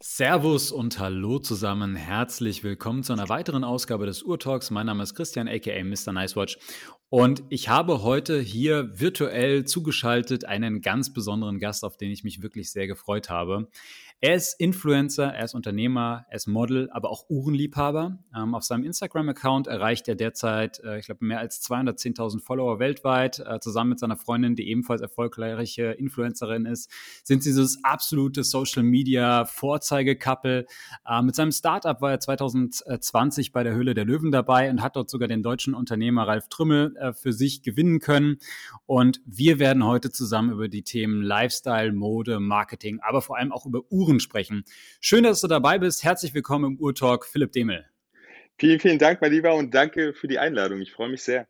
Servus und hallo zusammen. Herzlich willkommen zu einer weiteren Ausgabe des Urtalks. Mein Name ist Christian, aka Mr. Nicewatch. Und ich habe heute hier virtuell zugeschaltet einen ganz besonderen Gast, auf den ich mich wirklich sehr gefreut habe. Er ist Influencer, er ist Unternehmer, er ist Model, aber auch Uhrenliebhaber. Ähm, auf seinem Instagram-Account erreicht er derzeit, äh, ich glaube, mehr als 210.000 Follower weltweit. Äh, zusammen mit seiner Freundin, die ebenfalls erfolgreiche Influencerin ist, sind sie dieses absolute Social-Media-Vorzeige-Couple. Äh, mit seinem Startup war er 2020 bei der Höhle der Löwen dabei und hat dort sogar den deutschen Unternehmer Ralf Trümmel äh, für sich gewinnen können. Und wir werden heute zusammen über die Themen Lifestyle, Mode, Marketing, aber vor allem auch über Uhren sprechen. Schön, dass du dabei bist. Herzlich willkommen im Urtalk, Philipp Demel. Vielen, vielen Dank, mein Lieber, und danke für die Einladung. Ich freue mich sehr.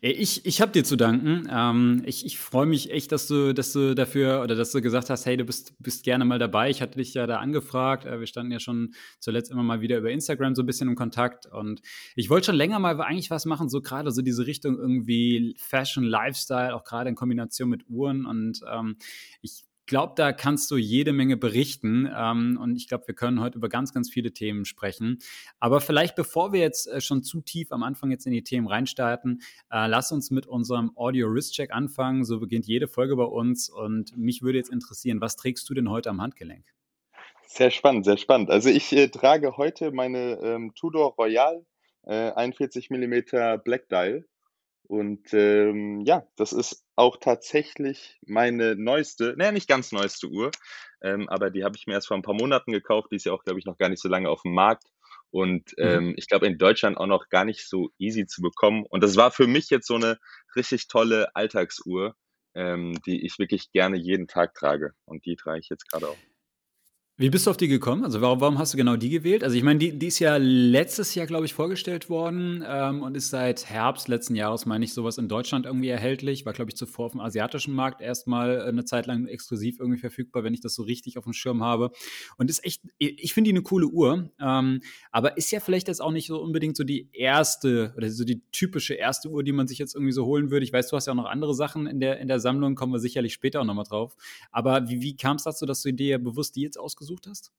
Ich, ich habe dir zu danken. Ähm, ich ich freue mich echt, dass du, dass du dafür oder dass du gesagt hast, hey, du bist, bist gerne mal dabei. Ich hatte dich ja da angefragt. Äh, wir standen ja schon zuletzt immer mal wieder über Instagram so ein bisschen im Kontakt. Und ich wollte schon länger mal eigentlich was machen, so gerade so diese Richtung irgendwie Fashion, Lifestyle, auch gerade in Kombination mit Uhren. Und ähm, ich glaube, da kannst du jede Menge berichten. Ähm, und ich glaube, wir können heute über ganz, ganz viele Themen sprechen. Aber vielleicht, bevor wir jetzt äh, schon zu tief am Anfang jetzt in die Themen reinstarten, äh, lass uns mit unserem Audio-Wrist-Check anfangen. So beginnt jede Folge bei uns. Und mich würde jetzt interessieren, was trägst du denn heute am Handgelenk? Sehr spannend, sehr spannend. Also ich äh, trage heute meine ähm, Tudor Royal äh, 41 mm Black Dial und ähm, ja, das ist auch tatsächlich meine neueste, naja, nicht ganz neueste Uhr, ähm, aber die habe ich mir erst vor ein paar Monaten gekauft. Die ist ja auch, glaube ich, noch gar nicht so lange auf dem Markt. Und mhm. ähm, ich glaube, in Deutschland auch noch gar nicht so easy zu bekommen. Und das war für mich jetzt so eine richtig tolle Alltagsuhr, ähm, die ich wirklich gerne jeden Tag trage. Und die trage ich jetzt gerade auch. Wie bist du auf die gekommen? Also warum, warum hast du genau die gewählt? Also ich meine, die, die ist ja letztes Jahr, glaube ich, vorgestellt worden ähm, und ist seit Herbst letzten Jahres, meine ich, sowas in Deutschland irgendwie erhältlich. War, glaube ich, zuvor auf dem asiatischen Markt erstmal eine Zeit lang exklusiv irgendwie verfügbar, wenn ich das so richtig auf dem Schirm habe. Und ist echt, ich finde die eine coole Uhr, ähm, aber ist ja vielleicht jetzt auch nicht so unbedingt so die erste oder so die typische erste Uhr, die man sich jetzt irgendwie so holen würde. Ich weiß, du hast ja auch noch andere Sachen in der, in der Sammlung, kommen wir sicherlich später auch nochmal drauf. Aber wie, wie kam es dazu, dass du dir bewusst die jetzt ausgesucht ausgesucht hast?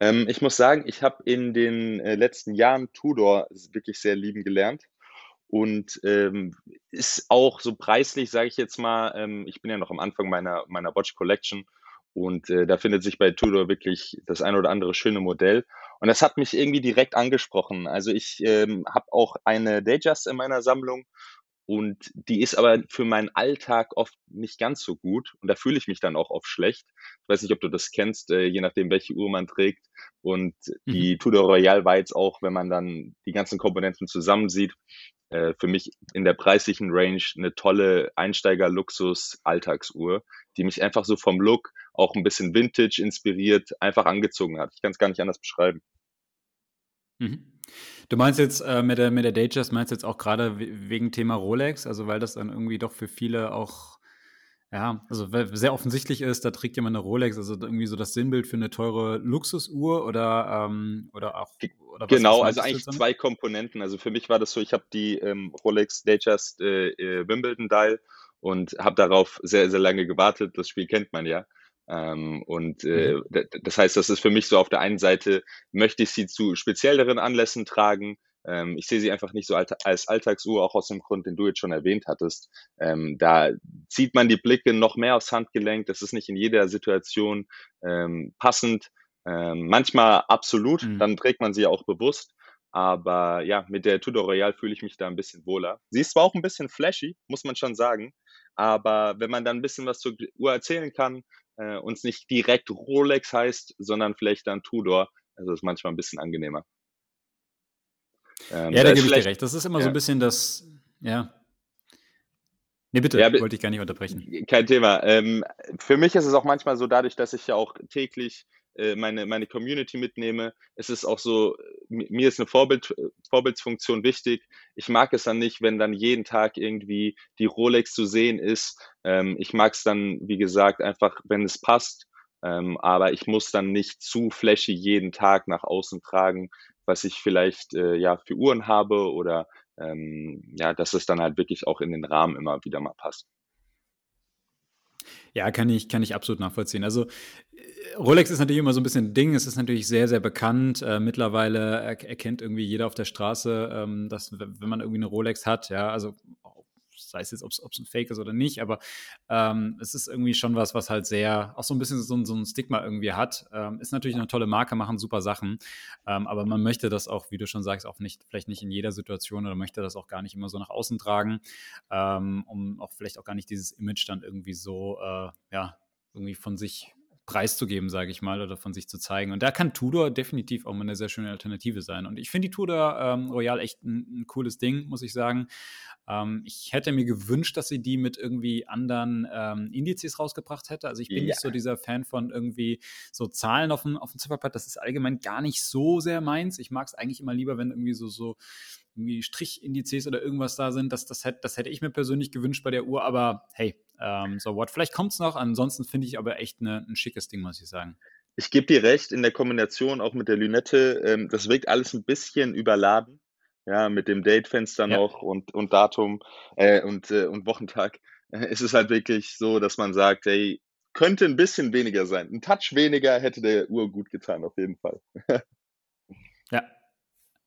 Ähm, ich muss sagen, ich habe in den äh, letzten Jahren Tudor wirklich sehr lieben gelernt und ähm, ist auch so preislich, sage ich jetzt mal, ähm, ich bin ja noch am Anfang meiner, meiner Watch Collection und äh, da findet sich bei Tudor wirklich das ein oder andere schöne Modell. Und das hat mich irgendwie direkt angesprochen. Also ich ähm, habe auch eine Datejust in meiner Sammlung und die ist aber für meinen Alltag oft nicht ganz so gut. Und da fühle ich mich dann auch oft schlecht. Ich weiß nicht, ob du das kennst, äh, je nachdem, welche Uhr man trägt. Und mhm. die Tudor Royale war jetzt auch, wenn man dann die ganzen Komponenten zusammensieht, äh, für mich in der preislichen Range eine tolle Einsteiger-Luxus-Alltagsuhr, die mich einfach so vom Look auch ein bisschen Vintage inspiriert, einfach angezogen hat. Ich kann es gar nicht anders beschreiben. Mhm. Du meinst jetzt äh, mit der, mit der Datejust, meinst du jetzt auch gerade wegen Thema Rolex, also weil das dann irgendwie doch für viele auch, ja, also sehr offensichtlich ist, da trägt jemand eine Rolex, also irgendwie so das Sinnbild für eine teure Luxusuhr oder, ähm, oder auch. Oder genau, also eigentlich zwei Komponenten. Also für mich war das so, ich habe die ähm, Rolex Datejust äh, äh, Wimbledon Dial und habe darauf sehr, sehr lange gewartet. Das Spiel kennt man ja. Ähm, und äh, mhm. das heißt, das ist für mich so auf der einen Seite, möchte ich sie zu spezielleren Anlässen tragen. Ähm, ich sehe sie einfach nicht so als Alltagsuhr, auch aus dem Grund, den du jetzt schon erwähnt hattest. Ähm, da zieht man die Blicke noch mehr aufs Handgelenk. Das ist nicht in jeder Situation ähm, passend. Ähm, manchmal absolut, mhm. dann trägt man sie auch bewusst. Aber ja, mit der Tudor Royale fühle ich mich da ein bisschen wohler. Sie ist zwar auch ein bisschen flashy, muss man schon sagen. Aber wenn man dann ein bisschen was zur Uhr erzählen kann, äh, uns nicht direkt Rolex heißt, sondern vielleicht dann Tudor. Also ist manchmal ein bisschen angenehmer. Ähm, ja, da gebe ich dir recht. Das ist immer ja. so ein bisschen das, ja. Nee, bitte, ja, wollte ich gar nicht unterbrechen. Kein Thema. Ähm, für mich ist es auch manchmal so, dadurch, dass ich ja auch täglich meine, meine Community mitnehme. Es ist auch so, mir ist eine Vorbild, Vorbildsfunktion wichtig. Ich mag es dann nicht, wenn dann jeden Tag irgendwie die Rolex zu sehen ist. Ähm, ich mag es dann, wie gesagt, einfach, wenn es passt. Ähm, aber ich muss dann nicht zu flashy jeden Tag nach außen tragen, was ich vielleicht äh, ja für Uhren habe oder ähm, ja, dass es dann halt wirklich auch in den Rahmen immer wieder mal passt. Ja, kann ich, kann ich absolut nachvollziehen. Also Rolex ist natürlich immer so ein bisschen ein Ding. Es ist natürlich sehr, sehr bekannt. Äh, mittlerweile er erkennt irgendwie jeder auf der Straße, ähm, dass, wenn man irgendwie eine Rolex hat, ja, also es jetzt, ob es ein Fake ist oder nicht, aber ähm, es ist irgendwie schon was, was halt sehr, auch so ein bisschen so, so ein Stigma irgendwie hat. Ähm, ist natürlich eine tolle Marke, machen super Sachen, ähm, aber man möchte das auch, wie du schon sagst, auch nicht, vielleicht nicht in jeder Situation oder möchte das auch gar nicht immer so nach außen tragen, ähm, um auch vielleicht auch gar nicht dieses Image dann irgendwie so, äh, ja, irgendwie von sich preiszugeben, sage ich mal, oder von sich zu zeigen. Und da kann Tudor definitiv auch mal eine sehr schöne Alternative sein. Und ich finde die Tudor ähm, Royal echt ein, ein, cooles Ding, muss ich sagen. Ähm, ich hätte mir gewünscht, dass sie die mit irgendwie anderen ähm, Indizes rausgebracht hätte. Also ich bin ja. nicht so dieser Fan von irgendwie so Zahlen auf dem, auf dem Zifferblatt. Das ist allgemein gar nicht so sehr meins. Ich mag es eigentlich immer lieber, wenn irgendwie so, so irgendwie Strichindizes oder irgendwas da sind. Das, das, hätte, das hätte ich mir persönlich gewünscht bei der Uhr, aber hey, ähm, so what. Vielleicht kommt es noch. Ansonsten finde ich aber echt ne, ein schickes Ding, muss ich sagen. Ich gebe dir recht, in der Kombination auch mit der Lünette, ähm, das wirkt alles ein bisschen überladen. Ja, mit dem Datefenster ja. noch und, und Datum äh, und, äh, und Wochentag. Äh, ist es halt wirklich so, dass man sagt, hey, könnte ein bisschen weniger sein. Ein Touch weniger hätte der Uhr gut getan, auf jeden Fall. ja,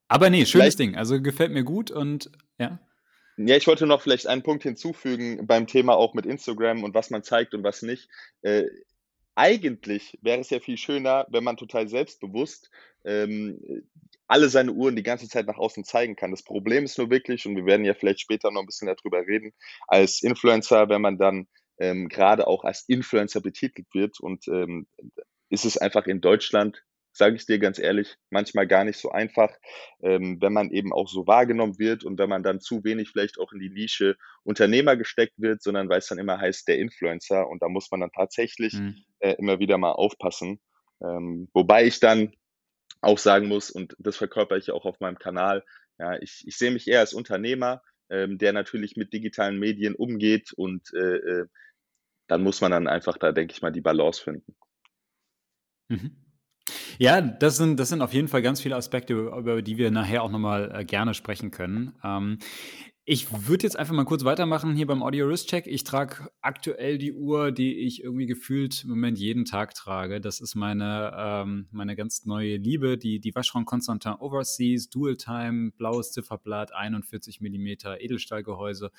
aber nee, schönes Ding. Also gefällt mir gut und ja. Ja, ich wollte noch vielleicht einen Punkt hinzufügen beim Thema auch mit Instagram und was man zeigt und was nicht. Äh, eigentlich wäre es ja viel schöner, wenn man total selbstbewusst ähm, alle seine Uhren die ganze Zeit nach außen zeigen kann. Das Problem ist nur wirklich, und wir werden ja vielleicht später noch ein bisschen darüber reden, als Influencer, wenn man dann ähm, gerade auch als Influencer betitelt wird und ähm, ist es einfach in Deutschland sage ich dir ganz ehrlich, manchmal gar nicht so einfach, ähm, wenn man eben auch so wahrgenommen wird und wenn man dann zu wenig vielleicht auch in die Nische Unternehmer gesteckt wird, sondern weil es dann immer heißt, der Influencer und da muss man dann tatsächlich mhm. äh, immer wieder mal aufpassen. Ähm, wobei ich dann auch sagen muss, und das verkörper ich auch auf meinem Kanal, ja, ich, ich sehe mich eher als Unternehmer, ähm, der natürlich mit digitalen Medien umgeht und äh, äh, dann muss man dann einfach da, denke ich mal, die Balance finden. Mhm. Ja, das sind, das sind auf jeden Fall ganz viele Aspekte, über die wir nachher auch nochmal äh, gerne sprechen können. Ähm, ich würde jetzt einfach mal kurz weitermachen hier beim Audio Wrist Check. Ich trage aktuell die Uhr, die ich irgendwie gefühlt im Moment jeden Tag trage. Das ist meine, ähm, meine ganz neue Liebe, die, die Vacheron Constantin Overseas, Dual Time, blaues Zifferblatt, 41 mm Edelstahlgehäuse.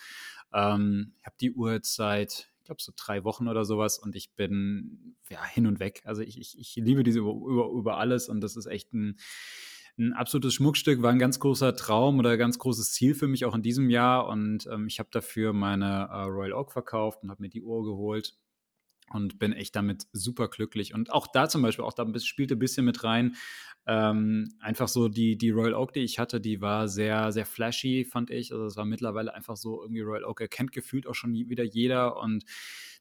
Ähm, ich habe die Uhr jetzt seit glaube, so drei Wochen oder sowas und ich bin ja hin und weg. Also ich, ich, ich liebe diese über, über, über alles und das ist echt ein, ein absolutes Schmuckstück, war ein ganz großer Traum oder ganz großes Ziel für mich auch in diesem Jahr und ähm, ich habe dafür meine äh, Royal Oak verkauft und habe mir die Uhr geholt und bin echt damit super glücklich. Und auch da zum Beispiel, auch da spielte ein bisschen mit rein. Ähm, einfach so die, die Royal Oak, die ich hatte, die war sehr, sehr flashy, fand ich. Also es war mittlerweile einfach so irgendwie Royal Oak erkennt gefühlt auch schon wieder jeder. Und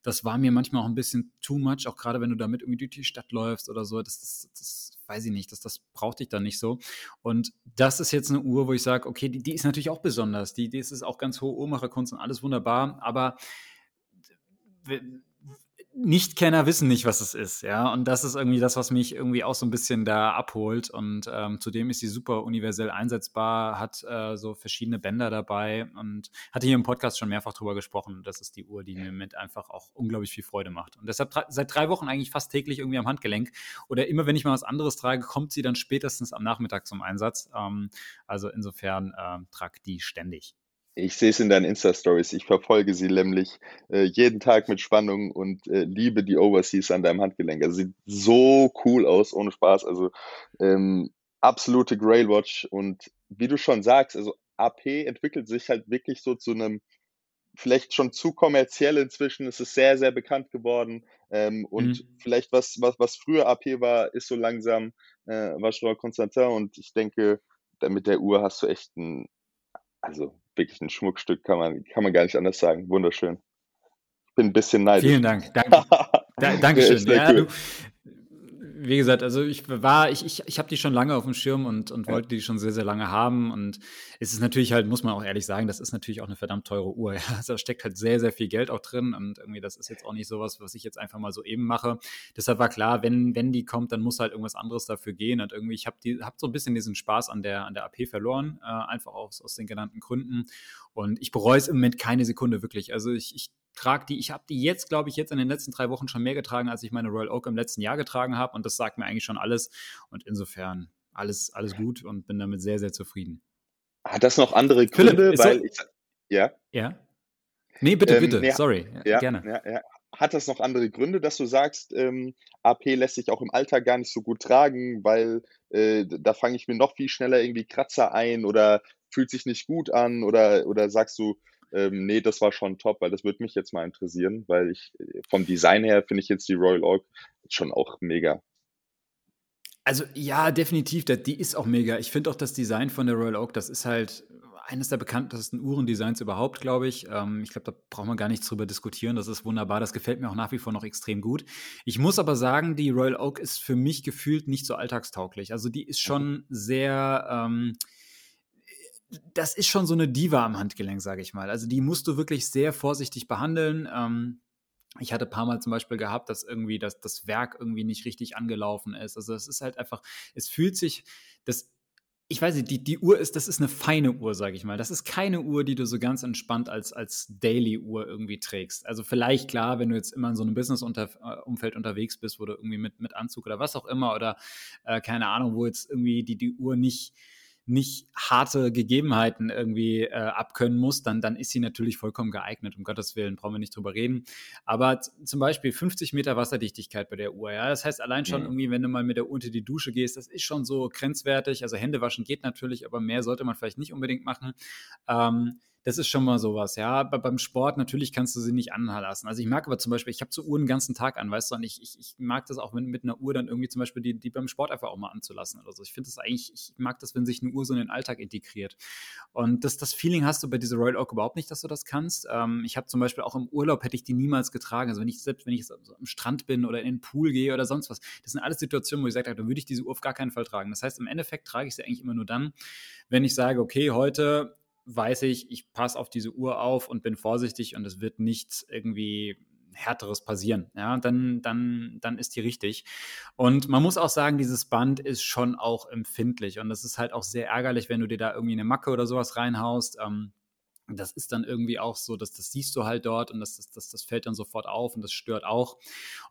das war mir manchmal auch ein bisschen too much, auch gerade wenn du damit irgendwie durch die Stadt läufst oder so. Das, das, das weiß ich nicht, das, das brauchte ich dann nicht so. Und das ist jetzt eine Uhr, wo ich sage, okay, die, die ist natürlich auch besonders. Die, die ist auch ganz hohe Uhrmacherkunst und alles wunderbar, aber Nichtkenner wissen nicht, was es ist, ja. Und das ist irgendwie das, was mich irgendwie auch so ein bisschen da abholt. Und ähm, zudem ist sie super universell einsetzbar, hat äh, so verschiedene Bänder dabei und hatte hier im Podcast schon mehrfach drüber gesprochen. Das ist die Uhr, die mir mit einfach auch unglaublich viel Freude macht. Und deshalb seit drei Wochen eigentlich fast täglich irgendwie am Handgelenk. Oder immer, wenn ich mal was anderes trage, kommt sie dann spätestens am Nachmittag zum Einsatz. Ähm, also insofern äh, trag die ständig. Ich sehe es in deinen Insta-Stories. Ich verfolge sie nämlich äh, jeden Tag mit Spannung und äh, liebe die Overseas an deinem Handgelenk. Also sieht so cool aus, ohne Spaß. Also ähm, absolute Grailwatch. Und wie du schon sagst, also AP entwickelt sich halt wirklich so zu einem vielleicht schon zu kommerziell inzwischen. Es ist sehr, sehr bekannt geworden. Ähm, und mhm. vielleicht was, was, was früher AP war, ist so langsam äh, Vacheron Constantin. Und ich denke, mit der Uhr hast du echt ein, also wirklich ein Schmuckstück, kann man, kann man gar nicht anders sagen. Wunderschön. Ich bin ein bisschen neidisch. Vielen Dank. Danke. da, Dankeschön. Ja, cool. du, wie gesagt, also ich war, ich, ich, ich habe die schon lange auf dem Schirm und, und wollte die schon sehr, sehr lange haben. Und es ist natürlich halt, muss man auch ehrlich sagen, das ist natürlich auch eine verdammt teure Uhr. Ja. Also da steckt halt sehr, sehr viel Geld auch drin. Und irgendwie, das ist jetzt auch nicht sowas, was ich jetzt einfach mal so eben mache. Deshalb war klar, wenn, wenn die kommt, dann muss halt irgendwas anderes dafür gehen. Und irgendwie, ich habe hab so ein bisschen diesen Spaß an der, an der AP verloren, äh, einfach aus, aus den genannten Gründen. Und ich bereue es im Moment keine Sekunde wirklich. Also ich, ich trage die, ich habe die jetzt, glaube ich, jetzt in den letzten drei Wochen schon mehr getragen, als ich meine Royal Oak im letzten Jahr getragen habe. Und das sagt mir eigentlich schon alles. Und insofern alles, alles gut und bin damit sehr, sehr zufrieden. Hat das noch andere Gründe? Philipp, weil ich, ja. Ja. Nee, bitte, ähm, bitte, nee, sorry. Ja, gerne. Ja, ja. Hat das noch andere Gründe, dass du sagst, ähm, AP lässt sich auch im Alltag gar nicht so gut tragen, weil äh, da fange ich mir noch viel schneller irgendwie Kratzer ein oder fühlt sich nicht gut an oder, oder sagst du, ähm, nee, das war schon top, weil das würde mich jetzt mal interessieren, weil ich vom Design her finde ich jetzt die Royal Oak schon auch mega. Also ja, definitiv, die ist auch mega. Ich finde auch das Design von der Royal Oak, das ist halt eines der bekanntesten Uhrendesigns überhaupt, glaube ich. Ähm, ich glaube, da braucht man gar nichts drüber diskutieren. Das ist wunderbar. Das gefällt mir auch nach wie vor noch extrem gut. Ich muss aber sagen, die Royal Oak ist für mich gefühlt nicht so alltagstauglich. Also die ist schon sehr. Ähm, das ist schon so eine Diva am Handgelenk, sage ich mal. Also die musst du wirklich sehr vorsichtig behandeln. Ähm, ich hatte ein paar Mal zum Beispiel gehabt, dass irgendwie das, das Werk irgendwie nicht richtig angelaufen ist. Also es ist halt einfach, es fühlt sich, das ich weiß nicht, die, die Uhr ist, das ist eine feine Uhr, sage ich mal. Das ist keine Uhr, die du so ganz entspannt als, als Daily-Uhr irgendwie trägst. Also vielleicht klar, wenn du jetzt immer in so einem Business-Umfeld unterwegs bist, wo du irgendwie mit, mit Anzug oder was auch immer oder äh, keine Ahnung, wo jetzt irgendwie die, die Uhr nicht nicht harte Gegebenheiten irgendwie äh, abkönnen muss, dann, dann ist sie natürlich vollkommen geeignet, um Gottes Willen, brauchen wir nicht drüber reden. Aber zum Beispiel 50 Meter Wasserdichtigkeit bei der Uhr, ja, das heißt allein schon mhm. irgendwie, wenn du mal mit der Uhr unter die Dusche gehst, das ist schon so grenzwertig. Also Hände waschen geht natürlich, aber mehr sollte man vielleicht nicht unbedingt machen. Ähm, das ist schon mal sowas, ja. Aber beim Sport natürlich kannst du sie nicht anlassen. Also ich mag aber zum Beispiel, ich habe so Uhren den ganzen Tag an, weißt du, und ich, ich, ich mag das auch mit, mit einer Uhr dann irgendwie zum Beispiel die, die beim Sport einfach auch mal anzulassen oder so. Ich finde das eigentlich, ich mag das, wenn sich eine Uhr so in den Alltag integriert. Und das, das Feeling hast du bei dieser Royal Oak überhaupt nicht, dass du das kannst. Ähm, ich habe zum Beispiel auch im Urlaub hätte ich die niemals getragen. Also wenn ich selbst, wenn ich am Strand bin oder in den Pool gehe oder sonst was, das sind alles Situationen, wo ich sage, dann würde ich diese Uhr auf gar keinen Fall tragen. Das heißt, im Endeffekt trage ich sie eigentlich immer nur dann, wenn ich sage, okay, heute weiß ich, ich passe auf diese Uhr auf und bin vorsichtig und es wird nichts irgendwie härteres passieren. Ja, dann, dann, dann ist die richtig. Und man muss auch sagen, dieses Band ist schon auch empfindlich und das ist halt auch sehr ärgerlich, wenn du dir da irgendwie eine Macke oder sowas reinhaust. Ähm, das ist dann irgendwie auch so, dass das siehst du halt dort und das, das, das, das fällt dann sofort auf und das stört auch.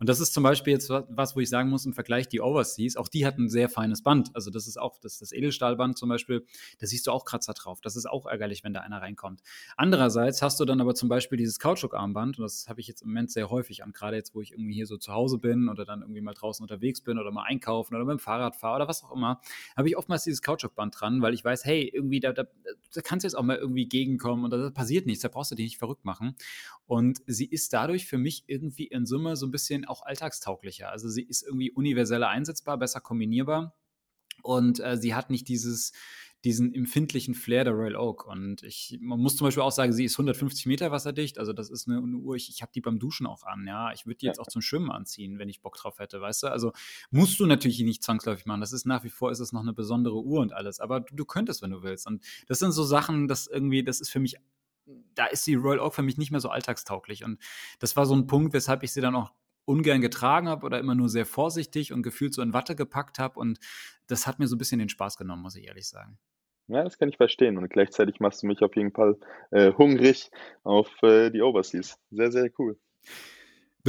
Und das ist zum Beispiel jetzt was, wo ich sagen muss, im Vergleich die Overseas, auch die hat ein sehr feines Band. Also das ist auch das, das Edelstahlband zum Beispiel, da siehst du auch Kratzer drauf. Das ist auch ärgerlich, wenn da einer reinkommt. Andererseits hast du dann aber zum Beispiel dieses Kautschukarmband und das habe ich jetzt im Moment sehr häufig an, gerade jetzt, wo ich irgendwie hier so zu Hause bin oder dann irgendwie mal draußen unterwegs bin oder mal einkaufen oder mit dem Fahrrad fahre oder was auch immer, habe ich oftmals dieses Kautschukband dran, weil ich weiß, hey, irgendwie da, da, da kannst du jetzt auch mal irgendwie gegenkommen und da passiert nichts, da brauchst du dich nicht verrückt machen. Und sie ist dadurch für mich irgendwie in Summe so ein bisschen auch alltagstauglicher. Also sie ist irgendwie universeller einsetzbar, besser kombinierbar und äh, sie hat nicht dieses diesen empfindlichen Flair der Royal Oak. Und ich, man muss zum Beispiel auch sagen, sie ist 150 Meter wasserdicht. Also das ist eine, eine Uhr, ich, ich habe die beim Duschen auch an. Ja, ich würde die jetzt auch zum Schwimmen anziehen, wenn ich Bock drauf hätte, weißt du? Also musst du natürlich nicht zwangsläufig machen. Das ist nach wie vor ist es noch eine besondere Uhr und alles. Aber du, du könntest, wenn du willst. Und das sind so Sachen, das irgendwie, das ist für mich da ist die Royal Oak für mich nicht mehr so alltagstauglich. Und das war so ein Punkt, weshalb ich sie dann auch ungern getragen habe oder immer nur sehr vorsichtig und gefühlt so in Watte gepackt habe. Und das hat mir so ein bisschen den Spaß genommen, muss ich ehrlich sagen. Ja, das kann ich verstehen. Und gleichzeitig machst du mich auf jeden Fall äh, hungrig auf äh, die Overseas. Sehr, sehr cool.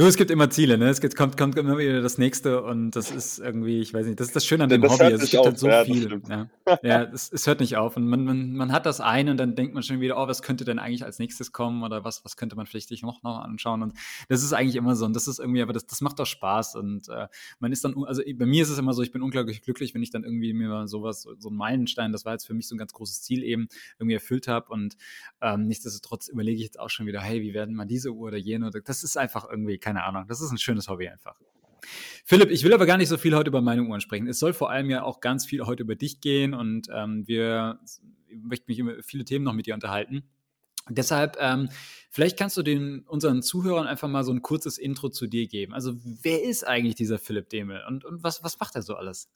Nur es gibt immer Ziele, ne? Es gibt, kommt, kommt immer wieder das nächste und das ist irgendwie, ich weiß nicht, das ist das Schöne an dem das Hobby. Also es gibt halt so ja, viel. Ja, ja es, es, hört nicht auf. Und man, man, man hat das eine und dann denkt man schon wieder, oh, was könnte denn eigentlich als nächstes kommen oder was, was könnte man vielleicht sich noch, noch anschauen. Und das ist eigentlich immer so. Und das ist irgendwie, aber das, das macht doch Spaß. Und äh, man ist dann, also bei mir ist es immer so, ich bin unglaublich glücklich, wenn ich dann irgendwie mir sowas, so ein Meilenstein, das war jetzt für mich so ein ganz großes Ziel eben, irgendwie erfüllt habe. Und ähm, nichtsdestotrotz überlege ich jetzt auch schon wieder, hey, wie werden mal diese Uhr oder jene? Das ist einfach irgendwie, keine Ahnung. Das ist ein schönes Hobby einfach. Philipp, ich will aber gar nicht so viel heute über meine Uhren sprechen. Es soll vor allem ja auch ganz viel heute über dich gehen und ähm, wir ich möchte mich über viele Themen noch mit dir unterhalten. Deshalb, ähm, vielleicht kannst du den, unseren Zuhörern einfach mal so ein kurzes Intro zu dir geben. Also, wer ist eigentlich dieser Philipp Demel und, und was, was macht er so alles?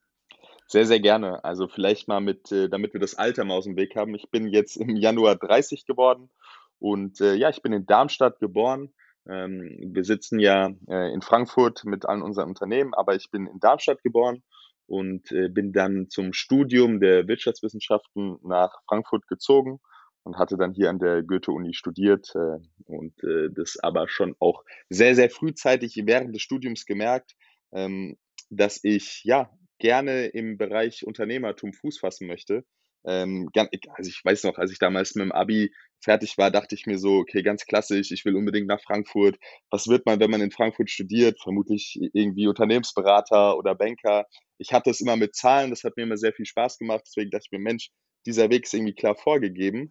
Sehr, sehr gerne. Also, vielleicht mal mit, äh, damit wir das Alter mal aus dem Weg haben. Ich bin jetzt im Januar 30 geworden und äh, ja, ich bin in Darmstadt geboren wir sitzen ja äh, in Frankfurt mit allen unseren Unternehmen, aber ich bin in Darmstadt geboren und äh, bin dann zum Studium der Wirtschaftswissenschaften nach Frankfurt gezogen und hatte dann hier an der Goethe-Uni studiert äh, und das aber schon auch sehr, sehr frühzeitig während des Studiums gemerkt, ähm, dass ich ja gerne im Bereich Unternehmertum Fuß fassen möchte. Ähm, also ich weiß noch, als ich damals mit dem Abi fertig war, dachte ich mir so, okay, ganz klassisch, ich will unbedingt nach Frankfurt. Was wird man, wenn man in Frankfurt studiert? Vermutlich irgendwie Unternehmensberater oder Banker. Ich hatte es immer mit Zahlen, das hat mir immer sehr viel Spaß gemacht. Deswegen dachte ich mir, Mensch, dieser Weg ist irgendwie klar vorgegeben.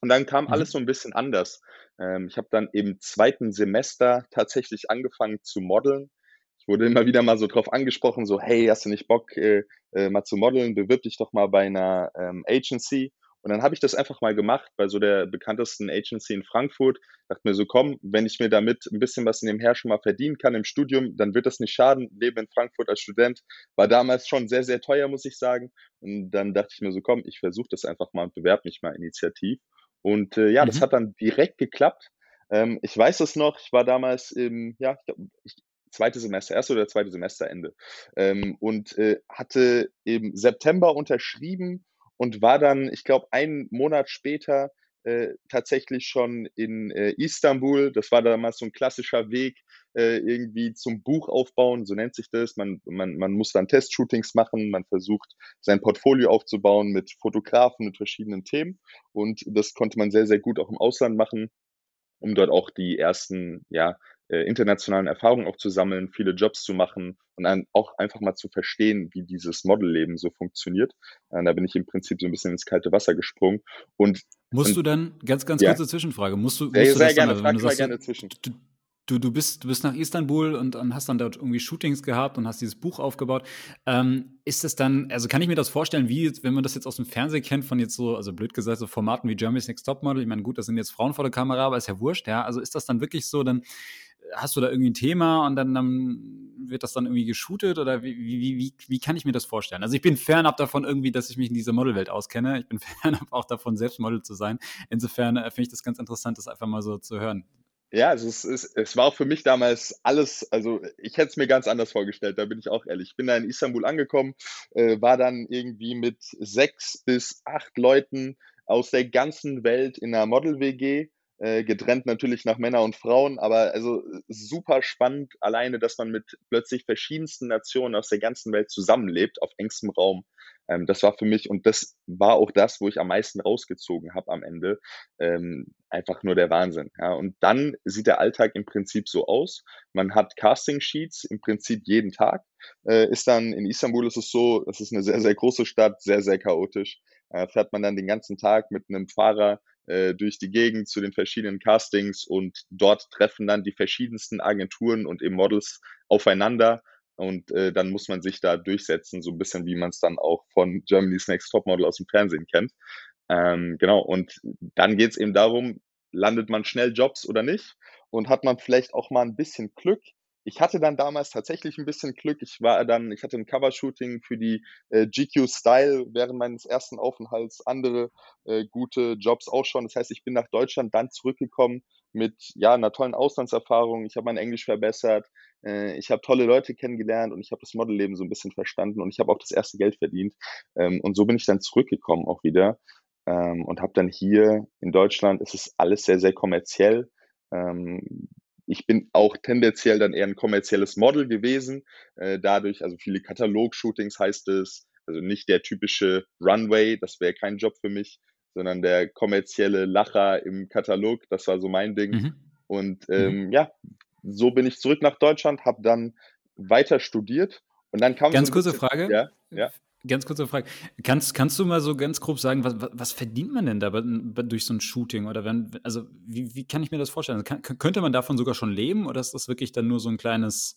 Und dann kam mhm. alles so ein bisschen anders. Ähm, ich habe dann im zweiten Semester tatsächlich angefangen zu modeln. Ich wurde immer wieder mal so drauf angesprochen, so, hey, hast du nicht Bock, äh, äh, mal zu modeln? Bewirb dich doch mal bei einer ähm, Agency. Und dann habe ich das einfach mal gemacht bei so der bekanntesten Agency in Frankfurt. Dachte mir so, komm, wenn ich mir damit ein bisschen was in dem Her schon mal verdienen kann im Studium, dann wird das nicht schaden. Leben in Frankfurt als Student war damals schon sehr, sehr teuer, muss ich sagen. Und dann dachte ich mir so, komm, ich versuche das einfach mal und bewerbe mich mal initiativ. Und äh, ja, mhm. das hat dann direkt geklappt. Ähm, ich weiß es noch, ich war damals im, ja, ich zweite Semester, erste oder zweite Semesterende ähm, und äh, hatte im September unterschrieben und war dann, ich glaube, einen Monat später äh, tatsächlich schon in äh, Istanbul. Das war damals so ein klassischer Weg äh, irgendwie zum Buch aufbauen, so nennt sich das. Man, man, man muss dann Testshootings machen, man versucht sein Portfolio aufzubauen mit Fotografen, mit verschiedenen Themen. Und das konnte man sehr, sehr gut auch im Ausland machen, um dort auch die ersten ja, äh, internationalen Erfahrungen auch zu sammeln, viele Jobs zu machen und dann auch einfach mal zu verstehen, wie dieses Modelleben so funktioniert. Äh, da bin ich im Prinzip so ein bisschen ins kalte Wasser gesprungen. Und musst und, du dann, ganz, ganz ja. kurze Zwischenfrage, musst du, musst ja, du sehr gerne, dann, also, frag mal gerne zwischen. Du, du, du, bist, du bist nach Istanbul und, und hast dann dort irgendwie Shootings gehabt und hast dieses Buch aufgebaut. Ähm, ist das dann, also kann ich mir das vorstellen, wie, wenn man das jetzt aus dem Fernsehen kennt, von jetzt so, also blöd gesagt, so Formaten wie Germany's Next Topmodel, ich meine, gut, das sind jetzt Frauen vor der Kamera, aber ist ja wurscht, ja. Also ist das dann wirklich so, dann hast du da irgendwie ein Thema und dann, dann wird das dann irgendwie geshootet oder wie, wie, wie, wie kann ich mir das vorstellen? Also ich bin fernab davon irgendwie, dass ich mich in dieser Modelwelt auskenne. Ich bin fernab auch davon, selbst Model zu sein. Insofern äh, finde ich das ganz interessant, das einfach mal so zu hören. Ja, also es, ist, es war auch für mich damals alles, also ich hätte es mir ganz anders vorgestellt, da bin ich auch ehrlich. Ich bin da in Istanbul angekommen, äh, war dann irgendwie mit sechs bis acht Leuten aus der ganzen Welt in einer Model-WG äh, getrennt natürlich nach Männer und Frauen, aber also super spannend alleine, dass man mit plötzlich verschiedensten Nationen aus der ganzen Welt zusammenlebt auf engstem Raum. Ähm, das war für mich und das war auch das, wo ich am meisten rausgezogen habe am Ende. Ähm, einfach nur der Wahnsinn. Ja. Und dann sieht der Alltag im Prinzip so aus. Man hat Casting Sheets im Prinzip jeden Tag. Äh, ist dann in Istanbul ist es so, es ist eine sehr, sehr große Stadt, sehr, sehr chaotisch. Äh, fährt man dann den ganzen Tag mit einem Fahrer äh, durch die Gegend zu den verschiedenen Castings und dort treffen dann die verschiedensten Agenturen und eben Models aufeinander und äh, dann muss man sich da durchsetzen, so ein bisschen wie man es dann auch von Germany's Next Topmodel aus dem Fernsehen kennt. Ähm, genau, und dann geht es eben darum, landet man schnell Jobs oder nicht und hat man vielleicht auch mal ein bisschen Glück, ich hatte dann damals tatsächlich ein bisschen Glück. Ich war dann, ich hatte ein Covershooting für die äh, GQ Style während meines ersten Aufenthalts, andere äh, gute Jobs auch schon. Das heißt, ich bin nach Deutschland dann zurückgekommen mit ja einer tollen Auslandserfahrung. Ich habe mein Englisch verbessert, äh, ich habe tolle Leute kennengelernt und ich habe das Modelleben so ein bisschen verstanden und ich habe auch das erste Geld verdient. Ähm, und so bin ich dann zurückgekommen auch wieder ähm, und habe dann hier in Deutschland, es ist alles sehr, sehr kommerziell. Ähm, ich bin auch tendenziell dann eher ein kommerzielles Model gewesen. Äh, dadurch, also viele Katalog-Shootings heißt es, also nicht der typische Runway, das wäre kein Job für mich, sondern der kommerzielle Lacher im Katalog, das war so mein Ding. Mhm. Und mhm. ähm, mhm. ja, so bin ich zurück nach Deutschland, habe dann weiter studiert und dann kam ganz so kurze Frage. Ja, ja. Ganz kurze Frage. Kannst, kannst du mal so ganz grob sagen, was, was verdient man denn da durch so ein Shooting? Oder wenn, also wie, wie kann ich mir das vorstellen? Kann, könnte man davon sogar schon leben oder ist das wirklich dann nur so ein kleines,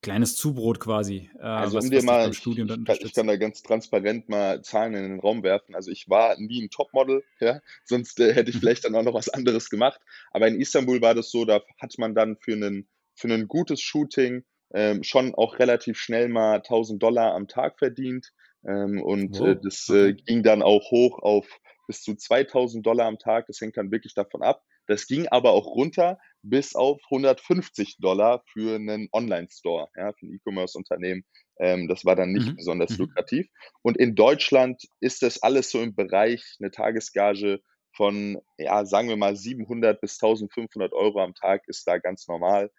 kleines Zubrot quasi? Äh, also was, um dir mal, ich, ich, kann, ich, kann, da ganz transparent mal Zahlen in den Raum werfen. Also ich war nie ein Topmodel, ja, sonst äh, hätte ich vielleicht dann auch noch was anderes gemacht. Aber in Istanbul war das so, da hat man dann für einen für ein gutes Shooting ähm, schon auch relativ schnell mal 1000 Dollar am Tag verdient. Ähm, und wow. äh, das äh, ging dann auch hoch auf bis zu 2000 Dollar am Tag. Das hängt dann wirklich davon ab. Das ging aber auch runter, bis auf 150 Dollar für einen Online-Store, ja, für ein E-Commerce-Unternehmen. Ähm, das war dann nicht Mhm. besonders Mhm. lukrativ. Und in Deutschland ist das alles so im Bereich eine Tagesgage von, ja, sagen wir mal 700 bis 1500 Euro am Tag ist da ganz normal,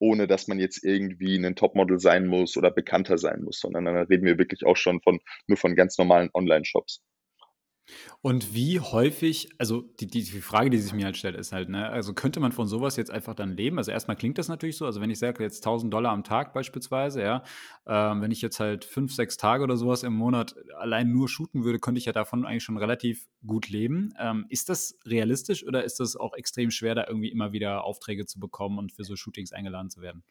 ohne dass man jetzt irgendwie ein Topmodel sein muss oder bekannter sein muss, sondern dann reden wir wirklich auch schon von nur von ganz normalen Online-Shops. Und wie häufig, also die, die, die Frage, die sich mir halt stellt, ist halt, ne, also könnte man von sowas jetzt einfach dann leben? Also erstmal klingt das natürlich so, also wenn ich sage jetzt 1000 Dollar am Tag beispielsweise, ja, ähm, wenn ich jetzt halt fünf, sechs Tage oder sowas im Monat allein nur shooten würde, könnte ich ja davon eigentlich schon relativ gut leben. Ähm, ist das realistisch oder ist das auch extrem schwer, da irgendwie immer wieder Aufträge zu bekommen und für so Shootings eingeladen zu werden?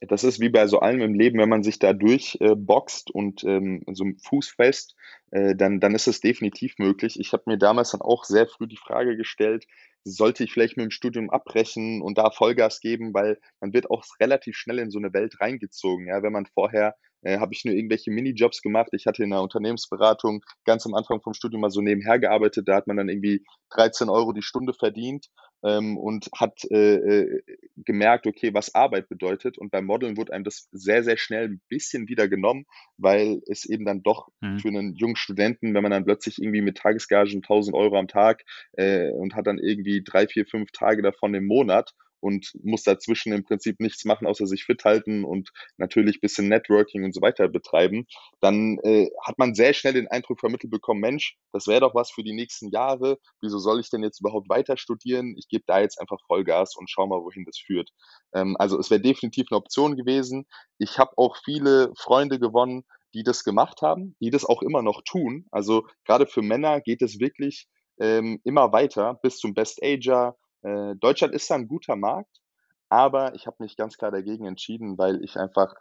Das ist wie bei so allem im Leben, wenn man sich da durchboxt äh, und ähm, so Fuß fest, äh, dann, dann ist es definitiv möglich. Ich habe mir damals dann auch sehr früh die Frage gestellt, sollte ich vielleicht mit dem Studium abbrechen und da Vollgas geben, weil man wird auch relativ schnell in so eine Welt reingezogen. Ja, wenn man vorher äh, habe ich nur irgendwelche Minijobs gemacht. Ich hatte in einer Unternehmensberatung ganz am Anfang vom Studium mal so nebenher gearbeitet. Da hat man dann irgendwie 13 Euro die Stunde verdient ähm, und hat äh, äh, gemerkt, okay, was Arbeit bedeutet. Und beim Modeln wurde einem das sehr, sehr schnell ein bisschen wieder genommen, weil es eben dann doch mhm. für einen jungen Studenten, wenn man dann plötzlich irgendwie mit Tagesgagen 1000 Euro am Tag äh, und hat dann irgendwie drei, vier, fünf Tage davon im Monat und muss dazwischen im Prinzip nichts machen, außer sich fit halten und natürlich bisschen Networking und so weiter betreiben, dann äh, hat man sehr schnell den Eindruck vermittelt bekommen, Mensch, das wäre doch was für die nächsten Jahre. Wieso soll ich denn jetzt überhaupt weiter studieren? Ich gebe da jetzt einfach Vollgas und schau mal, wohin das führt. Ähm, also es wäre definitiv eine Option gewesen. Ich habe auch viele Freunde gewonnen, die das gemacht haben, die das auch immer noch tun. Also gerade für Männer geht es wirklich ähm, immer weiter bis zum Best Ager, äh, Deutschland ist da ein guter Markt, aber ich habe mich ganz klar dagegen entschieden, weil ich einfach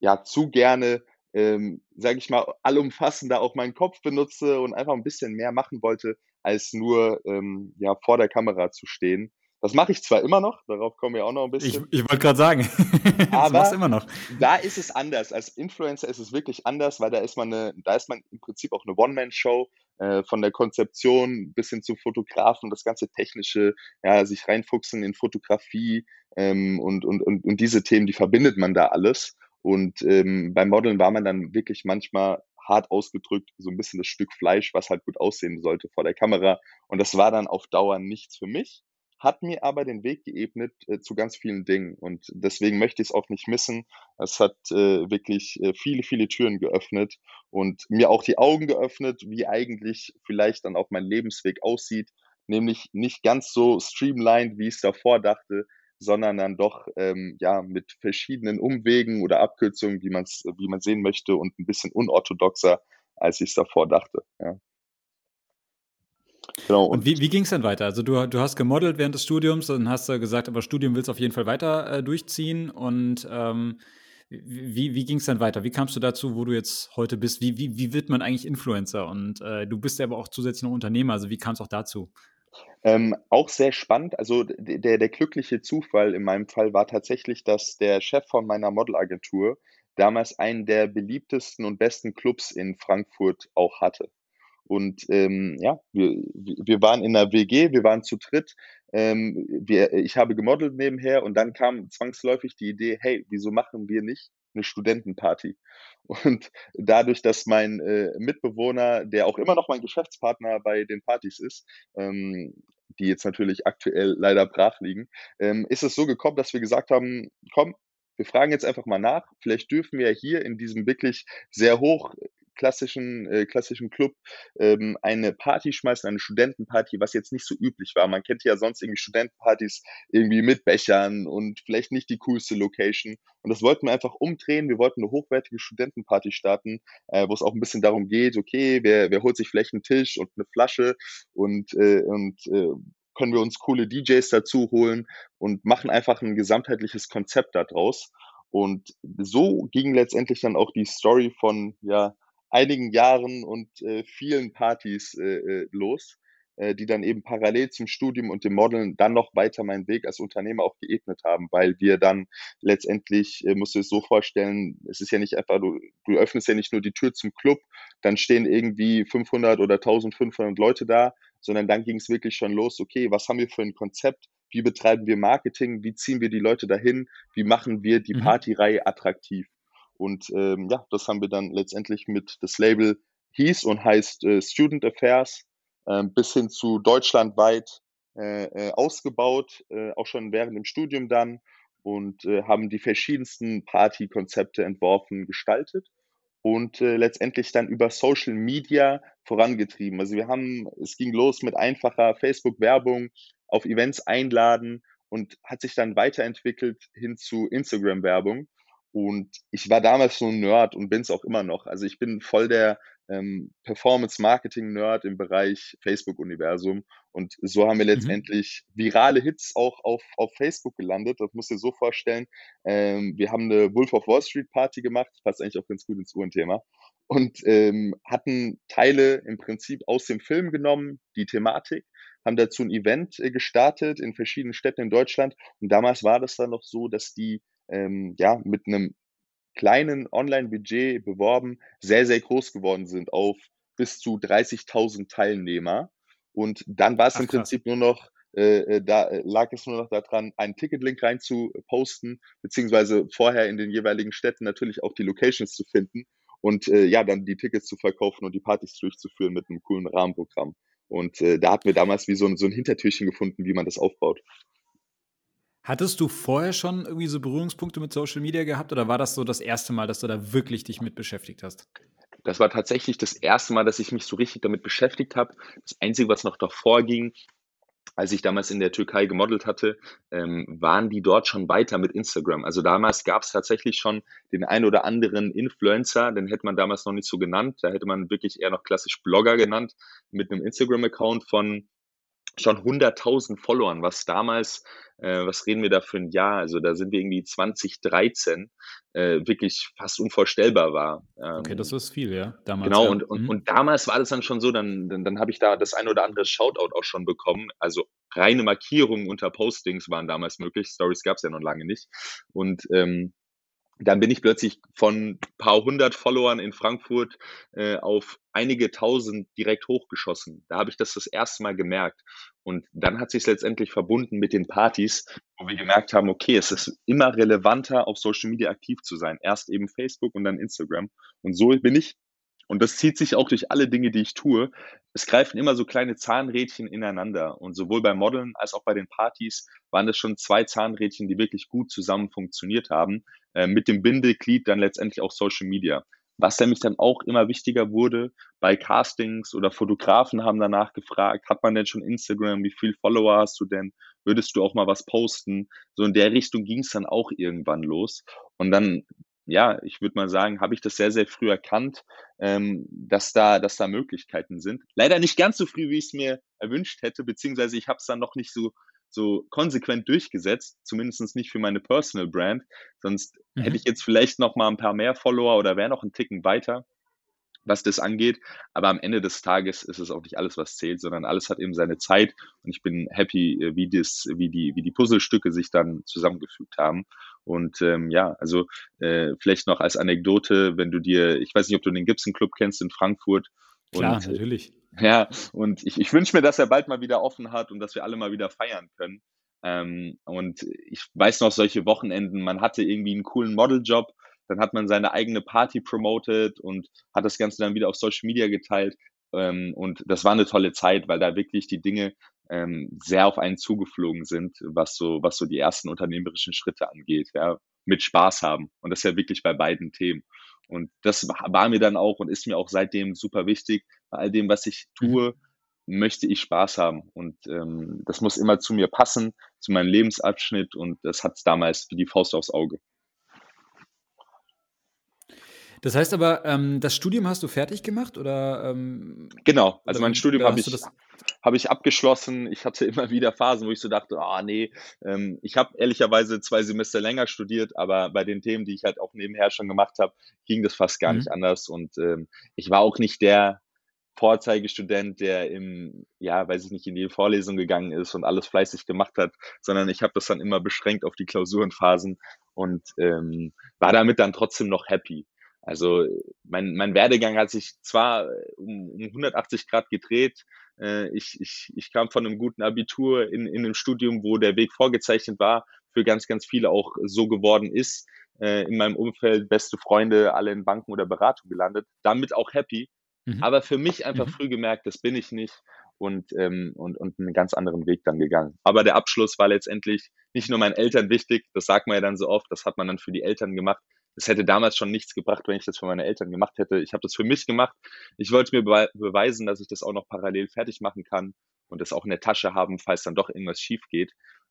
ja zu gerne, ähm, sage ich mal, allumfassender auch meinen Kopf benutze und einfach ein bisschen mehr machen wollte, als nur ähm, ja vor der Kamera zu stehen. Das mache ich zwar immer noch, darauf kommen wir auch noch ein bisschen. Ich, ich wollte gerade sagen, aber immer noch. Da ist es anders. Als Influencer ist es wirklich anders, weil da ist man eine, da ist man im Prinzip auch eine One-Man-Show äh, von der Konzeption bis hin zu Fotografen, das ganze technische, ja, sich reinfuchsen in Fotografie ähm, und, und, und, und diese Themen, die verbindet man da alles. Und ähm, beim Modeln war man dann wirklich manchmal hart ausgedrückt so ein bisschen das Stück Fleisch, was halt gut aussehen sollte vor der Kamera. Und das war dann auf Dauer nichts für mich hat mir aber den Weg geebnet äh, zu ganz vielen Dingen und deswegen möchte ich es auch nicht missen. Es hat äh, wirklich äh, viele, viele Türen geöffnet und mir auch die Augen geöffnet, wie eigentlich vielleicht dann auch mein Lebensweg aussieht, nämlich nicht ganz so streamlined, wie ich es davor dachte, sondern dann doch ähm, ja mit verschiedenen Umwegen oder Abkürzungen, wie man es wie man sehen möchte und ein bisschen unorthodoxer, als ich es davor dachte. Ja. Genau. Und, und wie, wie ging es dann weiter? Also du, du hast gemodelt während des Studiums, dann hast du gesagt, aber Studium willst du auf jeden Fall weiter äh, durchziehen. Und ähm, wie, wie ging es dann weiter? Wie kamst du dazu, wo du jetzt heute bist? Wie, wie, wie wird man eigentlich Influencer? Und äh, du bist ja aber auch zusätzlich noch Unternehmer, also wie kam es auch dazu? Ähm, auch sehr spannend. Also der, der glückliche Zufall in meinem Fall war tatsächlich, dass der Chef von meiner Modelagentur damals einen der beliebtesten und besten Clubs in Frankfurt auch hatte. Und ähm, ja, wir, wir waren in einer WG, wir waren zu dritt. Ähm, wir, ich habe gemodelt nebenher und dann kam zwangsläufig die Idee, hey, wieso machen wir nicht eine Studentenparty? Und dadurch, dass mein äh, Mitbewohner, der auch immer noch mein Geschäftspartner bei den Partys ist, ähm, die jetzt natürlich aktuell leider brach liegen, ähm, ist es so gekommen, dass wir gesagt haben, komm, wir fragen jetzt einfach mal nach. Vielleicht dürfen wir hier in diesem wirklich sehr hoch klassischen, äh, klassischen Club ähm, eine Party schmeißen, eine Studentenparty, was jetzt nicht so üblich war. Man kennt ja sonst irgendwie Studentenpartys irgendwie mit Bechern und vielleicht nicht die coolste Location. Und das wollten wir einfach umdrehen. Wir wollten eine hochwertige Studentenparty starten, äh, wo es auch ein bisschen darum geht, okay, wer, wer holt sich vielleicht einen Tisch und eine Flasche und, äh, und äh, können wir uns coole DJs dazu holen und machen einfach ein gesamtheitliches Konzept daraus. Und so ging letztendlich dann auch die Story von ja, einigen Jahren und äh, vielen Partys äh, äh, los, äh, die dann eben parallel zum Studium und dem Modeln dann noch weiter meinen Weg als Unternehmer auch geebnet haben, weil wir dann letztendlich, äh, musst du es so vorstellen, es ist ja nicht einfach, du, du öffnest ja nicht nur die Tür zum Club, dann stehen irgendwie 500 oder 1500 Leute da, sondern dann ging es wirklich schon los, okay, was haben wir für ein Konzept, wie betreiben wir Marketing, wie ziehen wir die Leute dahin, wie machen wir die mhm. Partyreihe attraktiv. Und ähm, ja, das haben wir dann letztendlich mit das Label hieß und heißt äh, Student Affairs äh, bis hin zu deutschlandweit äh, äh, ausgebaut, äh, auch schon während dem Studium dann und äh, haben die verschiedensten Partykonzepte entworfen, gestaltet und äh, letztendlich dann über Social Media vorangetrieben. Also wir haben, es ging los mit einfacher Facebook-Werbung, auf Events einladen und hat sich dann weiterentwickelt hin zu Instagram-Werbung. Und ich war damals so ein Nerd und bin es auch immer noch. Also ich bin voll der ähm, Performance-Marketing-Nerd im Bereich Facebook-Universum. Und so haben wir mhm. letztendlich mhm. virale Hits auch auf, auf Facebook gelandet. Das musst du dir so vorstellen. Ähm, wir haben eine Wolf of Wall Street Party gemacht, passt eigentlich auch ganz gut ins Uhrenthema. Und ähm, hatten Teile im Prinzip aus dem Film genommen, die Thematik, haben dazu ein Event äh, gestartet in verschiedenen Städten in Deutschland. Und damals war das dann noch so, dass die ähm, ja mit einem kleinen Online-Budget beworben, sehr, sehr groß geworden sind auf bis zu 30.000 Teilnehmer. Und dann war es im Prinzip nur noch, äh, äh, da äh, lag es nur noch daran, einen Ticketlink rein zu posten, beziehungsweise vorher in den jeweiligen Städten natürlich auch die Locations zu finden und äh, ja, dann die Tickets zu verkaufen und die Partys durchzuführen mit einem coolen Rahmenprogramm. Und äh, da hatten wir damals wie so ein, so ein Hintertürchen gefunden, wie man das aufbaut. Hattest du vorher schon irgendwie so Berührungspunkte mit Social Media gehabt oder war das so das erste Mal, dass du da wirklich dich mit beschäftigt hast? Das war tatsächlich das erste Mal, dass ich mich so richtig damit beschäftigt habe. Das Einzige, was noch davor ging, als ich damals in der Türkei gemodelt hatte, ähm, waren die dort schon weiter mit Instagram. Also damals gab es tatsächlich schon den ein oder anderen Influencer, den hätte man damals noch nicht so genannt. Da hätte man wirklich eher noch klassisch Blogger genannt, mit einem Instagram-Account von schon 100.000 Followern, was damals, äh, was reden wir da für ein Jahr? Also da sind wir irgendwie 2013, äh, wirklich fast unvorstellbar war. Ähm, okay, das ist viel, ja. Damals, genau, ja. Und, und, mhm. und damals war das dann schon so, dann, dann, dann habe ich da das ein oder andere Shoutout auch schon bekommen. Also reine Markierungen unter Postings waren damals möglich. Stories gab es ja noch lange nicht. Und ähm, dann bin ich plötzlich von paar hundert Followern in Frankfurt äh, auf einige tausend direkt hochgeschossen. Da habe ich das das erste Mal gemerkt. Und dann hat sich letztendlich verbunden mit den Partys, wo wir gemerkt haben, okay, es ist immer relevanter, auf Social Media aktiv zu sein. Erst eben Facebook und dann Instagram. Und so bin ich und das zieht sich auch durch alle Dinge, die ich tue. Es greifen immer so kleine Zahnrädchen ineinander. Und sowohl beim Modeln als auch bei den Partys waren das schon zwei Zahnrädchen, die wirklich gut zusammen funktioniert haben. Äh, mit dem Bindeglied dann letztendlich auch Social Media. Was nämlich dann auch immer wichtiger wurde, bei Castings oder Fotografen haben danach gefragt, hat man denn schon Instagram, wie viel Follower hast du denn, würdest du auch mal was posten? So in der Richtung ging es dann auch irgendwann los. Und dann ja, ich würde mal sagen, habe ich das sehr, sehr früh erkannt, ähm, dass, da, dass da Möglichkeiten sind. Leider nicht ganz so früh, wie ich es mir erwünscht hätte, beziehungsweise ich habe es dann noch nicht so, so konsequent durchgesetzt, zumindest nicht für meine Personal Brand. Sonst mhm. hätte ich jetzt vielleicht noch mal ein paar mehr Follower oder wäre noch ein Ticken weiter was das angeht. Aber am Ende des Tages ist es auch nicht alles, was zählt, sondern alles hat eben seine Zeit. Und ich bin happy, äh, wie, das, wie, die, wie die Puzzlestücke sich dann zusammengefügt haben. Und ähm, ja, also äh, vielleicht noch als Anekdote, wenn du dir, ich weiß nicht, ob du den Gibson Club kennst in Frankfurt. Klar, und, natürlich. Ja, und ich, ich wünsche mir, dass er bald mal wieder offen hat und dass wir alle mal wieder feiern können. Ähm, und ich weiß noch solche Wochenenden, man hatte irgendwie einen coolen Modeljob dann hat man seine eigene Party promoted und hat das Ganze dann wieder auf Social Media geteilt. Ähm, und das war eine tolle Zeit, weil da wirklich die Dinge ähm, sehr auf einen zugeflogen sind, was so, was so die ersten unternehmerischen Schritte angeht, ja, mit Spaß haben. Und das ist ja wirklich bei beiden Themen. Und das war mir dann auch und ist mir auch seitdem super wichtig. Bei all dem, was ich mhm. tue, möchte ich Spaß haben. Und ähm, das muss immer zu mir passen, zu meinem Lebensabschnitt. Und das hat es damals wie die Faust aufs Auge. Das heißt aber, ähm, das Studium hast du fertig gemacht oder? Ähm, genau, also mein Studium habe ich, hab ich abgeschlossen. Ich hatte immer wieder Phasen, wo ich so dachte, ah nee, ähm, ich habe ehrlicherweise zwei Semester länger studiert, aber bei den Themen, die ich halt auch nebenher schon gemacht habe, ging das fast gar mhm. nicht anders. Und ähm, ich war auch nicht der Vorzeigestudent, der im, ja, weiß ich nicht, in die Vorlesung gegangen ist und alles fleißig gemacht hat, sondern ich habe das dann immer beschränkt auf die Klausurenphasen und ähm, war damit dann trotzdem noch happy. Also mein, mein Werdegang hat sich zwar um, um 180 Grad gedreht. Äh, ich, ich, ich kam von einem guten Abitur in, in einem Studium, wo der Weg vorgezeichnet war, für ganz, ganz viele auch so geworden ist. Äh, in meinem Umfeld beste Freunde, alle in Banken oder Beratung gelandet, damit auch happy. Mhm. Aber für mich einfach mhm. früh gemerkt, das bin ich nicht und, ähm, und, und einen ganz anderen Weg dann gegangen. Aber der Abschluss war letztendlich nicht nur meinen Eltern wichtig, das sagt man ja dann so oft, das hat man dann für die Eltern gemacht. Das hätte damals schon nichts gebracht, wenn ich das für meine Eltern gemacht hätte. Ich habe das für mich gemacht. Ich wollte mir be beweisen, dass ich das auch noch parallel fertig machen kann und das auch in der Tasche haben, falls dann doch irgendwas schief geht.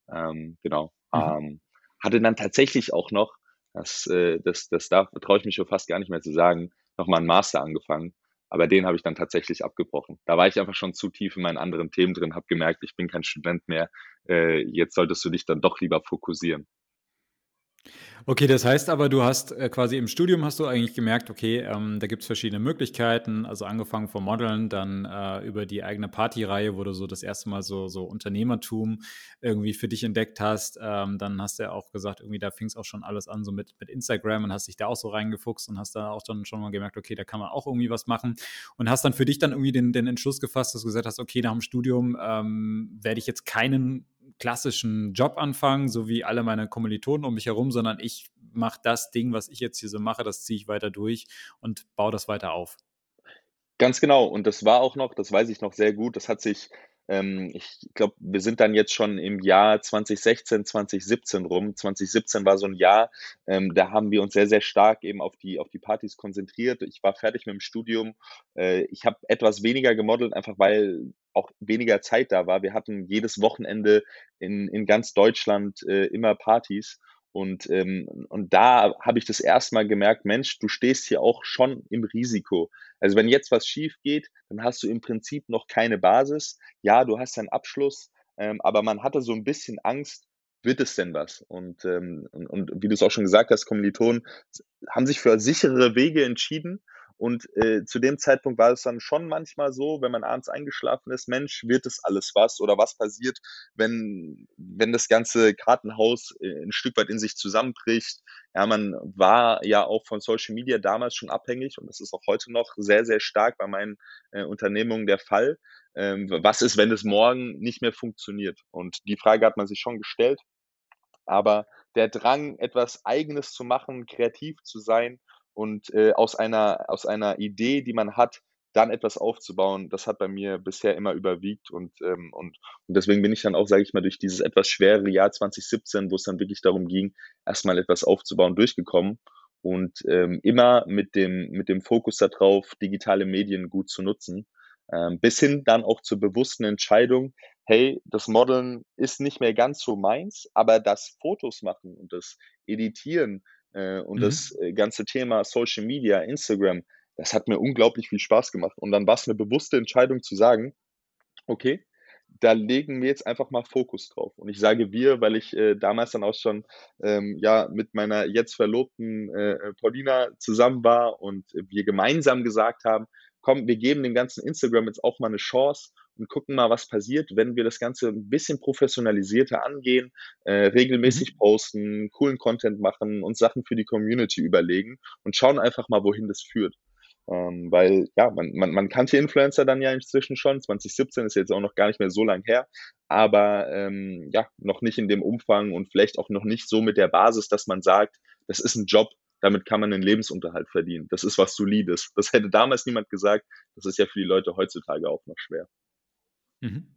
Ähm, genau. Mhm. Ähm, hatte dann tatsächlich auch noch, das, äh, das, das darf, traue ich mich schon fast gar nicht mehr zu sagen, nochmal einen Master angefangen. Aber den habe ich dann tatsächlich abgebrochen. Da war ich einfach schon zu tief in meinen anderen Themen drin, habe gemerkt, ich bin kein Student mehr. Äh, jetzt solltest du dich dann doch lieber fokussieren. Okay, das heißt aber, du hast äh, quasi im Studium hast du eigentlich gemerkt, okay, ähm, da gibt es verschiedene Möglichkeiten, also angefangen vom Modeln, dann äh, über die eigene Partyreihe, wo du so das erste Mal so, so Unternehmertum irgendwie für dich entdeckt hast. Ähm, dann hast du ja auch gesagt, irgendwie da fing es auch schon alles an, so mit, mit Instagram und hast dich da auch so reingefuchst und hast da auch dann schon mal gemerkt, okay, da kann man auch irgendwie was machen und hast dann für dich dann irgendwie den, den Entschluss gefasst, dass du gesagt hast, okay, nach dem Studium ähm, werde ich jetzt keinen klassischen Job anfangen, so wie alle meine Kommilitonen um mich herum, sondern ich mache das Ding, was ich jetzt hier so mache, das ziehe ich weiter durch und baue das weiter auf. Ganz genau. Und das war auch noch, das weiß ich noch sehr gut, das hat sich ähm, ich glaube, wir sind dann jetzt schon im Jahr 2016, 2017 rum. 2017 war so ein Jahr, ähm, da haben wir uns sehr, sehr stark eben auf die, auf die Partys konzentriert. Ich war fertig mit dem Studium. Äh, ich habe etwas weniger gemodelt, einfach weil auch weniger Zeit da war. Wir hatten jedes Wochenende in, in ganz Deutschland äh, immer Partys. Und, ähm, und da habe ich das erste Mal gemerkt, Mensch, du stehst hier auch schon im Risiko. Also wenn jetzt was schief geht, dann hast du im Prinzip noch keine Basis. Ja, du hast einen Abschluss, ähm, aber man hatte so ein bisschen Angst, wird es denn was? Und, ähm, und, und wie du es auch schon gesagt hast, Kommilitonen haben sich für sichere Wege entschieden und äh, zu dem Zeitpunkt war es dann schon manchmal so, wenn man abends eingeschlafen ist, Mensch, wird es alles was? Oder was passiert, wenn, wenn das ganze Kartenhaus äh, ein Stück weit in sich zusammenbricht? Ja, man war ja auch von Social Media damals schon abhängig und das ist auch heute noch sehr, sehr stark bei meinen äh, Unternehmungen der Fall. Ähm, was ist, wenn es morgen nicht mehr funktioniert? Und die Frage hat man sich schon gestellt. Aber der Drang, etwas Eigenes zu machen, kreativ zu sein, und äh, aus, einer, aus einer Idee, die man hat, dann etwas aufzubauen, das hat bei mir bisher immer überwiegt und, ähm, und, und deswegen bin ich dann auch, sage ich mal, durch dieses etwas schwere Jahr 2017, wo es dann wirklich darum ging, erstmal etwas aufzubauen, durchgekommen und ähm, immer mit dem, mit dem Fokus darauf, digitale Medien gut zu nutzen, ähm, bis hin dann auch zur bewussten Entscheidung, hey, das Modeln ist nicht mehr ganz so meins, aber das Fotos machen und das Editieren, und mhm. das äh, ganze Thema Social Media, Instagram, das hat mir unglaublich viel Spaß gemacht. Und dann war es eine bewusste Entscheidung zu sagen, okay, da legen wir jetzt einfach mal Fokus drauf. Und ich sage wir, weil ich äh, damals dann auch schon ähm, ja mit meiner jetzt Verlobten äh, Paulina zusammen war und wir gemeinsam gesagt haben, komm, wir geben dem ganzen Instagram jetzt auch mal eine Chance und gucken mal, was passiert, wenn wir das Ganze ein bisschen professionalisierter angehen, äh, regelmäßig mhm. posten, coolen Content machen und Sachen für die Community überlegen und schauen einfach mal, wohin das führt. Ähm, weil, ja, man, man, man kannte Influencer dann ja inzwischen schon. 2017 ist jetzt auch noch gar nicht mehr so lang her, aber ähm, ja, noch nicht in dem Umfang und vielleicht auch noch nicht so mit der Basis, dass man sagt, das ist ein Job, damit kann man einen Lebensunterhalt verdienen. Das ist was Solides. Das hätte damals niemand gesagt. Das ist ja für die Leute heutzutage auch noch schwer. Mhm.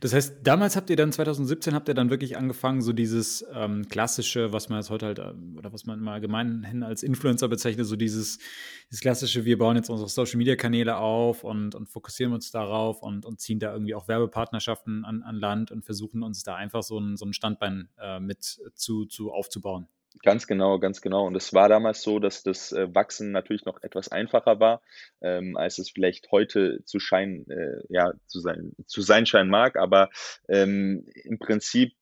Das heißt, damals habt ihr dann 2017 habt ihr dann wirklich angefangen, so dieses ähm, klassische, was man jetzt heute halt, ähm, oder was man mal gemeinhin als Influencer bezeichnet, so dieses, dieses klassische, wir bauen jetzt unsere Social Media Kanäle auf und, und fokussieren uns darauf und, und ziehen da irgendwie auch Werbepartnerschaften an, an Land und versuchen uns da einfach so ein, so ein Standbein äh, mit zu, zu aufzubauen. Ganz genau, ganz genau. Und es war damals so, dass das äh, Wachsen natürlich noch etwas einfacher war, ähm, als es vielleicht heute zu scheinen, äh, ja, zu sein, zu sein scheinen mag. Aber ähm, im Prinzip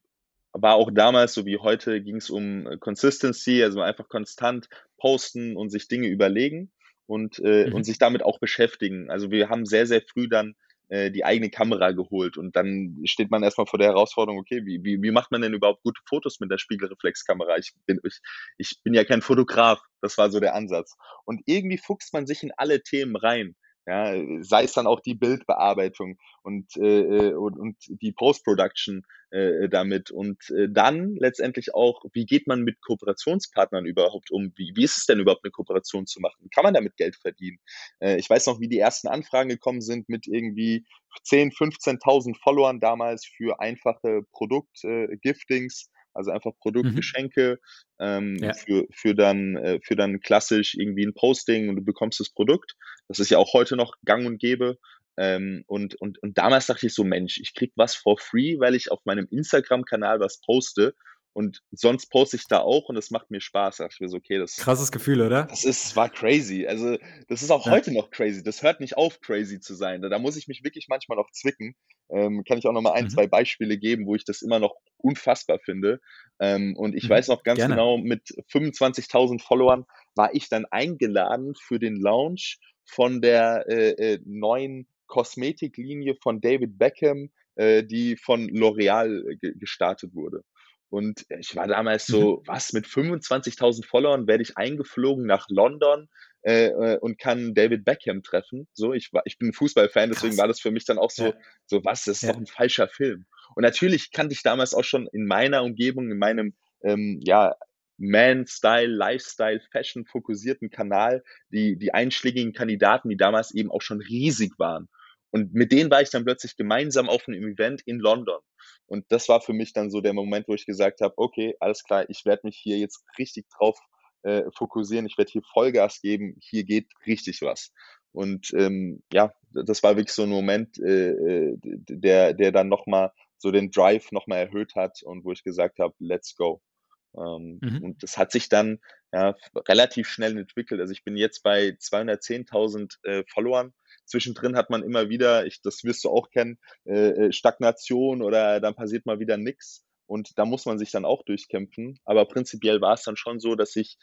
war auch damals, so wie heute, ging es um äh, Consistency, also einfach konstant posten und sich Dinge überlegen und, äh, mhm. und sich damit auch beschäftigen. Also wir haben sehr, sehr früh dann äh, die eigene Kamera geholt. Und dann steht man erstmal vor der Herausforderung, okay, wie, wie, wie macht man denn überhaupt gute Fotos mit der Spiegelreflexkamera? Ich bin, ich, ich bin ja kein Fotograf. Das war so der Ansatz. Und irgendwie fuchst man sich in alle Themen rein. Ja, sei es dann auch die Bildbearbeitung und, äh, äh und, und die Post-Production äh, damit. Und äh, dann letztendlich auch, wie geht man mit Kooperationspartnern überhaupt um? Wie, wie ist es denn überhaupt, eine Kooperation zu machen? Kann man damit Geld verdienen? Äh, ich weiß noch, wie die ersten Anfragen gekommen sind mit irgendwie 10, 15.000 Followern damals für einfache Produkt-Giftings. Also einfach mhm. Produktgeschenke mhm. ähm, ja. für, für, dann, äh, für dann klassisch irgendwie ein Posting und du bekommst das Produkt. Das ist ja auch heute noch gang und gäbe. Ähm, und, und, und damals dachte ich so, Mensch, ich krieg was for free, weil ich auf meinem Instagram-Kanal was poste und sonst poste ich da auch und es macht mir Spaß. Da ich mir so, okay, das krasses Gefühl, oder? Das ist war crazy. Also das ist auch ja. heute noch crazy. Das hört nicht auf, crazy zu sein. Da, da muss ich mich wirklich manchmal noch zwicken. Ähm, kann ich auch noch mal ein, mhm. zwei Beispiele geben, wo ich das immer noch unfassbar finde. Ähm, und ich mhm. weiß noch ganz Gerne. genau, mit 25.000 Followern war ich dann eingeladen für den Launch von der äh, äh, neuen Kosmetiklinie von David Beckham, äh, die von L'Oreal ge gestartet wurde. Und ich war damals so, mhm. was, mit 25.000 Followern werde ich eingeflogen nach London äh, äh, und kann David Beckham treffen. So, ich war, ich bin Fußballfan, deswegen Krass. war das für mich dann auch so, ja. so was, das ist ja. doch ein falscher Film. Und natürlich kannte ich damals auch schon in meiner Umgebung, in meinem, ähm, ja, Man-Style, Lifestyle, Fashion fokussierten Kanal, die, die einschlägigen Kandidaten, die damals eben auch schon riesig waren. Und mit denen war ich dann plötzlich gemeinsam auf einem Event in London. Und das war für mich dann so der Moment, wo ich gesagt habe, okay, alles klar, ich werde mich hier jetzt richtig drauf äh, fokussieren, ich werde hier Vollgas geben, hier geht richtig was. Und ähm, ja, das war wirklich so ein Moment, äh, äh der, der dann nochmal so den Drive nochmal erhöht hat und wo ich gesagt habe, let's go. Ähm, mhm. Und das hat sich dann ja, relativ schnell entwickelt. Also ich bin jetzt bei 210.000 äh, Followern Zwischendrin hat man immer wieder, ich, das wirst du auch kennen, äh, äh, Stagnation oder dann passiert mal wieder nichts. Und da muss man sich dann auch durchkämpfen. Aber prinzipiell war es dann schon so, dass ich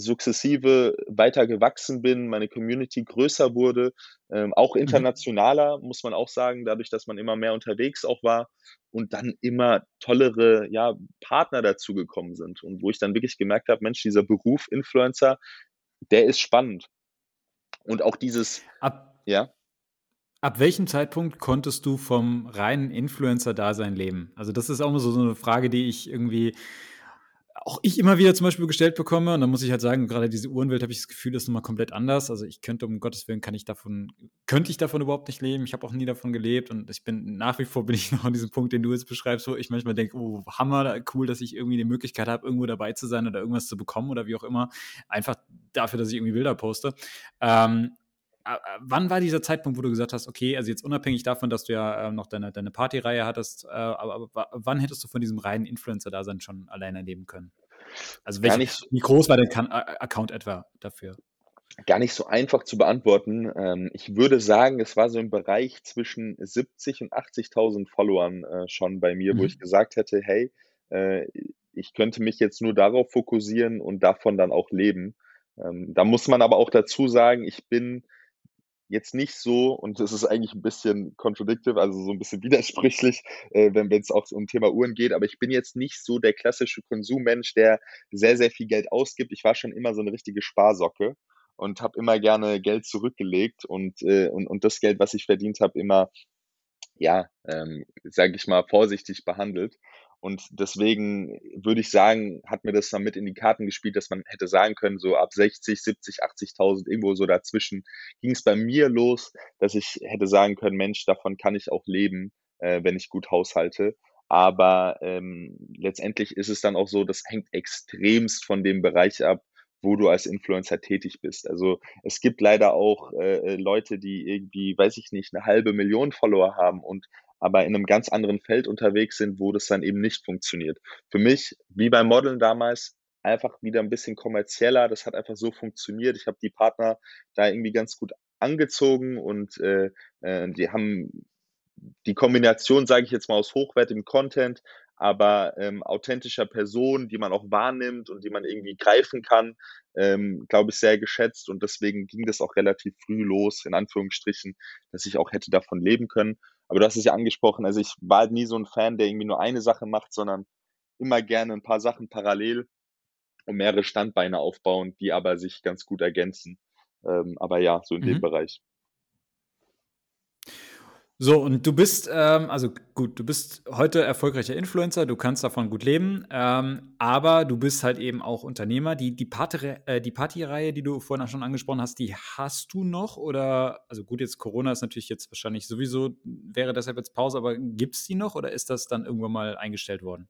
sukzessive weiter gewachsen bin, meine Community größer wurde, ähm, auch mhm. internationaler, muss man auch sagen, dadurch, dass man immer mehr unterwegs auch war und dann immer tollere ja, Partner dazugekommen sind. Und wo ich dann wirklich gemerkt habe, Mensch, dieser Beruf Influencer, der ist spannend. Und auch dieses. Ab, ja. Ab welchem Zeitpunkt konntest du vom reinen Influencer-Dasein leben? Also, das ist auch immer so, so eine Frage, die ich irgendwie auch ich immer wieder zum Beispiel gestellt bekomme. Und dann muss ich halt sagen, gerade diese Uhrenwelt habe ich das Gefühl, ist nochmal komplett anders. Also ich könnte, um Gottes Willen, kann ich davon, könnte ich davon überhaupt nicht leben. Ich habe auch nie davon gelebt und ich bin nach wie vor bin ich noch an diesem Punkt, den du jetzt beschreibst, wo ich manchmal denke, oh, Hammer, cool, dass ich irgendwie die Möglichkeit habe, irgendwo dabei zu sein oder irgendwas zu bekommen oder wie auch immer. Einfach dafür, dass ich irgendwie Bilder poste. Ähm, äh, äh, wann war dieser Zeitpunkt, wo du gesagt hast, okay, also jetzt unabhängig davon, dass du ja äh, noch deine, deine Partyreihe hattest, äh, aber, aber, wann hättest du von diesem reinen Influencer-Dasein schon alleine leben können? Also welch, nicht, wie groß war dein kan Account etwa dafür? Gar nicht so einfach zu beantworten. Ähm, ich würde sagen, es war so im Bereich zwischen 70 und 80.000 Followern äh, schon bei mir, mhm. wo ich gesagt hätte, hey, äh, ich könnte mich jetzt nur darauf fokussieren und davon dann auch leben. Ähm, da muss man aber auch dazu sagen, ich bin jetzt nicht so, und das ist eigentlich ein bisschen contradictive, also so ein bisschen widersprüchlich, äh, wenn es auch um Thema Uhren geht, aber ich bin jetzt nicht so der klassische Konsummensch, der sehr, sehr viel Geld ausgibt. Ich war schon immer so eine richtige Sparsocke und habe immer gerne Geld zurückgelegt und, äh, und, und das Geld, was ich verdient habe, immer, ja, ähm, sage ich mal, vorsichtig behandelt. Und deswegen würde ich sagen, hat mir das dann mit in die Karten gespielt, dass man hätte sagen können, so ab 60, 70, 80.000, irgendwo so dazwischen ging es bei mir los, dass ich hätte sagen können, Mensch, davon kann ich auch leben, äh, wenn ich gut haushalte. Aber ähm, letztendlich ist es dann auch so, das hängt extremst von dem Bereich ab, wo du als Influencer tätig bist. Also es gibt leider auch äh, Leute, die irgendwie, weiß ich nicht, eine halbe Million Follower haben und aber in einem ganz anderen Feld unterwegs sind, wo das dann eben nicht funktioniert. Für mich, wie beim Modeln damals, einfach wieder ein bisschen kommerzieller. Das hat einfach so funktioniert. Ich habe die Partner da irgendwie ganz gut angezogen und äh, äh, die haben die Kombination, sage ich jetzt mal, aus hochwertigem Content, aber ähm, authentischer Person, die man auch wahrnimmt und die man irgendwie greifen kann, ähm, glaube ich, sehr geschätzt. Und deswegen ging das auch relativ früh los, in Anführungsstrichen, dass ich auch hätte davon leben können. Aber du hast es ja angesprochen, also ich war halt nie so ein Fan, der irgendwie nur eine Sache macht, sondern immer gerne ein paar Sachen parallel und mehrere Standbeine aufbauen, die aber sich ganz gut ergänzen. Ähm, aber ja, so in mhm. dem Bereich. So, und du bist, ähm, also gut, du bist heute erfolgreicher Influencer, du kannst davon gut leben, ähm, aber du bist halt eben auch Unternehmer. Die, die, Party, äh, die Partyreihe, die du vorhin auch schon angesprochen hast, die hast du noch? Oder, also gut, jetzt Corona ist natürlich jetzt wahrscheinlich sowieso, wäre deshalb jetzt Pause, aber gibt es die noch oder ist das dann irgendwann mal eingestellt worden?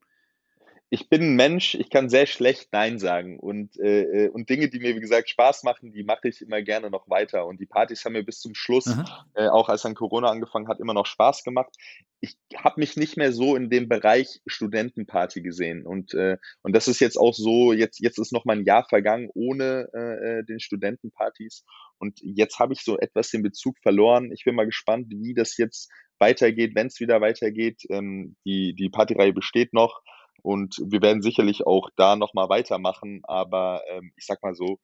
Ich bin ein Mensch, ich kann sehr schlecht Nein sagen. Und, äh, äh, und Dinge, die mir, wie gesagt, Spaß machen, die mache ich immer gerne noch weiter. Und die Partys haben mir bis zum Schluss, äh, auch als dann Corona angefangen hat, immer noch Spaß gemacht. Ich habe mich nicht mehr so in dem Bereich Studentenparty gesehen. Und, äh, und das ist jetzt auch so, jetzt, jetzt ist noch mal ein Jahr vergangen ohne äh, äh den Studentenpartys. Und jetzt habe ich so etwas den Bezug verloren. Ich bin mal gespannt, wie das jetzt weitergeht, wenn es wieder weitergeht. Ähm, die, die Partyreihe besteht noch. Und wir werden sicherlich auch da nochmal weitermachen. Aber ähm, ich sag mal so,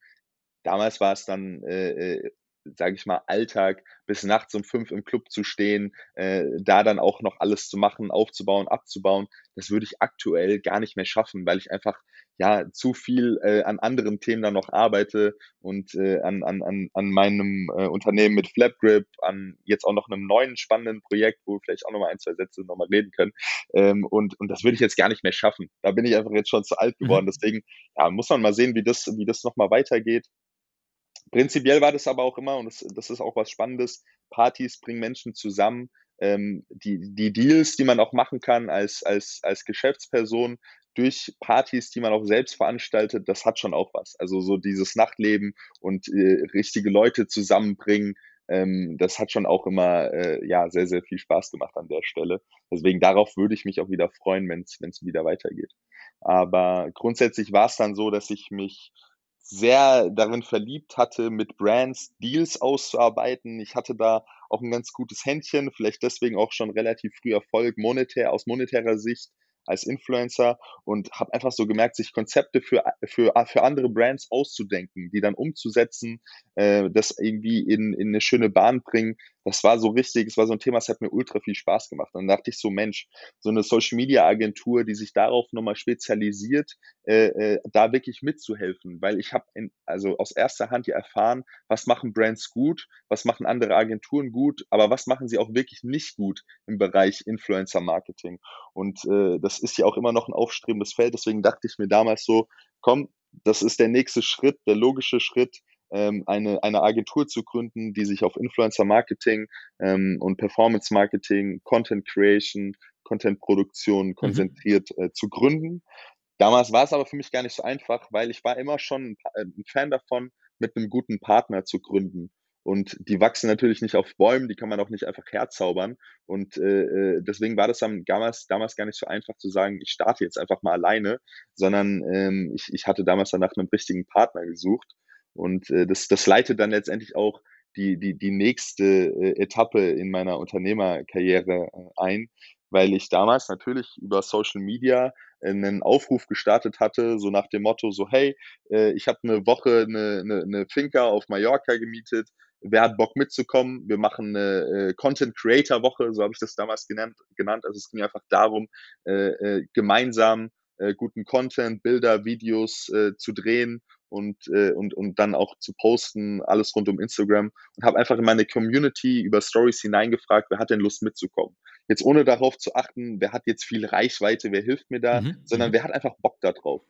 damals war es dann äh, äh sage ich mal, Alltag, bis nachts um fünf im Club zu stehen, äh, da dann auch noch alles zu machen, aufzubauen, abzubauen, das würde ich aktuell gar nicht mehr schaffen, weil ich einfach ja zu viel äh, an anderen Themen dann noch arbeite und äh, an, an, an, an meinem äh, Unternehmen mit Flapgrip, an jetzt auch noch einem neuen spannenden Projekt, wo wir vielleicht auch nochmal ein, zwei Sätze nochmal reden können. Ähm, und, und das würde ich jetzt gar nicht mehr schaffen. Da bin ich einfach jetzt schon zu alt geworden. Mhm. Deswegen ja, muss man mal sehen, wie das, wie das nochmal weitergeht. Prinzipiell war das aber auch immer, und das, das ist auch was Spannendes, Partys bringen Menschen zusammen. Ähm, die, die Deals, die man auch machen kann als, als, als Geschäftsperson durch Partys, die man auch selbst veranstaltet, das hat schon auch was. Also so dieses Nachtleben und äh, richtige Leute zusammenbringen, ähm, das hat schon auch immer äh, ja sehr, sehr viel Spaß gemacht an der Stelle. Deswegen darauf würde ich mich auch wieder freuen, wenn es wieder weitergeht. Aber grundsätzlich war es dann so, dass ich mich sehr darin verliebt hatte, mit Brands Deals auszuarbeiten. Ich hatte da auch ein ganz gutes Händchen, vielleicht deswegen auch schon relativ früh Erfolg monetär, aus monetärer Sicht als Influencer und habe einfach so gemerkt, sich Konzepte für, für, für andere Brands auszudenken, die dann umzusetzen, äh, das irgendwie in, in eine schöne Bahn bringen. Das war so richtig, es war so ein Thema, es hat mir ultra viel Spaß gemacht. Und dann dachte ich so, Mensch, so eine Social Media Agentur, die sich darauf nochmal spezialisiert, äh, äh, da wirklich mitzuhelfen, weil ich habe also aus erster Hand ja erfahren, was machen Brands gut, was machen andere Agenturen gut, aber was machen sie auch wirklich nicht gut im Bereich Influencer Marketing. Und äh, das ist ja auch immer noch ein aufstrebendes Feld. Deswegen dachte ich mir damals so, komm, das ist der nächste Schritt, der logische Schritt, ähm, eine, eine Agentur zu gründen, die sich auf Influencer Marketing ähm, und Performance Marketing, Content Creation, Content Produktion mhm. konzentriert mhm. äh, zu gründen. Damals war es aber für mich gar nicht so einfach, weil ich war immer schon ein Fan davon, mit einem guten Partner zu gründen. Und die wachsen natürlich nicht auf Bäumen, die kann man auch nicht einfach herzaubern. Und äh, äh, deswegen war das damals, damals gar nicht so einfach zu sagen, ich starte jetzt einfach mal alleine, sondern ähm, ich, ich hatte damals dann nach einem richtigen Partner gesucht. Und äh, das, das leitet dann letztendlich auch die, die, die nächste äh, Etappe in meiner Unternehmerkarriere äh, ein, weil ich damals natürlich über Social Media einen Aufruf gestartet hatte, so nach dem Motto, so hey, äh, ich habe eine Woche eine, eine, eine Finca auf Mallorca gemietet, wer hat Bock mitzukommen? Wir machen eine äh, Content Creator Woche, so habe ich das damals genannt. genannt. Also es ging einfach darum, äh, äh, gemeinsam äh, guten Content, Bilder, Videos äh, zu drehen und, äh, und, und dann auch zu posten, alles rund um Instagram und habe einfach in meine Community über Stories hineingefragt, wer hat denn Lust mitzukommen? Jetzt ohne darauf zu achten, wer hat jetzt viel Reichweite, wer hilft mir da, mhm. sondern mhm. wer hat einfach Bock da drauf.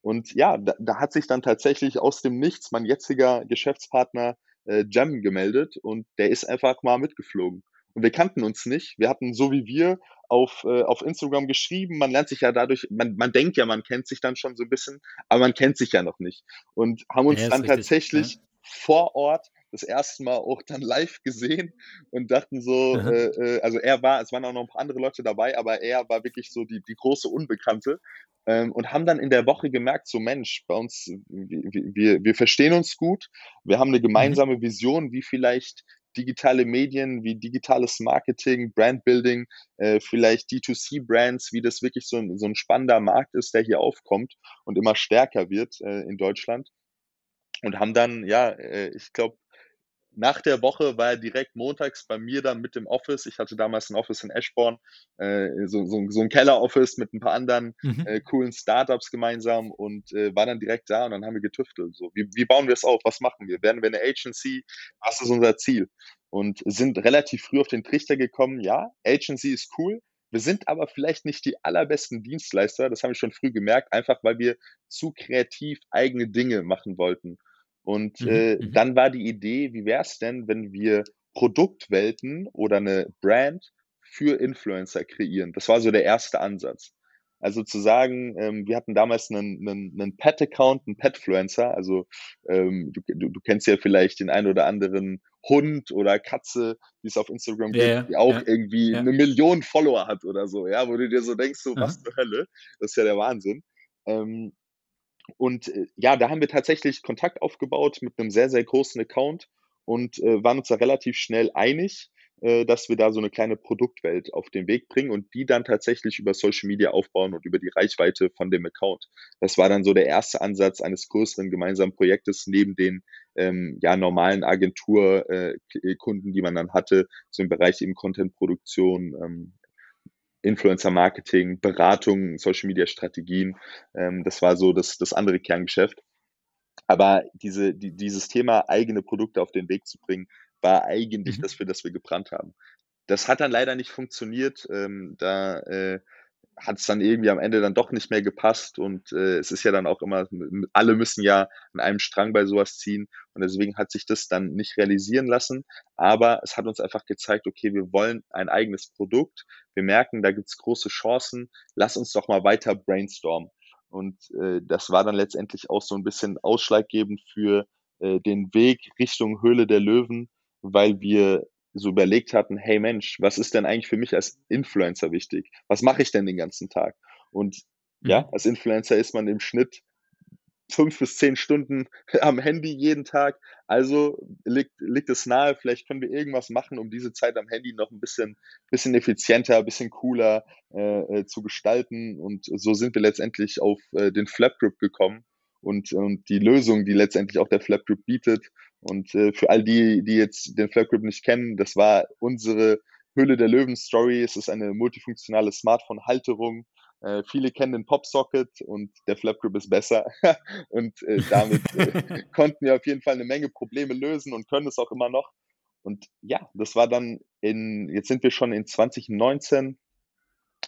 Und ja, da, da hat sich dann tatsächlich aus dem Nichts mein jetziger Geschäftspartner äh, Jam gemeldet und der ist einfach mal mitgeflogen. Und wir kannten uns nicht. Wir hatten so wie wir auf, äh, auf Instagram geschrieben. Man lernt sich ja dadurch, man, man denkt ja, man kennt sich dann schon so ein bisschen, aber man kennt sich ja noch nicht. Und haben uns ja, dann richtig, tatsächlich ja. vor Ort das erste Mal auch dann live gesehen und dachten so, äh, äh, also er war, es waren auch noch ein paar andere Leute dabei, aber er war wirklich so die, die große Unbekannte ähm, und haben dann in der Woche gemerkt, so Mensch, bei uns, wir, wir, wir verstehen uns gut, wir haben eine mhm. gemeinsame Vision, wie vielleicht digitale Medien, wie digitales Marketing, Brandbuilding, äh, vielleicht D2C-Brands, wie das wirklich so ein, so ein spannender Markt ist, der hier aufkommt und immer stärker wird äh, in Deutschland. Und haben dann, ja, äh, ich glaube, nach der Woche war er direkt montags bei mir dann mit dem Office. Ich hatte damals ein Office in Eschborn, äh, so, so, so ein Keller-Office mit ein paar anderen mhm. äh, coolen Startups gemeinsam und äh, war dann direkt da und dann haben wir getüftelt. So, wie, wie bauen wir es auf? Was machen wir? Werden wir eine Agency? Was ist unser Ziel? und sind relativ früh auf den Trichter gekommen, ja, Agency ist cool, wir sind aber vielleicht nicht die allerbesten Dienstleister, das haben wir schon früh gemerkt, einfach weil wir zu kreativ eigene Dinge machen wollten. Und mhm, äh, mhm. dann war die Idee, wie wäre es denn, wenn wir Produktwelten oder eine Brand für Influencer kreieren? Das war so der erste Ansatz. Also zu sagen, ähm, wir hatten damals einen, einen, einen Pet-Account, einen Petfluencer, also ähm, du, du, du kennst ja vielleicht den einen oder anderen Hund oder Katze, die es auf Instagram gibt, yeah, die auch yeah, irgendwie yeah. eine Million Follower hat oder so, ja, wo du dir so denkst, so, was zur Hölle, das ist ja der Wahnsinn. Ähm, und äh, ja, da haben wir tatsächlich Kontakt aufgebaut mit einem sehr, sehr großen Account und äh, waren uns da relativ schnell einig, äh, dass wir da so eine kleine Produktwelt auf den Weg bringen und die dann tatsächlich über Social Media aufbauen und über die Reichweite von dem Account. Das war dann so der erste Ansatz eines größeren gemeinsamen Projektes neben den ähm, ja, normalen Agenturkunden, äh, die man dann hatte, so im Bereich eben Contentproduktion, ähm, Influencer-Marketing, Beratung, Social-Media-Strategien. Ähm, das war so das, das andere Kerngeschäft. Aber diese, die, dieses Thema, eigene Produkte auf den Weg zu bringen, war eigentlich mhm. das, für das wir gebrannt haben. Das hat dann leider nicht funktioniert. Ähm, da äh, hat es dann irgendwie am Ende dann doch nicht mehr gepasst und äh, es ist ja dann auch immer, alle müssen ja an einem Strang bei sowas ziehen und deswegen hat sich das dann nicht realisieren lassen, aber es hat uns einfach gezeigt, okay, wir wollen ein eigenes Produkt, wir merken, da gibt's große Chancen, lass uns doch mal weiter brainstormen. Und äh, das war dann letztendlich auch so ein bisschen ausschlaggebend für äh, den Weg Richtung Höhle der Löwen, weil wir so überlegt hatten, hey Mensch, was ist denn eigentlich für mich als Influencer wichtig? Was mache ich denn den ganzen Tag? Und mhm. ja, als Influencer ist man im Schnitt fünf bis zehn Stunden am Handy jeden Tag. Also liegt, liegt es nahe, vielleicht können wir irgendwas machen, um diese Zeit am Handy noch ein bisschen, bisschen effizienter, ein bisschen cooler äh, äh zu gestalten. Und so sind wir letztendlich auf äh, den Flapgrip gekommen und, und die Lösung, die letztendlich auch der Flapgrip bietet. Und äh, für all die, die jetzt den Flapgrip nicht kennen, das war unsere Höhle der Löwen-Story. Es ist eine multifunktionale Smartphone-Halterung. Äh, viele kennen den Popsocket und der Flapgrip ist besser. und äh, damit äh, konnten wir auf jeden Fall eine Menge Probleme lösen und können es auch immer noch. Und ja, das war dann in, jetzt sind wir schon in 2019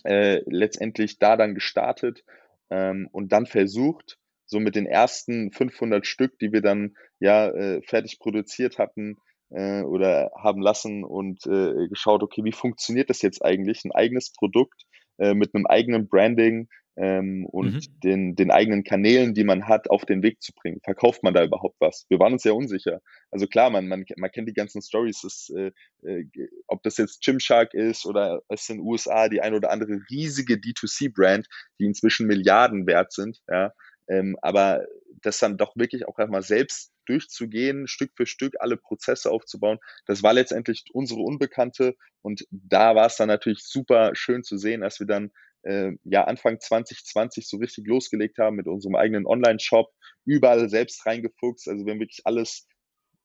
äh, letztendlich da dann gestartet ähm, und dann versucht, so mit den ersten 500 Stück, die wir dann ja äh, fertig produziert hatten äh, oder haben lassen und äh, geschaut, okay, wie funktioniert das jetzt eigentlich, ein eigenes Produkt äh, mit einem eigenen Branding ähm, und mhm. den, den eigenen Kanälen, die man hat, auf den Weg zu bringen. Verkauft man da überhaupt was? Wir waren uns sehr unsicher. Also klar, man, man, man kennt die ganzen Stories, äh, äh, ob das jetzt Gymshark ist oder es in den USA die ein oder andere riesige D2C-Brand, die inzwischen Milliarden wert sind, ja, ähm, aber das dann doch wirklich auch einmal selbst durchzugehen, Stück für Stück alle Prozesse aufzubauen, das war letztendlich unsere Unbekannte. Und da war es dann natürlich super schön zu sehen, als wir dann äh, ja Anfang 2020 so richtig losgelegt haben mit unserem eigenen Online-Shop, überall selbst reingefuchst. Also wir haben wirklich alles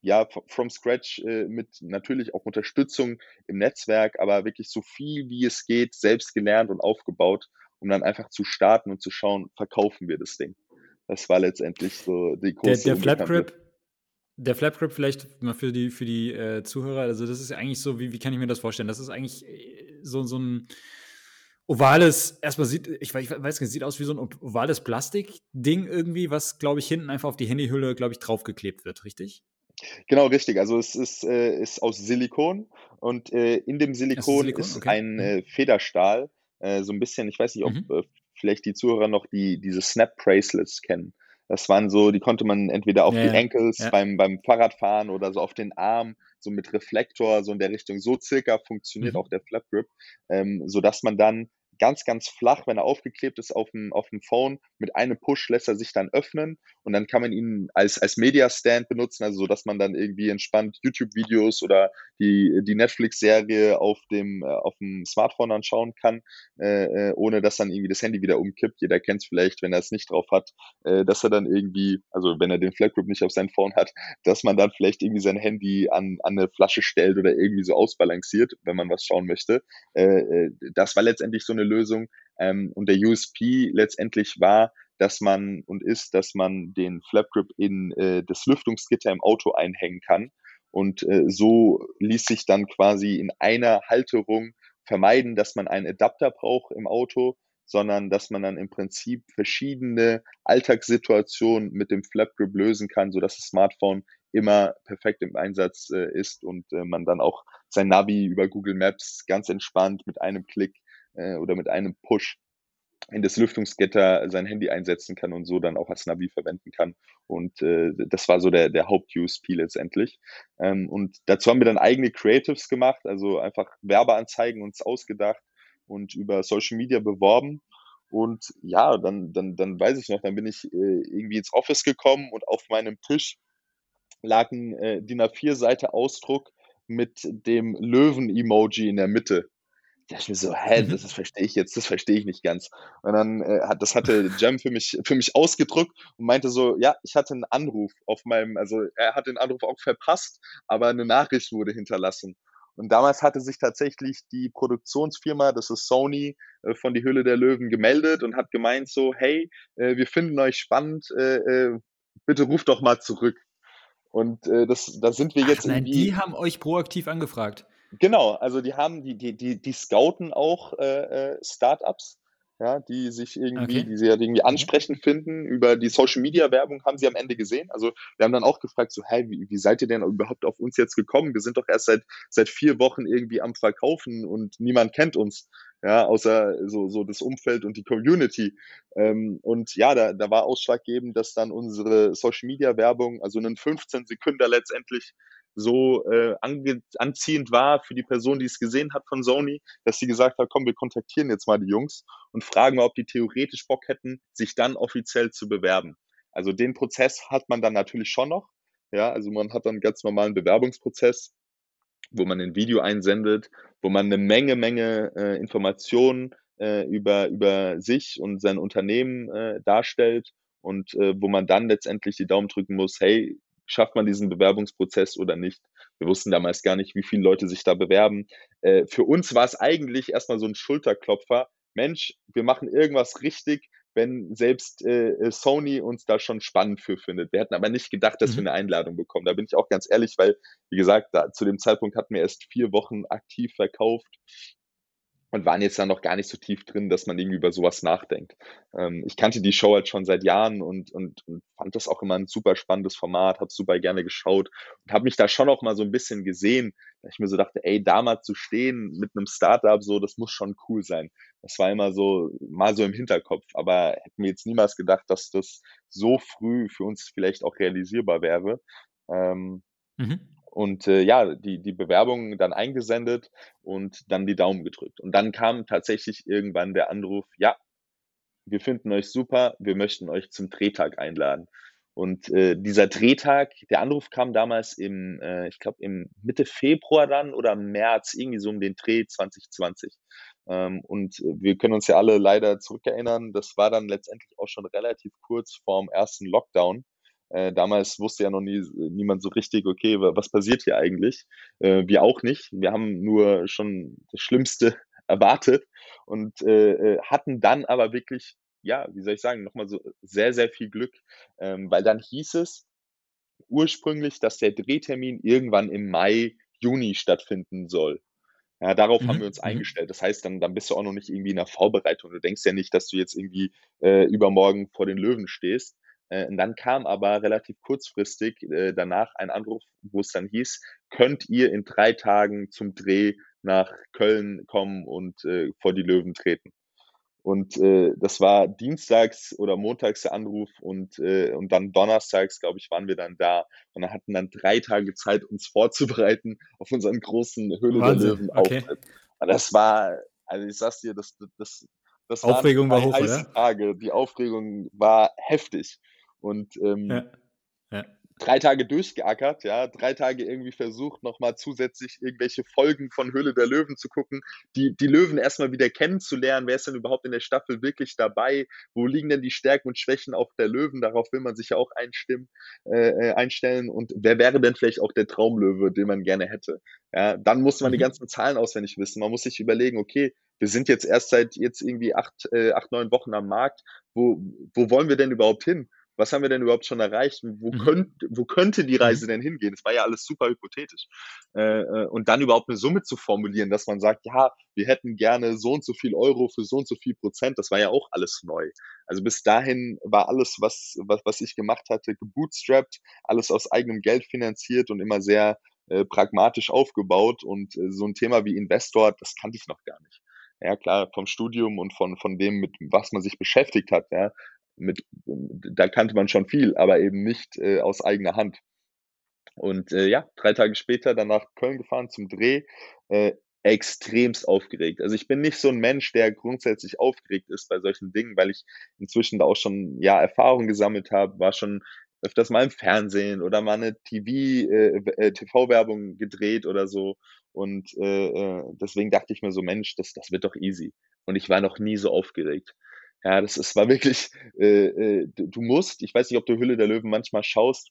ja, from scratch äh, mit natürlich auch Unterstützung im Netzwerk, aber wirklich so viel wie es geht, selbst gelernt und aufgebaut, um dann einfach zu starten und zu schauen, verkaufen wir das Ding. Das war letztendlich so die große Der, der Flapgrip, der Flapgrip vielleicht mal für die, für die äh, Zuhörer, also das ist ja eigentlich so, wie, wie kann ich mir das vorstellen? Das ist eigentlich äh, so, so ein ovales, erstmal sieht, ich weiß, ich weiß nicht, sieht aus wie so ein ovales Plastikding irgendwie, was, glaube ich, hinten einfach auf die Handyhülle, glaube ich, draufgeklebt wird, richtig? Genau, richtig. Also es ist, äh, ist aus Silikon und äh, in dem Silikon, Silikon? ist okay. ein mhm. äh, Federstahl, äh, so ein bisschen, ich weiß nicht, ob mhm. Vielleicht die Zuhörer noch die, diese Snap Bracelets kennen. Das waren so, die konnte man entweder auf ja, die Ankles ja. beim, beim Fahrradfahren oder so auf den Arm, so mit Reflektor, so in der Richtung. So circa funktioniert mhm. auch der Flap Grip, ähm, sodass man dann ganz, ganz flach, wenn er aufgeklebt ist auf dem, auf dem Phone. Mit einem Push lässt er sich dann öffnen und dann kann man ihn als, als Media Stand benutzen, also so, dass man dann irgendwie entspannt YouTube-Videos oder die, die Netflix-Serie auf dem, äh, auf dem Smartphone anschauen kann, äh, äh, ohne dass dann irgendwie das Handy wieder umkippt. Jeder kennt es vielleicht, wenn er es nicht drauf hat, äh, dass er dann irgendwie, also wenn er den Flag Grip nicht auf sein Phone hat, dass man dann vielleicht irgendwie sein Handy an, an eine Flasche stellt oder irgendwie so ausbalanciert, wenn man was schauen möchte. Äh, äh das war letztendlich so eine Lösung. Ähm, und der USP letztendlich war, dass man und ist, dass man den Flapgrip in äh, das Lüftungsgitter im Auto einhängen kann. Und äh, so ließ sich dann quasi in einer Halterung vermeiden, dass man einen Adapter braucht im Auto, sondern dass man dann im Prinzip verschiedene Alltagssituationen mit dem Flap Grip lösen kann, sodass das Smartphone immer perfekt im Einsatz äh, ist und äh, man dann auch sein Navi über Google Maps ganz entspannt mit einem Klick äh, oder mit einem Push in das Lüftungsgitter sein Handy einsetzen kann und so dann auch als Navi verwenden kann. Und äh, das war so der, der Haupt-USP letztendlich. Ähm, und dazu haben wir dann eigene Creatives gemacht, also einfach Werbeanzeigen uns ausgedacht und über Social Media beworben. Und ja, dann, dann, dann weiß ich noch, dann bin ich äh, irgendwie ins Office gekommen und auf meinem Tisch lag ein äh, DIN A4-Seite Ausdruck mit dem Löwen-Emoji in der Mitte. Da ich mir so, hä, mhm. das, das verstehe ich jetzt, das verstehe ich nicht ganz. Und dann äh, hat das hatte Jem für mich für mich ausgedrückt und meinte so, ja, ich hatte einen Anruf auf meinem, also er hat den Anruf auch verpasst, aber eine Nachricht wurde hinterlassen. Und damals hatte sich tatsächlich die Produktionsfirma, das ist Sony, äh, von die Hülle der Löwen gemeldet und hat gemeint so, hey, äh, wir finden euch spannend, äh, bitte ruft doch mal zurück. Und das, da sind wir jetzt Ach, nein, irgendwie. Die haben euch proaktiv angefragt. Genau, also die haben, die, die, die, die scouten auch äh, äh, Startups, ja, die sich irgendwie, okay. die sie ja irgendwie mhm. ansprechend finden. Über die Social Media Werbung haben sie am Ende gesehen. Also wir haben dann auch gefragt, so, hey, wie, wie seid ihr denn überhaupt auf uns jetzt gekommen? Wir sind doch erst seit, seit vier Wochen irgendwie am Verkaufen und niemand kennt uns. Ja, außer so, so das Umfeld und die Community. Ähm, und ja, da, da war ausschlaggebend, dass dann unsere Social Media Werbung, also einen 15 Sekunden letztendlich so äh, anziehend war für die Person, die es gesehen hat von Sony, dass sie gesagt hat, komm, wir kontaktieren jetzt mal die Jungs und fragen mal, ob die theoretisch Bock hätten, sich dann offiziell zu bewerben. Also den Prozess hat man dann natürlich schon noch. Ja, also man hat dann einen ganz normalen Bewerbungsprozess, wo man ein Video einsendet, wo man eine Menge, Menge äh, Informationen äh, über, über sich und sein Unternehmen äh, darstellt und äh, wo man dann letztendlich die Daumen drücken muss, hey, schafft man diesen Bewerbungsprozess oder nicht. Wir wussten damals gar nicht, wie viele Leute sich da bewerben. Äh, für uns war es eigentlich erstmal so ein Schulterklopfer. Mensch, wir machen irgendwas richtig, wenn selbst äh, Sony uns da schon spannend für findet. Wir hätten aber nicht gedacht, dass mhm. wir eine Einladung bekommen. Da bin ich auch ganz ehrlich, weil, wie gesagt, da, zu dem Zeitpunkt hatten wir erst vier Wochen aktiv verkauft und waren jetzt dann noch gar nicht so tief drin, dass man irgendwie über sowas nachdenkt. Ähm, ich kannte die Show halt schon seit Jahren und, und, und fand das auch immer ein super spannendes Format, habe super gerne geschaut und habe mich da schon auch mal so ein bisschen gesehen, da ich mir so dachte, ey, da mal zu stehen mit einem Startup, so, das muss schon cool sein. Das war immer so, mal so im Hinterkopf, aber hätten mir jetzt niemals gedacht, dass das so früh für uns vielleicht auch realisierbar wäre. Ähm, mhm. Und äh, ja, die, die Bewerbung dann eingesendet und dann die Daumen gedrückt. Und dann kam tatsächlich irgendwann der Anruf, ja, wir finden euch super, wir möchten euch zum Drehtag einladen. Und äh, dieser Drehtag, der Anruf kam damals im, äh, ich glaube, im Mitte Februar dann oder März, irgendwie so um den Dreh 2020. Ähm, und wir können uns ja alle leider zurückerinnern, das war dann letztendlich auch schon relativ kurz vorm ersten Lockdown. Äh, damals wusste ja noch nie, niemand so richtig, okay, was passiert hier eigentlich? Äh, wir auch nicht. Wir haben nur schon das Schlimmste erwartet und äh, äh, hatten dann aber wirklich, ja, wie soll ich sagen, nochmal so sehr, sehr viel Glück, ähm, weil dann hieß es ursprünglich, dass der Drehtermin irgendwann im Mai, Juni stattfinden soll. Ja, darauf mhm. haben wir uns mhm. eingestellt. Das heißt, dann, dann bist du auch noch nicht irgendwie in der Vorbereitung. Du denkst ja nicht, dass du jetzt irgendwie äh, übermorgen vor den Löwen stehst. Äh, und dann kam aber relativ kurzfristig äh, danach ein Anruf, wo es dann hieß, könnt ihr in drei Tagen zum Dreh nach Köln kommen und äh, vor die Löwen treten. Und äh, das war dienstags oder montags der Anruf und, äh, und dann donnerstags, glaube ich, waren wir dann da und hatten dann drei Tage Zeit, uns vorzubereiten auf unseren großen Höhle Wahnsinn. der Löwen Auftritt. Okay. Und das war, also ich sag's dir, das, das, das Aufregung war hoch, oder? Tage. Die Aufregung war heftig. Und ähm, ja. Ja. drei Tage durchgeackert, ja, drei Tage irgendwie versucht, nochmal zusätzlich irgendwelche Folgen von Höhle der Löwen zu gucken, die, die Löwen erstmal wieder kennenzulernen, wer ist denn überhaupt in der Staffel wirklich dabei, wo liegen denn die Stärken und Schwächen auch der Löwen, darauf will man sich ja auch einstimmen, äh, äh einstellen und wer wäre denn vielleicht auch der Traumlöwe, den man gerne hätte. Ja, dann muss man mhm. die ganzen Zahlen auswendig wissen, man muss sich überlegen, okay, wir sind jetzt erst seit jetzt irgendwie acht, äh, acht neun Wochen am Markt, wo, wo wollen wir denn überhaupt hin? Was haben wir denn überhaupt schon erreicht? Wo, mhm. könnt, wo könnte die mhm. Reise denn hingehen? Das war ja alles super hypothetisch. Äh, äh, und dann überhaupt eine Summe zu formulieren, dass man sagt, ja, wir hätten gerne so und so viel Euro für so und so viel Prozent, das war ja auch alles neu. Also bis dahin war alles, was, was, was ich gemacht hatte, gebootstrapped, alles aus eigenem Geld finanziert und immer sehr äh, pragmatisch aufgebaut. Und äh, so ein Thema wie Investor, das kannte ich noch gar nicht. Ja, klar, vom Studium und von, von dem, mit was man sich beschäftigt hat, ja, mit, da kannte man schon viel, aber eben nicht äh, aus eigener Hand. Und äh, ja, drei Tage später dann nach Köln gefahren zum Dreh, äh, extremst aufgeregt. Also ich bin nicht so ein Mensch, der grundsätzlich aufgeregt ist bei solchen Dingen, weil ich inzwischen da auch schon ja Erfahrung gesammelt habe, war schon öfters mal im Fernsehen oder mal eine TV, äh, äh TV-Werbung gedreht oder so. Und äh, äh, deswegen dachte ich mir so, Mensch, das, das wird doch easy. Und ich war noch nie so aufgeregt. Ja, das ist, war wirklich, äh, äh, du musst, ich weiß nicht, ob du Hülle der Löwen manchmal schaust.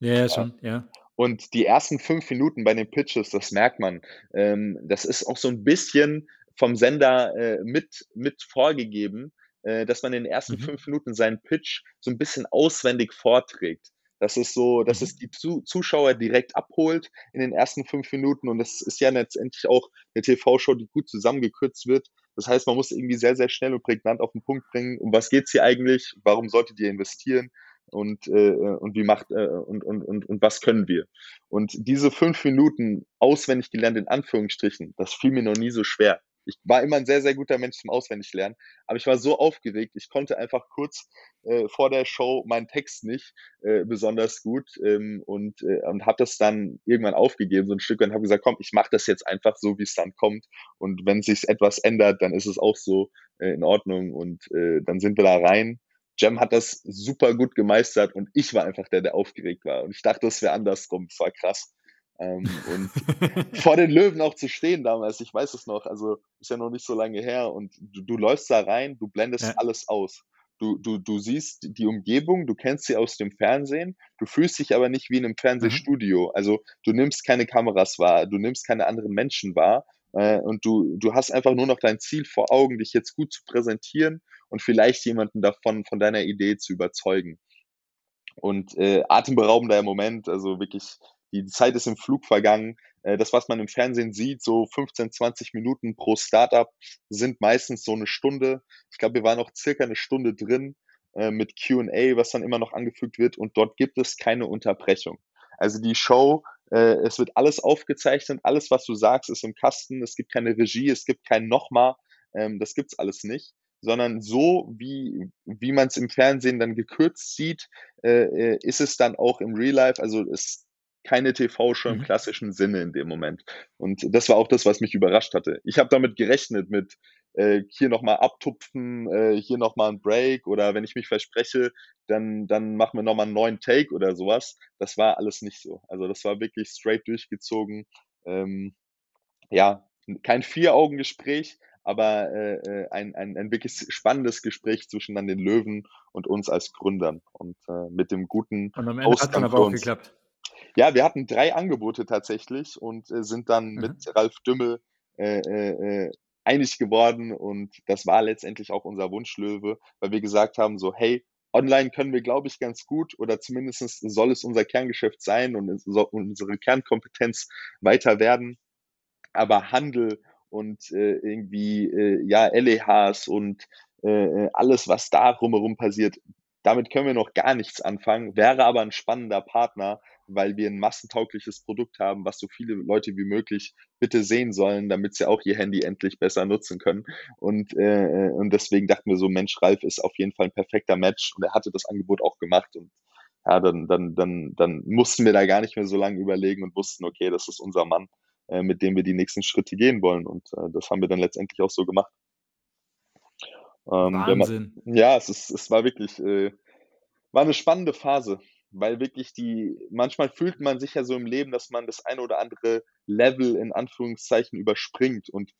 Ja, ja, schon, ja. Und die ersten fünf Minuten bei den Pitches, das merkt man. Ähm, das ist auch so ein bisschen vom Sender äh, mit, mit vorgegeben, äh, dass man in den ersten mhm. fünf Minuten seinen Pitch so ein bisschen auswendig vorträgt. Das ist so, dass mhm. es die Zuschauer direkt abholt in den ersten fünf Minuten und das ist ja letztendlich auch eine TV-Show, die gut zusammengekürzt wird. Das heißt, man muss irgendwie sehr, sehr schnell und prägnant auf den Punkt bringen, um was geht's hier eigentlich, warum solltet ihr investieren? Und, äh, und wie macht äh, und, und, und, und was können wir. Und diese fünf Minuten auswendig gelernt in Anführungsstrichen, das fiel mir noch nie so schwer ich war immer ein sehr, sehr guter Mensch zum Auswendiglernen, aber ich war so aufgeregt, ich konnte einfach kurz äh, vor der Show meinen Text nicht äh, besonders gut ähm, und, äh, und habe das dann irgendwann aufgegeben, so ein Stück, und habe gesagt, komm, ich mache das jetzt einfach so, wie es dann kommt und wenn sich etwas ändert, dann ist es auch so äh, in Ordnung und äh, dann sind wir da rein. Jem hat das super gut gemeistert und ich war einfach der, der aufgeregt war. Und ich dachte, das wäre andersrum. Es war krass. Ähm, und vor den Löwen auch zu stehen damals, ich weiß es noch, also ist ja noch nicht so lange her und du, du läufst da rein, du blendest ja. alles aus. Du, du, du siehst die Umgebung, du kennst sie aus dem Fernsehen, du fühlst dich aber nicht wie in einem Fernsehstudio. Mhm. Also du nimmst keine Kameras wahr, du nimmst keine anderen Menschen wahr äh, und du, du hast einfach nur noch dein Ziel vor Augen, dich jetzt gut zu präsentieren und vielleicht jemanden davon, von deiner Idee zu überzeugen. Und äh, atemberaubender Moment, also wirklich die Zeit ist im Flug vergangen. Äh, das, was man im Fernsehen sieht, so 15, 20 Minuten pro Startup, sind meistens so eine Stunde. Ich glaube, wir waren noch circa eine Stunde drin äh, mit QA, was dann immer noch angefügt wird. Und dort gibt es keine Unterbrechung. Also die Show, äh, es wird alles aufgezeichnet, alles, was du sagst, ist im Kasten. Es gibt keine Regie, es gibt kein Nochmal. Ähm, das gibt's alles nicht sondern so wie, wie man es im Fernsehen dann gekürzt sieht, äh, ist es dann auch im Real Life. Also es keine TV-Show im mhm. klassischen Sinne in dem Moment. Und das war auch das, was mich überrascht hatte. Ich habe damit gerechnet, mit äh, hier nochmal abtupfen, äh, hier nochmal ein Break oder wenn ich mich verspreche, dann, dann machen wir nochmal einen neuen Take oder sowas. Das war alles nicht so. Also das war wirklich straight durchgezogen. Ähm, ja, kein Vier-Augen-Gespräch, aber äh, äh, ein, ein, ein wirklich spannendes Gespräch zwischen dann den Löwen und uns als Gründern und äh, mit dem guten Und am Ende hat dann aber auch geklappt. Ja, wir hatten drei Angebote tatsächlich und äh, sind dann mhm. mit Ralf Dümmel äh, äh, äh, einig geworden und das war letztendlich auch unser Wunschlöwe, weil wir gesagt haben, so hey, online können wir, glaube ich, ganz gut oder zumindest soll es unser Kerngeschäft sein und unsere Kernkompetenz weiter werden. Aber Handel und äh, irgendwie äh, ja LEHs und äh, äh, alles, was da rumherum passiert, damit können wir noch gar nichts anfangen, wäre aber ein spannender Partner, weil wir ein massentaugliches Produkt haben, was so viele Leute wie möglich bitte sehen sollen, damit sie auch ihr Handy endlich besser nutzen können. Und, äh, und deswegen dachten wir so, Mensch, Ralf ist auf jeden Fall ein perfekter Match und er hatte das Angebot auch gemacht und ja, dann, dann, dann, dann mussten wir da gar nicht mehr so lange überlegen und wussten, okay, das ist unser Mann, äh, mit dem wir die nächsten Schritte gehen wollen. Und äh, das haben wir dann letztendlich auch so gemacht. Ähm, Wahnsinn. Man, ja, es, ist, es war wirklich, äh, war eine spannende Phase weil wirklich die, manchmal fühlt man sich ja so im Leben, dass man das eine oder andere Level in Anführungszeichen überspringt und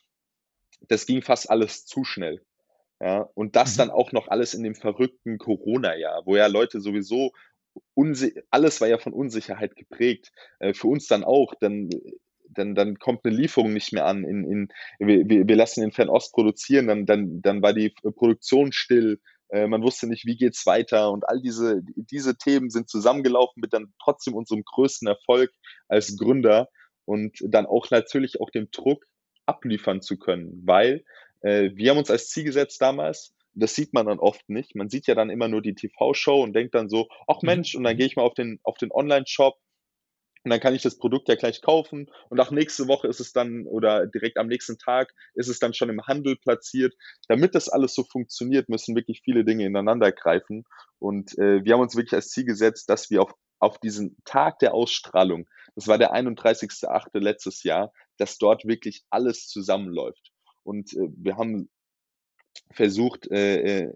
das ging fast alles zu schnell. Ja, und das mhm. dann auch noch alles in dem verrückten Corona-Jahr, wo ja Leute sowieso alles war ja von Unsicherheit geprägt. Äh, für uns dann auch, dann, dann, dann kommt eine Lieferung nicht mehr an. In, in, wir, wir lassen in Fernost produzieren, dann, dann, dann war die Produktion still äh, man wusste nicht, wie geht's weiter und all diese, diese Themen sind zusammengelaufen mit dann trotzdem unserem größten Erfolg als Gründer und dann auch natürlich auch dem Druck abliefern zu können, weil äh, wir haben uns als Ziel gesetzt damals, das sieht man dann oft nicht. Man sieht ja dann immer nur die TV-Show und denkt dann so, ach mhm. Mensch, und dann gehe ich mal auf den, auf den Online-Shop und dann kann ich das Produkt ja gleich kaufen und auch nächste Woche ist es dann oder direkt am nächsten Tag ist es dann schon im Handel platziert. Damit das alles so funktioniert, müssen wirklich viele Dinge ineinander greifen. Und äh, wir haben uns wirklich als Ziel gesetzt, dass wir auf, auf diesen Tag der Ausstrahlung, das war der 31.8. letztes Jahr, dass dort wirklich alles zusammenläuft. Und äh, wir haben versucht, äh, äh,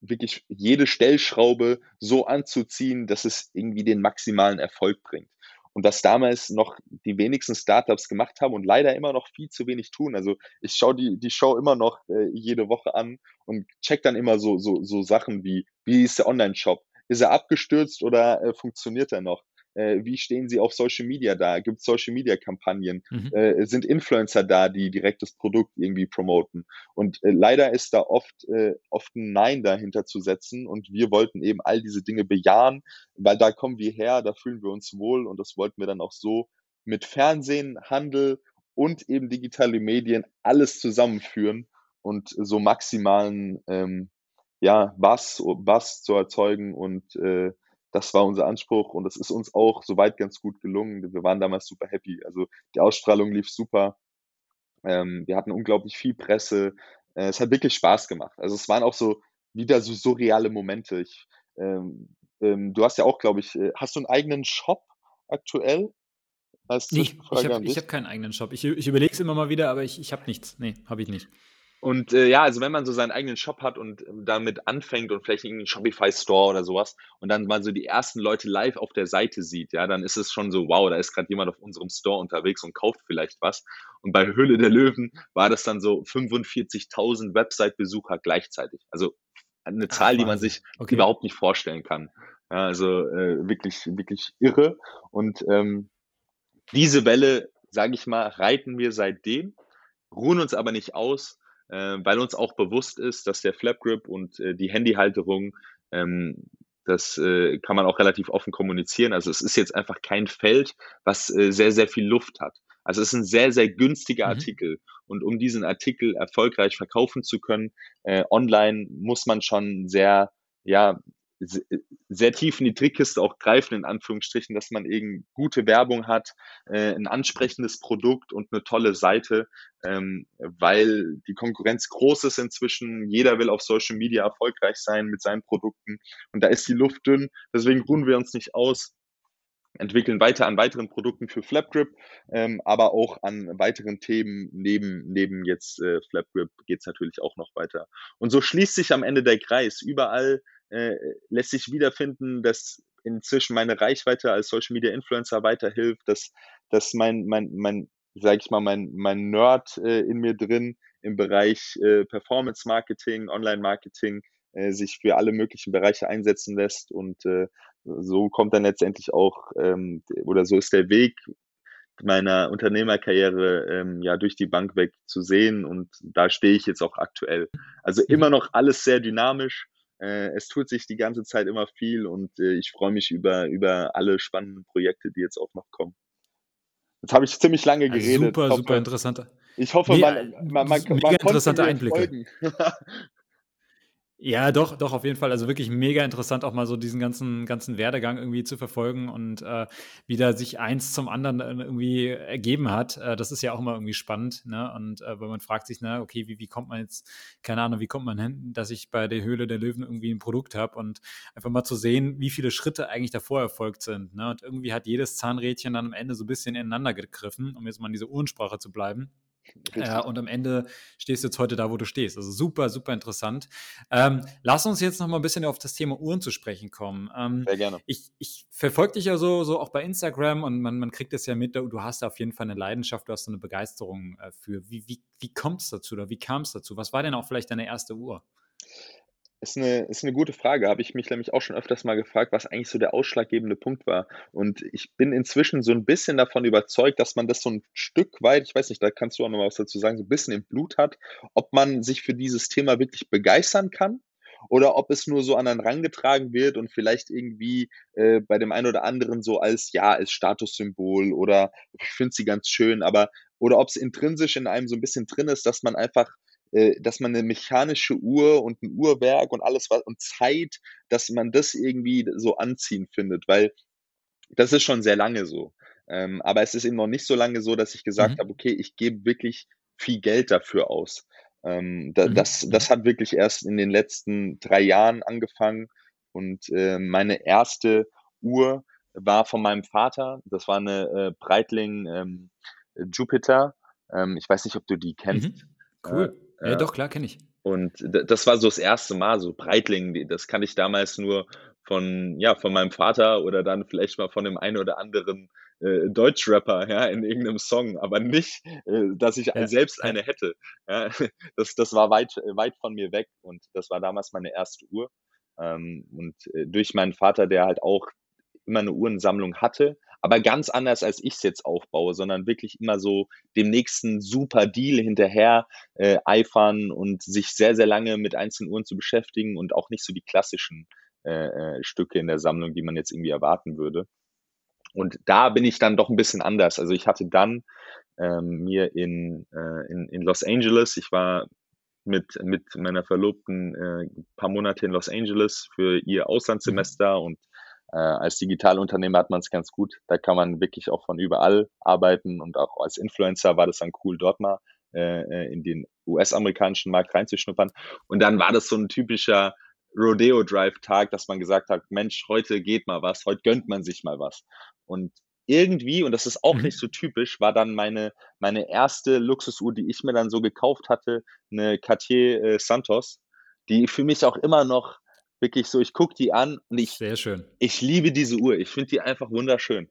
wirklich jede Stellschraube so anzuziehen, dass es irgendwie den maximalen Erfolg bringt. Und das damals noch die wenigsten Startups gemacht haben und leider immer noch viel zu wenig tun. Also ich schaue die, die Show immer noch äh, jede Woche an und check dann immer so, so, so Sachen wie, wie ist der Online-Shop? Ist er abgestürzt oder äh, funktioniert er noch? Äh, wie stehen sie auf Social Media da? Gibt es Social Media Kampagnen? Mhm. Äh, sind Influencer da, die direkt das Produkt irgendwie promoten? Und äh, leider ist da oft, äh, oft ein Nein dahinter zu setzen und wir wollten eben all diese Dinge bejahen, weil da kommen wir her, da fühlen wir uns wohl und das wollten wir dann auch so mit Fernsehen, Handel und eben digitale Medien alles zusammenführen und so maximalen ähm, ja, Bass, Bass zu erzeugen und äh, das war unser Anspruch und das ist uns auch soweit ganz gut gelungen. Wir waren damals super happy. Also die Ausstrahlung lief super. Ähm, wir hatten unglaublich viel Presse. Äh, es hat wirklich Spaß gemacht. Also es waren auch so wieder so surreale Momente. Ich, ähm, ähm, du hast ja auch, glaube ich, äh, hast du einen eigenen Shop aktuell? nee, ich habe hab keinen eigenen Shop. Ich, ich überlege es immer mal wieder, aber ich, ich habe nichts. Nee, habe ich nicht. Und äh, ja, also wenn man so seinen eigenen Shop hat und ähm, damit anfängt und vielleicht irgendeinen Shopify Store oder sowas und dann mal so die ersten Leute live auf der Seite sieht, ja, dann ist es schon so, wow, da ist gerade jemand auf unserem Store unterwegs und kauft vielleicht was. Und bei Höhle der Löwen war das dann so 45.000 Website-Besucher gleichzeitig. Also eine Zahl, Ach, die man sich okay. überhaupt nicht vorstellen kann. Ja, also äh, wirklich, wirklich irre. Und ähm, diese Welle, sage ich mal, reiten wir seitdem, ruhen uns aber nicht aus, äh, weil uns auch bewusst ist, dass der Flapgrip und äh, die Handyhalterung, ähm, das äh, kann man auch relativ offen kommunizieren. Also es ist jetzt einfach kein Feld, was äh, sehr, sehr viel Luft hat. Also es ist ein sehr, sehr günstiger mhm. Artikel. Und um diesen Artikel erfolgreich verkaufen zu können, äh, online muss man schon sehr, ja, sehr tief in die Trickkiste auch greifen, in Anführungsstrichen, dass man eben gute Werbung hat, äh, ein ansprechendes Produkt und eine tolle Seite, ähm, weil die Konkurrenz groß ist inzwischen. Jeder will auf Social Media erfolgreich sein mit seinen Produkten und da ist die Luft dünn. Deswegen ruhen wir uns nicht aus, entwickeln weiter an weiteren Produkten für Flapgrip, ähm, aber auch an weiteren Themen neben, neben jetzt äh, Flapgrip geht es natürlich auch noch weiter. Und so schließt sich am Ende der Kreis. Überall äh, lässt sich wiederfinden, dass inzwischen meine Reichweite als Social Media Influencer weiterhilft, dass, dass mein, mein, mein, sag ich mal, mein, mein Nerd äh, in mir drin im Bereich äh, Performance Marketing, Online Marketing äh, sich für alle möglichen Bereiche einsetzen lässt und äh, so kommt dann letztendlich auch ähm, oder so ist der Weg meiner Unternehmerkarriere ähm, ja durch die Bank weg zu sehen und da stehe ich jetzt auch aktuell. Also mhm. immer noch alles sehr dynamisch, äh, es tut sich die ganze Zeit immer viel und äh, ich freue mich über, über alle spannenden Projekte, die jetzt auch noch kommen. Jetzt habe ich ziemlich lange geredet. super, hoffe, super interessant. Ich hoffe, nee, man, man, man, man, man interessante Einblicke. Ja, doch, doch, auf jeden Fall. Also wirklich mega interessant, auch mal so diesen ganzen, ganzen Werdegang irgendwie zu verfolgen und äh, wie da sich eins zum anderen äh, irgendwie ergeben hat. Äh, das ist ja auch immer irgendwie spannend, ne? Und äh, weil man fragt sich, ne, okay, wie, wie kommt man jetzt, keine Ahnung, wie kommt man hin, dass ich bei der Höhle der Löwen irgendwie ein Produkt habe und einfach mal zu sehen, wie viele Schritte eigentlich davor erfolgt sind. Ne? Und irgendwie hat jedes Zahnrädchen dann am Ende so ein bisschen ineinander gegriffen, um jetzt mal in dieser Uhrensprache zu bleiben. Äh, und am Ende stehst du jetzt heute da, wo du stehst. Also super, super interessant. Ähm, lass uns jetzt noch mal ein bisschen auf das Thema Uhren zu sprechen kommen. Ähm, Sehr gerne. Ich, ich verfolge dich ja so, so auch bei Instagram und man, man kriegt es ja mit, du hast da auf jeden Fall eine Leidenschaft, du hast so eine Begeisterung äh, für. Wie, wie, wie kommt es dazu oder wie kam es dazu? Was war denn auch vielleicht deine erste Uhr? Ist eine, ist eine gute Frage. Habe ich mich nämlich auch schon öfters mal gefragt, was eigentlich so der ausschlaggebende Punkt war. Und ich bin inzwischen so ein bisschen davon überzeugt, dass man das so ein Stück weit, ich weiß nicht, da kannst du auch noch was dazu sagen, so ein bisschen im Blut hat, ob man sich für dieses Thema wirklich begeistern kann oder ob es nur so an einen rangetragen wird und vielleicht irgendwie äh, bei dem einen oder anderen so als, ja, als Statussymbol oder ich finde sie ganz schön, aber oder ob es intrinsisch in einem so ein bisschen drin ist, dass man einfach dass man eine mechanische Uhr und ein Uhrwerk und alles was und Zeit, dass man das irgendwie so anziehen findet, weil das ist schon sehr lange so. Ähm, aber es ist eben noch nicht so lange so, dass ich gesagt mhm. habe, okay, ich gebe wirklich viel Geld dafür aus. Ähm, da, mhm. das, das hat wirklich erst in den letzten drei Jahren angefangen. Und äh, meine erste Uhr war von meinem Vater. Das war eine äh, Breitling ähm, Jupiter. Ähm, ich weiß nicht, ob du die kennst. Mhm. Cool. Äh, ja, doch, klar, kenne ich. Und das war so das erste Mal, so Breitling, das kann ich damals nur von, ja, von meinem Vater oder dann vielleicht mal von dem einen oder anderen äh, Deutschrapper, ja, in irgendeinem Song, aber nicht, äh, dass ich ja. selbst eine hätte. Ja, das, das war weit, weit von mir weg und das war damals meine erste Uhr. Ähm, und äh, durch meinen Vater, der halt auch immer eine Uhrensammlung hatte, aber ganz anders, als ich es jetzt aufbaue, sondern wirklich immer so dem nächsten super Deal hinterher äh, eifern und sich sehr, sehr lange mit einzelnen Uhren zu beschäftigen und auch nicht so die klassischen äh, äh, Stücke in der Sammlung, die man jetzt irgendwie erwarten würde. Und da bin ich dann doch ein bisschen anders. Also ich hatte dann ähm, mir in, äh, in, in Los Angeles, ich war mit, mit meiner Verlobten äh, paar Monate in Los Angeles für ihr Auslandssemester mhm. und äh, als Digitalunternehmer hat man es ganz gut. Da kann man wirklich auch von überall arbeiten und auch als Influencer war das dann cool, dort mal äh, äh in den US-amerikanischen Markt reinzuschnuppern. Und dann war das so ein typischer Rodeo Drive Tag, dass man gesagt hat, Mensch, heute geht mal was, heute gönnt man sich mal was. Und irgendwie, und das ist auch mhm. nicht so typisch, war dann meine, meine erste Luxusuhr, die ich mir dann so gekauft hatte, eine Cartier äh, Santos, die für mich auch immer noch wirklich so, ich gucke die an und ich, Sehr schön. ich liebe diese Uhr. Ich finde die einfach wunderschön.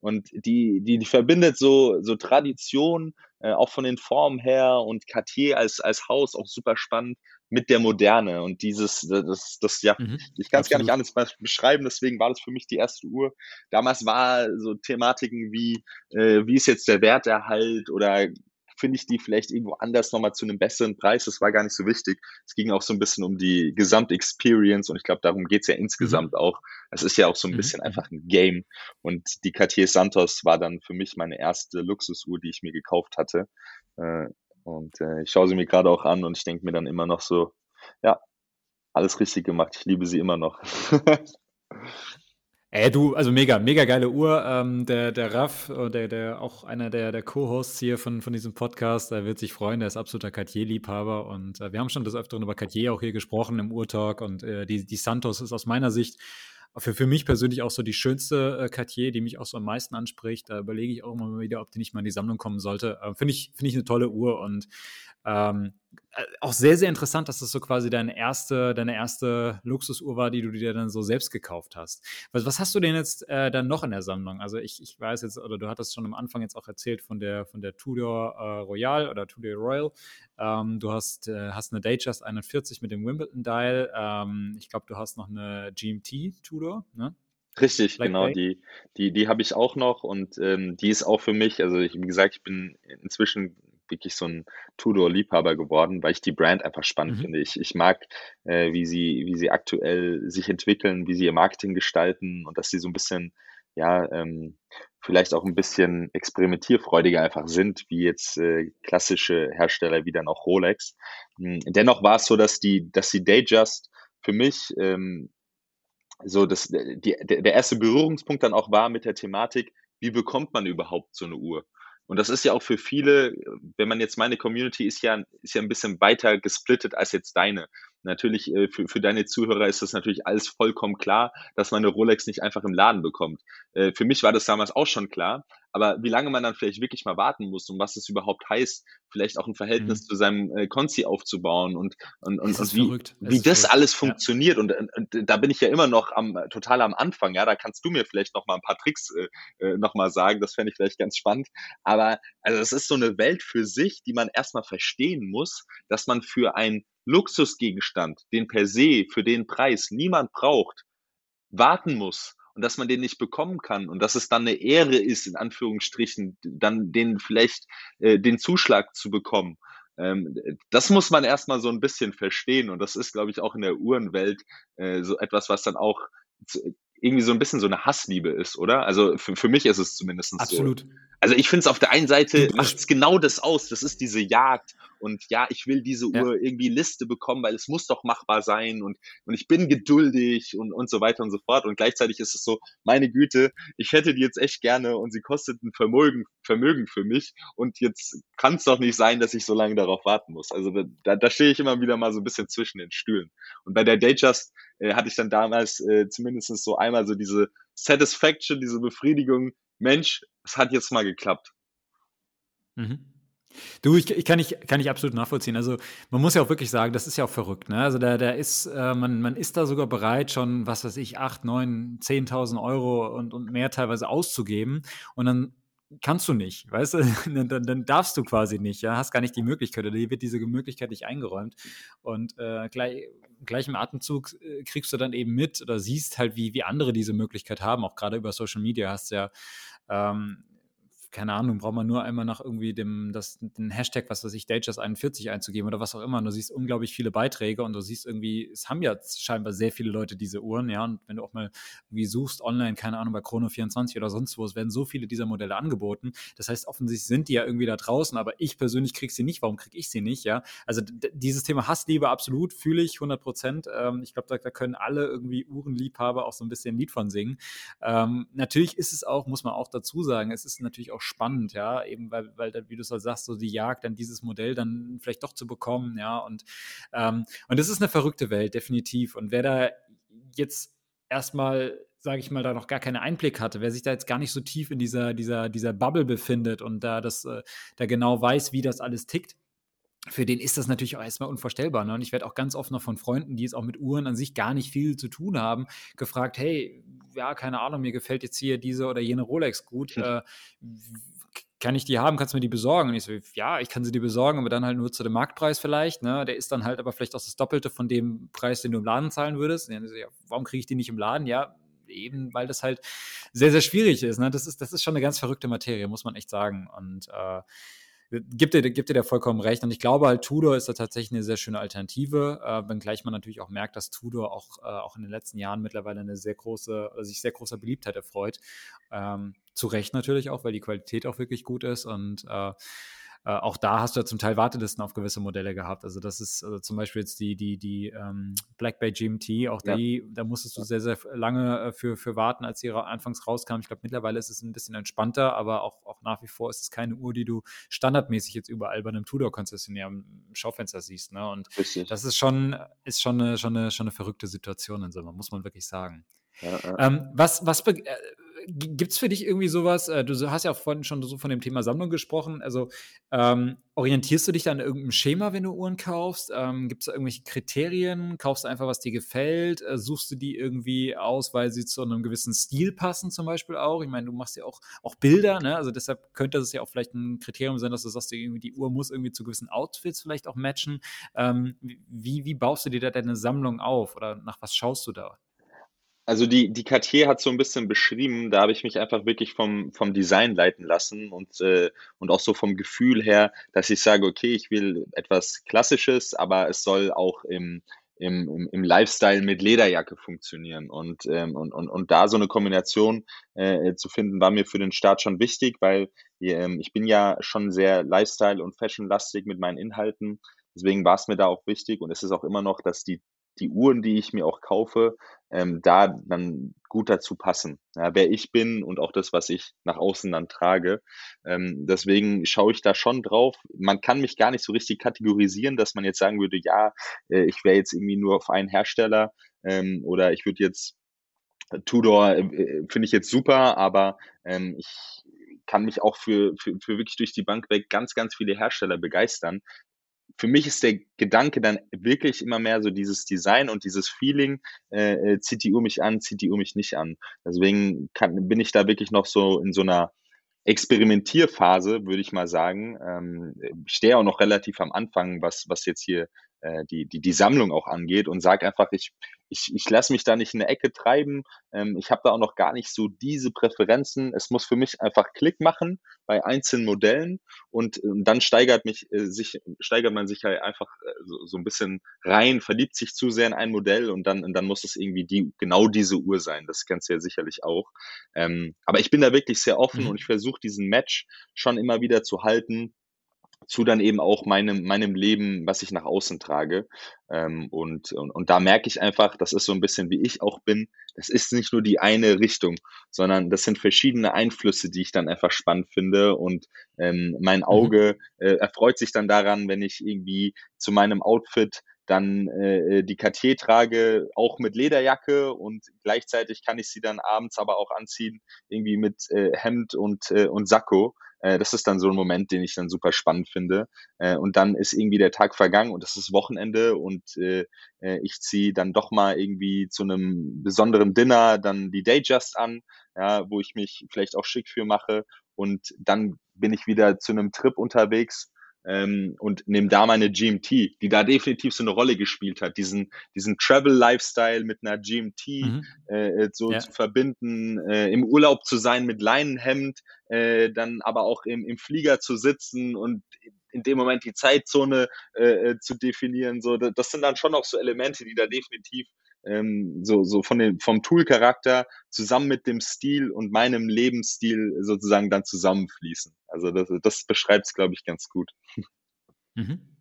Und die, die, die verbindet so, so Tradition, äh, auch von den Formen her und Cartier als, als Haus auch super spannend mit der Moderne und dieses, das, das, ja, mhm, ich kann es gar nicht anders beschreiben, deswegen war das für mich die erste Uhr. Damals war so Thematiken wie, äh, wie ist jetzt der Werterhalt oder finde ich die vielleicht irgendwo anders nochmal zu einem besseren Preis. Das war gar nicht so wichtig. Es ging auch so ein bisschen um die Gesamtexperience und ich glaube, darum geht's ja insgesamt mhm. auch. Es ist ja auch so ein mhm. bisschen mhm. einfach ein Game. Und die Cartier Santos war dann für mich meine erste Luxusuhr, die ich mir gekauft hatte. Äh, und äh, ich schaue sie mir gerade auch an und ich denke mir dann immer noch so, ja, alles richtig gemacht. Ich liebe sie immer noch. Ey, du, also mega, mega geile Uhr. Ähm, der, der Raff, äh, der, der auch einer der, der Co-Hosts hier von, von diesem Podcast, der wird sich freuen, der ist absoluter Cartier-Liebhaber und äh, wir haben schon des Öfteren über Cartier auch hier gesprochen im Uhrtalk und äh, die, die Santos ist aus meiner Sicht für, für mich persönlich auch so die schönste äh, Cartier, die mich auch so am meisten anspricht. Da überlege ich auch immer wieder, ob die nicht mal in die Sammlung kommen sollte. Äh, Finde ich, find ich eine tolle Uhr und ähm, äh, auch sehr, sehr interessant, dass das so quasi deine erste, deine erste Luxusuhr war, die du dir dann so selbst gekauft hast. Was, was hast du denn jetzt äh, dann noch in der Sammlung? Also ich, ich weiß jetzt, oder du hattest schon am Anfang jetzt auch erzählt von der, von der Tudor äh, Royal oder Tudor Royal. Ähm, du hast, äh, hast eine Datejust 41 mit dem Wimbledon Dial. Ähm, ich glaube, du hast noch eine GMT Tudor, ne? Richtig, Black genau, die, die, die habe ich auch noch und ähm, die ist auch für mich, also ich, wie gesagt, ich bin inzwischen wirklich so ein Tudor-Liebhaber geworden, weil ich die Brand einfach spannend mhm. finde. Ich, ich mag, äh, wie sie, wie sie aktuell sich entwickeln, wie sie ihr Marketing gestalten und dass sie so ein bisschen, ja, ähm, vielleicht auch ein bisschen experimentierfreudiger einfach sind, wie jetzt äh, klassische Hersteller wie dann auch Rolex. Hm, dennoch war es so, dass die, dass die Datejust für mich ähm, so das, die, der erste Berührungspunkt dann auch war mit der Thematik, wie bekommt man überhaupt so eine Uhr? Und das ist ja auch für viele, wenn man jetzt meine Community ist ja, ist ja ein bisschen weiter gesplittet als jetzt deine. Natürlich, äh, für, für deine Zuhörer ist das natürlich alles vollkommen klar, dass man eine Rolex nicht einfach im Laden bekommt. Äh, für mich war das damals auch schon klar, aber wie lange man dann vielleicht wirklich mal warten muss und was es überhaupt heißt, vielleicht auch ein Verhältnis mhm. zu seinem äh, Konzi aufzubauen und, und, und, und wie, wie das verrückt. alles funktioniert. Ja. Und, und, und, da bin ich ja immer noch am, total am Anfang. Ja, da kannst du mir vielleicht noch mal ein paar Tricks äh, äh noch mal sagen. Das fände ich vielleicht ganz spannend. Aber also es ist so eine Welt für sich, die man erstmal verstehen muss, dass man für ein Luxusgegenstand, den per se für den Preis niemand braucht, warten muss und dass man den nicht bekommen kann und dass es dann eine Ehre ist, in Anführungsstrichen, dann den vielleicht äh, den Zuschlag zu bekommen. Ähm, das muss man erstmal so ein bisschen verstehen und das ist, glaube ich, auch in der Uhrenwelt äh, so etwas, was dann auch irgendwie so ein bisschen so eine Hassliebe ist, oder? Also für, für mich ist es zumindest Absolut. so. Also ich finde es auf der einen Seite macht es genau das aus. Das ist diese Jagd. Und ja, ich will diese ja. Uhr irgendwie Liste bekommen, weil es muss doch machbar sein und, und ich bin geduldig und, und so weiter und so fort. Und gleichzeitig ist es so, meine Güte, ich hätte die jetzt echt gerne und sie kostet ein Vermögen, Vermögen für mich. Und jetzt kann es doch nicht sein, dass ich so lange darauf warten muss. Also da, da stehe ich immer wieder mal so ein bisschen zwischen den Stühlen. Und bei der Datejust äh, hatte ich dann damals äh, zumindest so einmal so diese Satisfaction, diese Befriedigung, Mensch, es hat jetzt mal geklappt. Mhm. Du, ich, ich, kann, ich kann ich absolut nachvollziehen. Also man muss ja auch wirklich sagen, das ist ja auch verrückt. Ne? Also da, da ist, äh, man, man ist da sogar bereit, schon, was weiß ich, 8, 9, 10.000 Euro und, und mehr teilweise auszugeben. Und dann kannst du nicht, weißt du, dann, dann, darfst du quasi nicht, ja, hast gar nicht die Möglichkeit oder dir wird diese Möglichkeit nicht eingeräumt. Und äh, gleich, gleich im Atemzug äh, kriegst du dann eben mit oder siehst halt, wie, wie andere diese Möglichkeit haben, auch gerade über Social Media hast du ja ähm, keine Ahnung, braucht man nur einmal nach irgendwie dem, das, den Hashtag, was weiß ich, Datejust41 einzugeben oder was auch immer. Und du siehst unglaublich viele Beiträge und du siehst irgendwie, es haben ja scheinbar sehr viele Leute diese Uhren, ja. Und wenn du auch mal irgendwie suchst online, keine Ahnung, bei Chrono24 oder sonst wo, es werden so viele dieser Modelle angeboten. Das heißt, offensichtlich sind die ja irgendwie da draußen, aber ich persönlich krieg sie nicht. Warum krieg ich sie nicht, ja? Also dieses Thema Hassliebe absolut, fühle ich 100 Prozent. Ähm, ich glaube, da, da, können alle irgendwie Uhrenliebhaber auch so ein bisschen ein Lied von singen. Ähm, natürlich ist es auch, muss man auch dazu sagen, es ist natürlich auch spannend, ja, eben weil, weil wie du es halt sagst, so die Jagd dann dieses Modell dann vielleicht doch zu bekommen, ja, und, ähm, und das ist eine verrückte Welt, definitiv. Und wer da jetzt erstmal sage ich mal, da noch gar keinen Einblick hatte, wer sich da jetzt gar nicht so tief in dieser, dieser, dieser Bubble befindet und da das, äh, da genau weiß, wie das alles tickt, für den ist das natürlich auch erstmal unvorstellbar. Ne? Und ich werde auch ganz oft noch von Freunden, die es auch mit Uhren an sich gar nicht viel zu tun haben, gefragt, hey, ja, keine Ahnung, mir gefällt jetzt hier diese oder jene Rolex gut. Hm. Äh, kann ich die haben? Kannst du mir die besorgen? Und ich so, ja, ich kann sie dir besorgen, aber dann halt nur zu dem Marktpreis vielleicht. Ne? Der ist dann halt aber vielleicht auch das Doppelte von dem Preis, den du im Laden zahlen würdest. Ja, warum kriege ich die nicht im Laden? Ja, eben, weil das halt sehr, sehr schwierig ist. Ne? Das ist. Das ist schon eine ganz verrückte Materie, muss man echt sagen. Und äh, gibt dir, gibt dir da vollkommen recht. Und ich glaube halt, Tudor ist da tatsächlich eine sehr schöne Alternative, äh, wenngleich man natürlich auch merkt, dass Tudor auch, äh, auch in den letzten Jahren mittlerweile eine sehr große, also sich sehr großer Beliebtheit erfreut. Ähm, zu Recht natürlich auch, weil die Qualität auch wirklich gut ist und äh, äh, auch da hast du ja zum Teil Wartelisten auf gewisse Modelle gehabt. Also das ist also zum Beispiel jetzt die, die, die ähm, Black Bay GMT, auch ja. die, da musstest du sehr, sehr lange äh, für, für warten, als sie anfangs rauskam. Ich glaube, mittlerweile ist es ein bisschen entspannter, aber auch, auch nach wie vor ist es keine Uhr, die du standardmäßig jetzt überall bei einem Tudor-Konzessionär im Schaufenster siehst. Ne? Und Richtig. das ist schon, ist schon eine, schon eine, schon eine verrückte Situation in Summe, muss man wirklich sagen. Ja, ja. Ähm, was, was, äh, gibt es für dich irgendwie sowas? Äh, du hast ja vorhin schon so von dem Thema Sammlung gesprochen. Also ähm, orientierst du dich an irgendeinem Schema, wenn du Uhren kaufst? Ähm, gibt es irgendwelche Kriterien? Kaufst du einfach, was dir gefällt? Äh, suchst du die irgendwie aus, weil sie zu einem gewissen Stil passen, zum Beispiel auch? Ich meine, du machst ja auch, auch Bilder, ne? Also deshalb könnte das ja auch vielleicht ein Kriterium sein, dass du sagst, die Uhr muss irgendwie zu gewissen Outfits vielleicht auch matchen. Ähm, wie, wie baust du dir da deine Sammlung auf oder nach was schaust du da? Also die, die Cartier hat so ein bisschen beschrieben, da habe ich mich einfach wirklich vom, vom Design leiten lassen und, äh, und auch so vom Gefühl her, dass ich sage, okay, ich will etwas Klassisches, aber es soll auch im, im, im Lifestyle mit Lederjacke funktionieren. Und, ähm, und, und, und da so eine Kombination äh, zu finden, war mir für den Start schon wichtig, weil ähm, ich bin ja schon sehr Lifestyle- und Fashion-lastig mit meinen Inhalten. Deswegen war es mir da auch wichtig und es ist auch immer noch, dass die die Uhren, die ich mir auch kaufe, ähm, da dann gut dazu passen. Ja, wer ich bin und auch das, was ich nach außen dann trage. Ähm, deswegen schaue ich da schon drauf. Man kann mich gar nicht so richtig kategorisieren, dass man jetzt sagen würde, ja, äh, ich wäre jetzt irgendwie nur auf einen Hersteller ähm, oder ich würde jetzt äh, Tudor äh, finde ich jetzt super, aber ähm, ich kann mich auch für, für, für wirklich durch die Bank weg ganz, ganz viele Hersteller begeistern für mich ist der Gedanke dann wirklich immer mehr so dieses Design und dieses Feeling, äh, äh zieht die Uhr mich an, zieht die Uhr mich nicht an. Deswegen kann, bin ich da wirklich noch so in so einer Experimentierphase, würde ich mal sagen. Ähm, ich stehe auch noch relativ am Anfang, was, was jetzt hier äh, die, die, die Sammlung auch angeht und sage einfach, ich, ich, ich lasse mich da nicht in eine Ecke treiben. Ähm, ich habe da auch noch gar nicht so diese Präferenzen. Es muss für mich einfach Klick machen bei einzelnen Modellen und, und dann steigert mich äh, sich steigert man sich halt einfach äh, so, so ein bisschen rein, verliebt sich zu sehr in ein Modell und dann und dann muss es irgendwie die genau diese Uhr sein. Das kennst du ja sicherlich auch. Ähm, aber ich bin da wirklich sehr offen mhm. und ich versuche diesen Match schon immer wieder zu halten zu dann eben auch meinem, meinem Leben, was ich nach außen trage. Ähm, und, und, und da merke ich einfach, das ist so ein bisschen wie ich auch bin, das ist nicht nur die eine Richtung, sondern das sind verschiedene Einflüsse, die ich dann einfach spannend finde. Und ähm, mein mhm. Auge äh, erfreut sich dann daran, wenn ich irgendwie zu meinem Outfit dann äh, die Cartier trage, auch mit Lederjacke und gleichzeitig kann ich sie dann abends aber auch anziehen, irgendwie mit äh, Hemd und, äh, und Sakko. Äh, das ist dann so ein Moment, den ich dann super spannend finde. Äh, und dann ist irgendwie der Tag vergangen und es ist Wochenende und äh, äh ich ziehe dann doch mal irgendwie zu einem besonderen Dinner dann die Dayjust an, ja, wo ich mich vielleicht auch schick für mache. Und dann bin ich wieder zu einem Trip unterwegs ähm, und nehme da meine GMT, die da definitiv so eine Rolle gespielt hat, diesen, diesen Travel-Lifestyle mit einer GMT mhm. äh, äh, so ja. zu verbinden, äh, im Urlaub zu sein mit Leinenhemd, äh, dann aber auch im, im Flieger zu sitzen und in dem Moment die Zeitzone äh, äh, zu definieren. So, das sind dann schon auch so Elemente, die da definitiv ähm, so, so von dem, vom Tool-Charakter zusammen mit dem Stil und meinem Lebensstil sozusagen dann zusammenfließen. Also das, das beschreibt es, glaube ich, ganz gut. Mhm.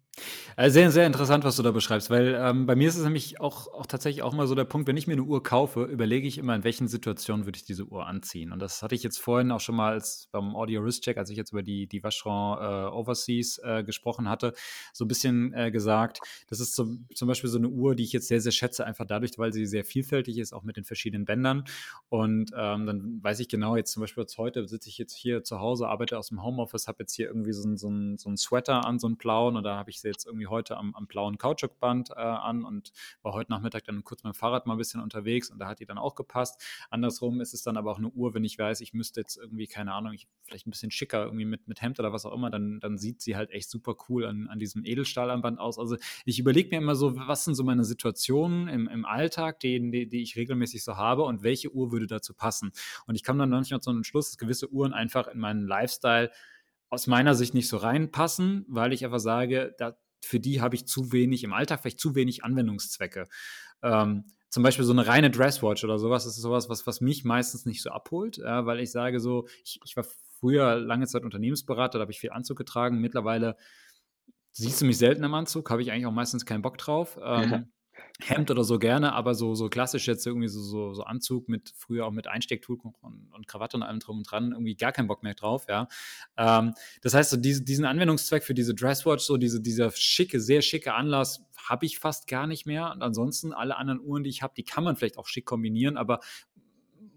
Äh, sehr, sehr interessant, was du da beschreibst, weil ähm, bei mir ist es nämlich auch, auch tatsächlich auch immer so der Punkt, wenn ich mir eine Uhr kaufe, überlege ich immer, in welchen Situationen würde ich diese Uhr anziehen. Und das hatte ich jetzt vorhin auch schon mal als beim Audio Wrist Check, als ich jetzt über die, die Vacheron äh, Overseas äh, gesprochen hatte, so ein bisschen äh, gesagt. Das ist zum, zum Beispiel so eine Uhr, die ich jetzt sehr, sehr schätze, einfach dadurch, weil sie sehr vielfältig ist, auch mit den verschiedenen Bändern. Und ähm, dann weiß ich genau, jetzt zum Beispiel jetzt heute sitze ich jetzt hier zu Hause, arbeite aus dem Homeoffice, habe jetzt hier irgendwie so, ein, so, ein, so ein Sweater an, so einen blauen, oder habe ich sie jetzt irgendwie heute am, am blauen Kautschukband äh, an und war heute Nachmittag dann kurz mit dem Fahrrad mal ein bisschen unterwegs und da hat die dann auch gepasst. Andersrum ist es dann aber auch eine Uhr, wenn ich weiß, ich müsste jetzt irgendwie, keine Ahnung, ich, vielleicht ein bisschen schicker irgendwie mit, mit Hemd oder was auch immer, dann, dann sieht sie halt echt super cool an, an diesem Edelstahlarmband aus. Also ich überlege mir immer so, was sind so meine Situationen im, im Alltag, die, die, die ich regelmäßig so habe und welche Uhr würde dazu passen. Und ich komme dann manchmal zu einem Schluss, dass gewisse Uhren einfach in meinen Lifestyle aus meiner Sicht nicht so reinpassen, weil ich einfach sage, da, für die habe ich zu wenig im Alltag, vielleicht zu wenig Anwendungszwecke. Ähm, zum Beispiel so eine reine Dresswatch oder sowas, das ist sowas, was, was mich meistens nicht so abholt, ja, weil ich sage so, ich, ich war früher lange Zeit Unternehmensberater, da habe ich viel Anzug getragen. Mittlerweile siehst du mich selten im Anzug, habe ich eigentlich auch meistens keinen Bock drauf. Ähm. Hemd oder so gerne, aber so, so klassisch jetzt irgendwie so, so, so Anzug mit früher auch mit Einstecktuch und, und Krawatte und allem drum und dran, irgendwie gar keinen Bock mehr drauf, ja. Ähm, das heißt, so diese, diesen Anwendungszweck für diese Dresswatch, so diese, dieser schicke, sehr schicke Anlass, habe ich fast gar nicht mehr. Und ansonsten alle anderen Uhren, die ich habe, die kann man vielleicht auch schick kombinieren, aber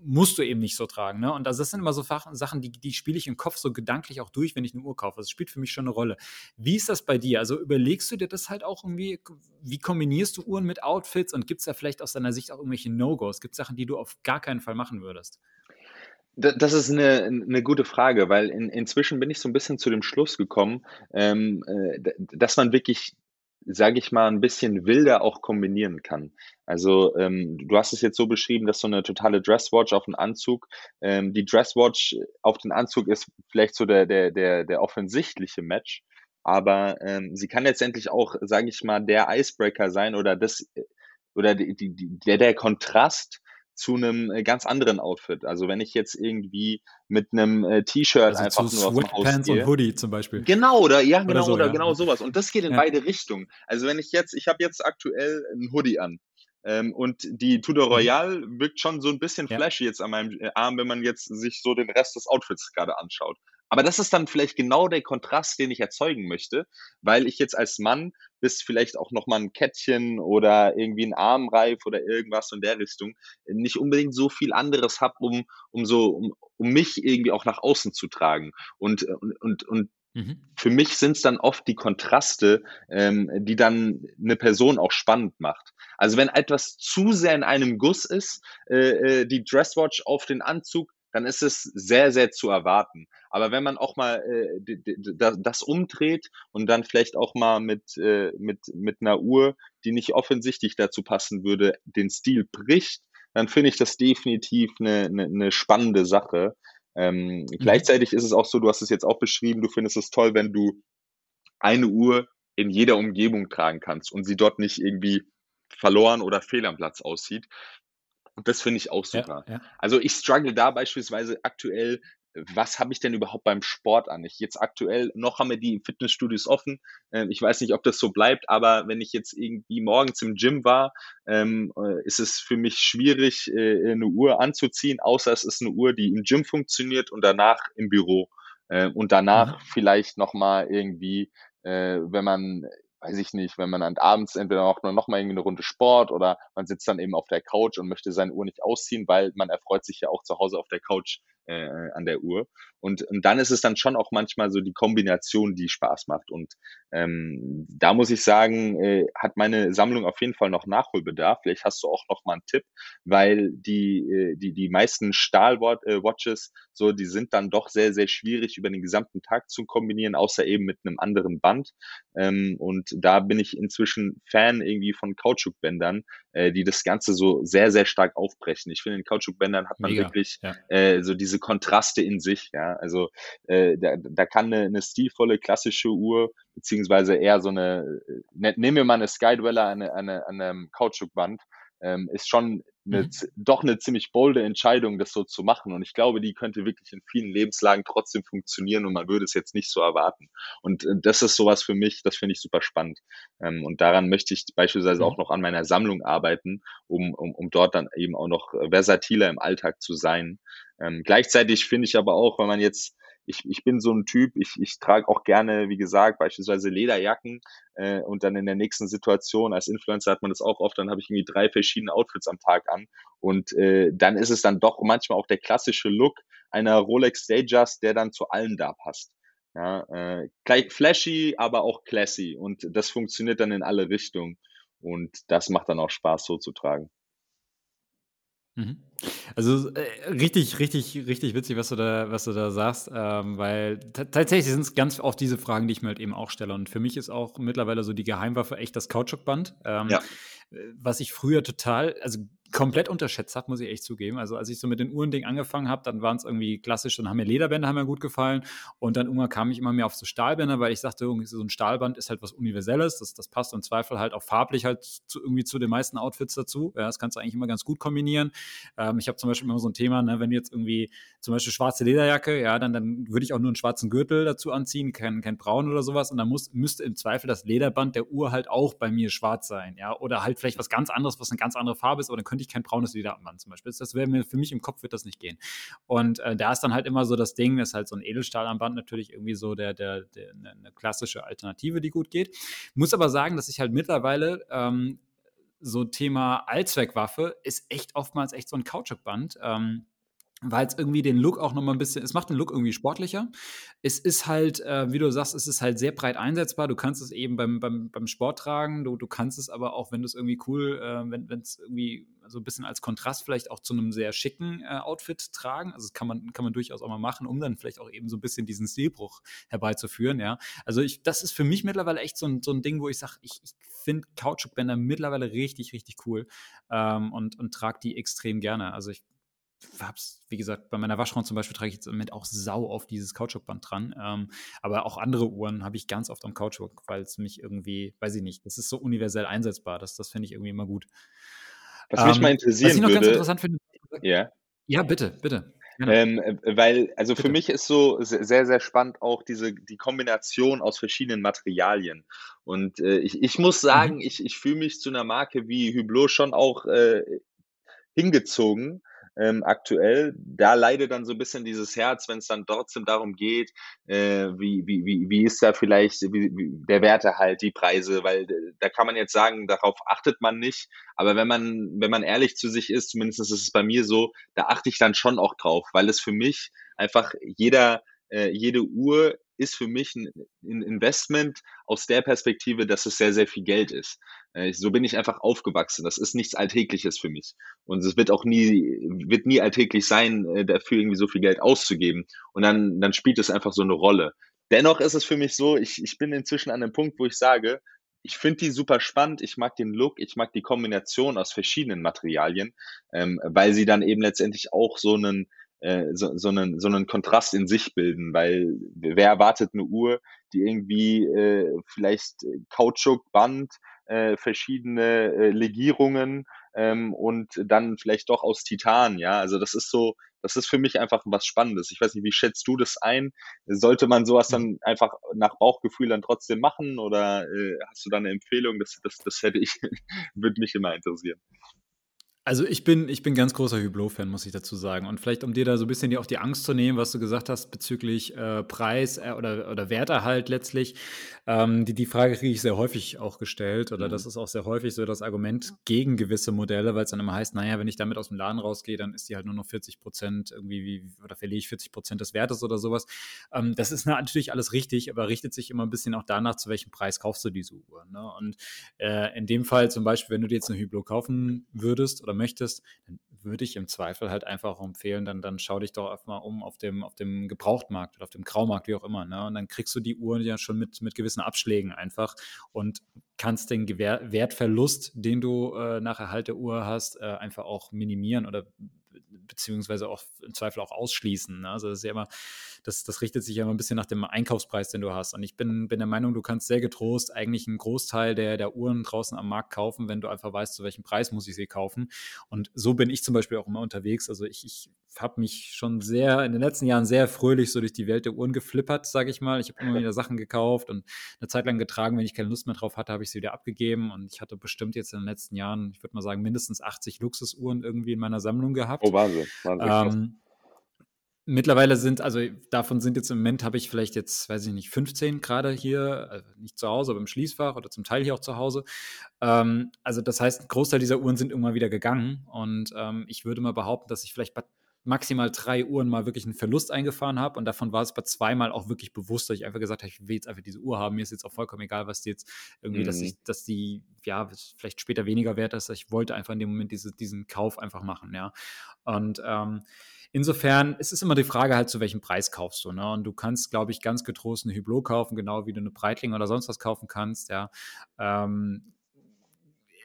musst du eben nicht so tragen. Ne? Und das sind immer so Sachen, die, die spiele ich im Kopf so gedanklich auch durch, wenn ich eine Uhr kaufe. Das spielt für mich schon eine Rolle. Wie ist das bei dir? Also überlegst du dir das halt auch irgendwie, wie kombinierst du Uhren mit Outfits und gibt es da vielleicht aus deiner Sicht auch irgendwelche No-Gos? Gibt es Sachen, die du auf gar keinen Fall machen würdest? Das ist eine, eine gute Frage, weil in, inzwischen bin ich so ein bisschen zu dem Schluss gekommen, ähm, äh, dass man wirklich sage ich mal, ein bisschen wilder auch kombinieren kann. Also ähm, du hast es jetzt so beschrieben, dass so eine totale Dresswatch auf den Anzug, ähm, die Dresswatch auf den Anzug ist vielleicht so der, der, der, der offensichtliche Match, aber ähm, sie kann letztendlich auch, sage ich mal, der Icebreaker sein oder das oder die, die, der, der Kontrast zu einem äh, ganz anderen Outfit. Also wenn ich jetzt irgendwie mit einem äh, T-Shirt also einfach nur dem Haus gehe. und Hoodie zum Beispiel. Genau, oder ja, genau, oder, so, oder ja. genau sowas. Und das geht in ja. beide Richtungen. Also wenn ich jetzt, ich habe jetzt aktuell ein Hoodie an. Ähm, und die Tudor mhm. Royale wirkt schon so ein bisschen ja. flashy jetzt an meinem äh, Arm, wenn man jetzt sich so den Rest des Outfits gerade anschaut. Aber das ist dann vielleicht genau der Kontrast, den ich erzeugen möchte, weil ich jetzt als Mann bis vielleicht auch nochmal ein Kettchen oder irgendwie ein Armreif oder irgendwas in der Richtung nicht unbedingt so viel anderes habe, um, um so, um, um mich irgendwie auch nach außen zu tragen. Und, und, und, und mhm. für mich sind es dann oft die Kontraste, ähm, die dann eine Person auch spannend macht. Also wenn etwas zu sehr in einem Guss ist, äh, äh die Dresswatch auf den Anzug dann ist es sehr, sehr zu erwarten. Aber wenn man auch mal äh, das umdreht und dann vielleicht auch mal mit, äh, mit, mit einer Uhr, die nicht offensichtlich dazu passen würde, den Stil bricht, dann finde ich das definitiv eine, eine, eine spannende Sache. Ähm, mhm. Gleichzeitig ist es auch so, du hast es jetzt auch beschrieben, du findest es toll, wenn du eine Uhr in jeder Umgebung tragen kannst und sie dort nicht irgendwie verloren oder fehl am Platz aussieht. Und das finde ich auch super. Ja, ja. Also ich struggle da beispielsweise aktuell, was habe ich denn überhaupt beim Sport an? Ich jetzt aktuell, noch haben wir die Fitnessstudios offen. Ähm, ich weiß nicht, ob das so bleibt, aber wenn ich jetzt irgendwie morgens im Gym war, ähm, äh, ist es für mich schwierig, äh, eine Uhr anzuziehen, außer es ist eine Uhr, die im Gym funktioniert und danach im Büro. Äh, und danach mhm. vielleicht nochmal irgendwie, wenn man weiß ich nicht, wenn man dann abends entweder auch nur noch mal irgendwie eine Runde Sport oder man sitzt dann eben auf der Couch und möchte seine Uhr nicht ausziehen, weil man erfreut sich ja auch zu Hause auf der Couch äh, an der Uhr. Und, und dann ist es dann schon auch manchmal so die Kombination, die Spaß macht. Und ähm, da muss ich sagen, äh, hat meine Sammlung auf jeden Fall noch Nachholbedarf. Vielleicht hast du auch noch mal einen Tipp, weil die, äh, die, die meisten Stahl-Watches, äh, so, die sind dann doch sehr, sehr schwierig über den gesamten Tag zu kombinieren, außer eben mit einem anderen Band. Ähm, und da bin ich inzwischen Fan irgendwie von Kautschukbändern, äh, die das Ganze so sehr, sehr stark aufbrechen. Ich finde, in Kautschukbändern hat man Mega, wirklich ja. äh, so diese Kontraste in sich. Ja, also äh, da, da kann eine, eine stilvolle klassische Uhr beziehungsweise eher so eine, äh, ne, nehmen wir mal eine Skydweller an, an, an einem Kautschukband, ähm, ist schon eine, mhm. doch eine ziemlich bolde Entscheidung, das so zu machen. Und ich glaube, die könnte wirklich in vielen Lebenslagen trotzdem funktionieren und man würde es jetzt nicht so erwarten. Und äh, das ist sowas für mich, das finde ich super spannend. Ähm, und daran möchte ich beispielsweise auch mhm. noch an meiner Sammlung arbeiten, um, um, um dort dann eben auch noch versatiler im Alltag zu sein. Ähm, gleichzeitig finde ich aber auch, wenn man jetzt ich, ich bin so ein Typ, ich, ich trage auch gerne, wie gesagt, beispielsweise Lederjacken äh, und dann in der nächsten Situation, als Influencer hat man das auch oft, dann habe ich irgendwie drei verschiedene Outfits am Tag an und äh, dann ist es dann doch manchmal auch der klassische Look einer Rolex Datejust, der dann zu allen da passt. Ja, äh, flashy, aber auch classy und das funktioniert dann in alle Richtungen und das macht dann auch Spaß so zu tragen. Mhm. Also äh, richtig, richtig, richtig witzig, was du da, was du da sagst, ähm, weil tatsächlich sind es ganz oft diese Fragen, die ich mir halt eben auch stelle. Und für mich ist auch mittlerweile so die Geheimwaffe echt das Kautschukband. Ähm, ja. Äh, was ich früher total, also komplett unterschätzt habe, muss ich echt zugeben. Also als ich so mit den Uhrending angefangen habe, dann waren es irgendwie klassisch, dann haben mir Lederbänder haben mir gut gefallen und dann irgendwann kam ich immer mehr auf so Stahlbänder, weil ich sagte, irgendwie so ein Stahlband ist halt was Universelles, das, das passt im Zweifel halt auch farblich halt zu, irgendwie zu den meisten Outfits dazu. Ja, das kannst du eigentlich immer ganz gut kombinieren. Ähm, ich habe zum Beispiel immer so ein Thema, ne, wenn jetzt irgendwie zum Beispiel schwarze Lederjacke, ja, dann, dann würde ich auch nur einen schwarzen Gürtel dazu anziehen, kein, kein braun oder sowas und dann muss, müsste im Zweifel das Lederband der Uhr halt auch bei mir schwarz sein, ja, oder halt vielleicht was ganz anderes, was eine ganz andere Farbe ist, aber dann könnte ich kein braunes Leder Diamanten zum Beispiel. Das wäre mir für mich im Kopf wird das nicht gehen. Und äh, da ist dann halt immer so das Ding, dass halt so ein Edelstahlarmband natürlich irgendwie so der, der, der eine, eine klassische Alternative, die gut geht. Muss aber sagen, dass ich halt mittlerweile ähm, so Thema Allzweckwaffe ist echt oftmals echt so ein Kautschukband. Ähm, weil es irgendwie den Look auch nochmal ein bisschen, es macht den Look irgendwie sportlicher. Es ist halt, äh, wie du sagst, es ist halt sehr breit einsetzbar. Du kannst es eben beim, beim, beim Sport tragen, du, du kannst es aber auch, wenn du es irgendwie cool, äh, wenn es irgendwie so ein bisschen als Kontrast vielleicht auch zu einem sehr schicken äh, Outfit tragen. Also das kann man, kann man durchaus auch mal machen, um dann vielleicht auch eben so ein bisschen diesen Stilbruch herbeizuführen, ja. Also ich, das ist für mich mittlerweile echt so ein, so ein Ding, wo ich sage, ich, ich finde Kautschukbänder mittlerweile richtig, richtig cool ähm, und, und trage die extrem gerne. Also ich hab's, wie gesagt, bei meiner Waschraum zum Beispiel trage ich jetzt im Moment auch sau auf dieses Kautschukband dran. Ähm, aber auch andere Uhren habe ich ganz oft am Kautschuk, weil es mich irgendwie, weiß ich nicht, das ist so universell einsetzbar. Das, das finde ich irgendwie immer gut. Was mich ähm, mal interessieren was ich noch würde, ganz interessant finde. Ja. Ja, bitte, bitte. Ähm, äh, weil, also Bitte. für mich ist so sehr, sehr spannend auch diese, die Kombination aus verschiedenen Materialien. Und äh, ich, ich muss sagen, mhm. ich, ich fühle mich zu einer Marke wie Hublot schon auch äh, hingezogen, ähm, aktuell. Da leidet dann so ein bisschen dieses Herz, wenn es dann trotzdem darum geht, äh, wie, wie, wie, wie ist da vielleicht wie, wie der Wertehalt, die Preise, weil äh, da kann man jetzt sagen, darauf achtet man nicht. Aber wenn man, wenn man ehrlich zu sich ist, zumindest ist es bei mir so, da achte ich dann schon auch drauf, weil es für mich einfach jeder, äh, jede Uhr ist für mich ein Investment aus der Perspektive, dass es sehr, sehr viel Geld ist. Äh, so bin ich einfach aufgewachsen. Das ist nichts Alltägliches für mich. Und es wird auch nie, wird nie alltäglich sein, äh, dafür irgendwie so viel Geld auszugeben. Und dann, dann spielt es einfach so eine Rolle. Dennoch ist es für mich so, ich, ich bin inzwischen an einem Punkt, wo ich sage, ich finde die super spannend, ich mag den Look, ich mag die Kombination aus verschiedenen Materialien, ähm, weil sie dann eben letztendlich auch so einen, äh, so, so, einen, so einen Kontrast in sich bilden, weil wer erwartet eine Uhr, die irgendwie äh, vielleicht Kautschukband, äh, verschiedene äh, Legierungen ähm, und dann vielleicht doch aus Titan, ja, also das ist so, das ist für mich einfach was Spannendes. Ich weiß nicht, wie schätzt du das ein? Sollte man sowas dann einfach nach Bauchgefühl dann trotzdem machen oder äh, hast du da eine Empfehlung? Das, das, das hätte ich, würde mich immer interessieren. Also ich bin, ich bin ganz großer Hublot-Fan, muss ich dazu sagen. Und vielleicht, um dir da so ein bisschen die, auch die Angst zu nehmen, was du gesagt hast bezüglich äh, Preis äh, oder, oder Werterhalt letztlich. Ähm, die, die Frage kriege ich sehr häufig auch gestellt oder mhm. das ist auch sehr häufig so das Argument gegen gewisse Modelle, weil es dann immer heißt, naja, wenn ich damit aus dem Laden rausgehe, dann ist die halt nur noch 40 Prozent irgendwie, wie, oder verliere ich 40 Prozent des Wertes oder sowas. Ähm, das ist natürlich alles richtig, aber richtet sich immer ein bisschen auch danach, zu welchem Preis kaufst du diese Uhr. Ne? Und äh, in dem Fall zum Beispiel, wenn du dir jetzt eine Hublot kaufen würdest oder möchtest, dann würde ich im Zweifel halt einfach empfehlen, dann, dann schau dich doch erstmal um auf dem, auf dem Gebrauchtmarkt oder auf dem Graumarkt, wie auch immer. Ne? Und dann kriegst du die Uhren ja schon mit, mit gewissen Abschlägen einfach und kannst den Gewehr Wertverlust, den du äh, nach Erhalt der Uhr hast, äh, einfach auch minimieren oder beziehungsweise auch im Zweifel auch ausschließen. Ne? Also das ist ja immer, das, das richtet sich ja immer ein bisschen nach dem Einkaufspreis, den du hast. Und ich bin, bin der Meinung, du kannst sehr getrost eigentlich einen Großteil der, der Uhren draußen am Markt kaufen, wenn du einfach weißt, zu welchem Preis muss ich sie kaufen. Und so bin ich zum Beispiel auch immer unterwegs. Also ich, ich habe mich schon sehr in den letzten Jahren sehr fröhlich so durch die Welt der Uhren geflippert, sage ich mal. Ich habe immer wieder Sachen gekauft und eine Zeit lang getragen. Wenn ich keine Lust mehr drauf hatte, habe ich sie wieder abgegeben. Und ich hatte bestimmt jetzt in den letzten Jahren, ich würde mal sagen, mindestens 80 Luxusuhren irgendwie in meiner Sammlung gehabt. Oh, Wahnsinn. Wahnsinn ähm, Mittlerweile sind, also davon sind jetzt im Moment, habe ich vielleicht jetzt, weiß ich nicht, 15 gerade hier, also nicht zu Hause, aber im Schließfach oder zum Teil hier auch zu Hause. Ähm, also das heißt, ein Großteil dieser Uhren sind irgendwann wieder gegangen und ähm, ich würde mal behaupten, dass ich vielleicht bei maximal drei Uhren mal wirklich einen Verlust eingefahren habe und davon war es bei zweimal auch wirklich bewusst, dass ich einfach gesagt habe, ich will jetzt einfach diese Uhr haben, mir ist jetzt auch vollkommen egal, was die jetzt irgendwie, mhm. dass ich, dass die, ja, vielleicht später weniger wert ist. Ich wollte einfach in dem Moment diese, diesen Kauf einfach machen, ja. Und ähm, Insofern es ist immer die Frage halt, zu welchem Preis kaufst du. Ne? Und du kannst, glaube ich, ganz getrost eine Hublot kaufen, genau wie du eine Breitling oder sonst was kaufen kannst. Ja. Ähm,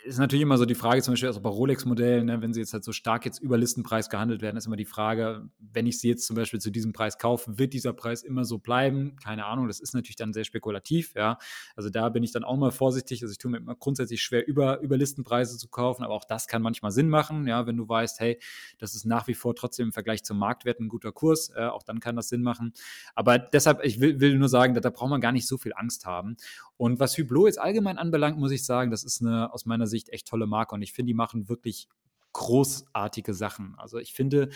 ist natürlich immer so die Frage, zum Beispiel also bei Rolex-Modellen, ne, wenn sie jetzt halt so stark jetzt über Listenpreis gehandelt werden, ist immer die Frage, wenn ich sie jetzt zum Beispiel zu diesem Preis kaufe, wird dieser Preis immer so bleiben? Keine Ahnung, das ist natürlich dann sehr spekulativ, ja. Also da bin ich dann auch mal vorsichtig. Also ich tue mir immer grundsätzlich schwer, über, über Listenpreise zu kaufen, aber auch das kann manchmal Sinn machen, ja, wenn du weißt, hey, das ist nach wie vor trotzdem im Vergleich zum Marktwert ein guter Kurs, äh, auch dann kann das Sinn machen. Aber deshalb, ich will, will nur sagen, da, da braucht man gar nicht so viel Angst haben. Und was Hublot jetzt allgemein anbelangt, muss ich sagen, das ist eine aus meiner Sicht echt tolle Marke und ich finde, die machen wirklich großartige Sachen. Also ich finde,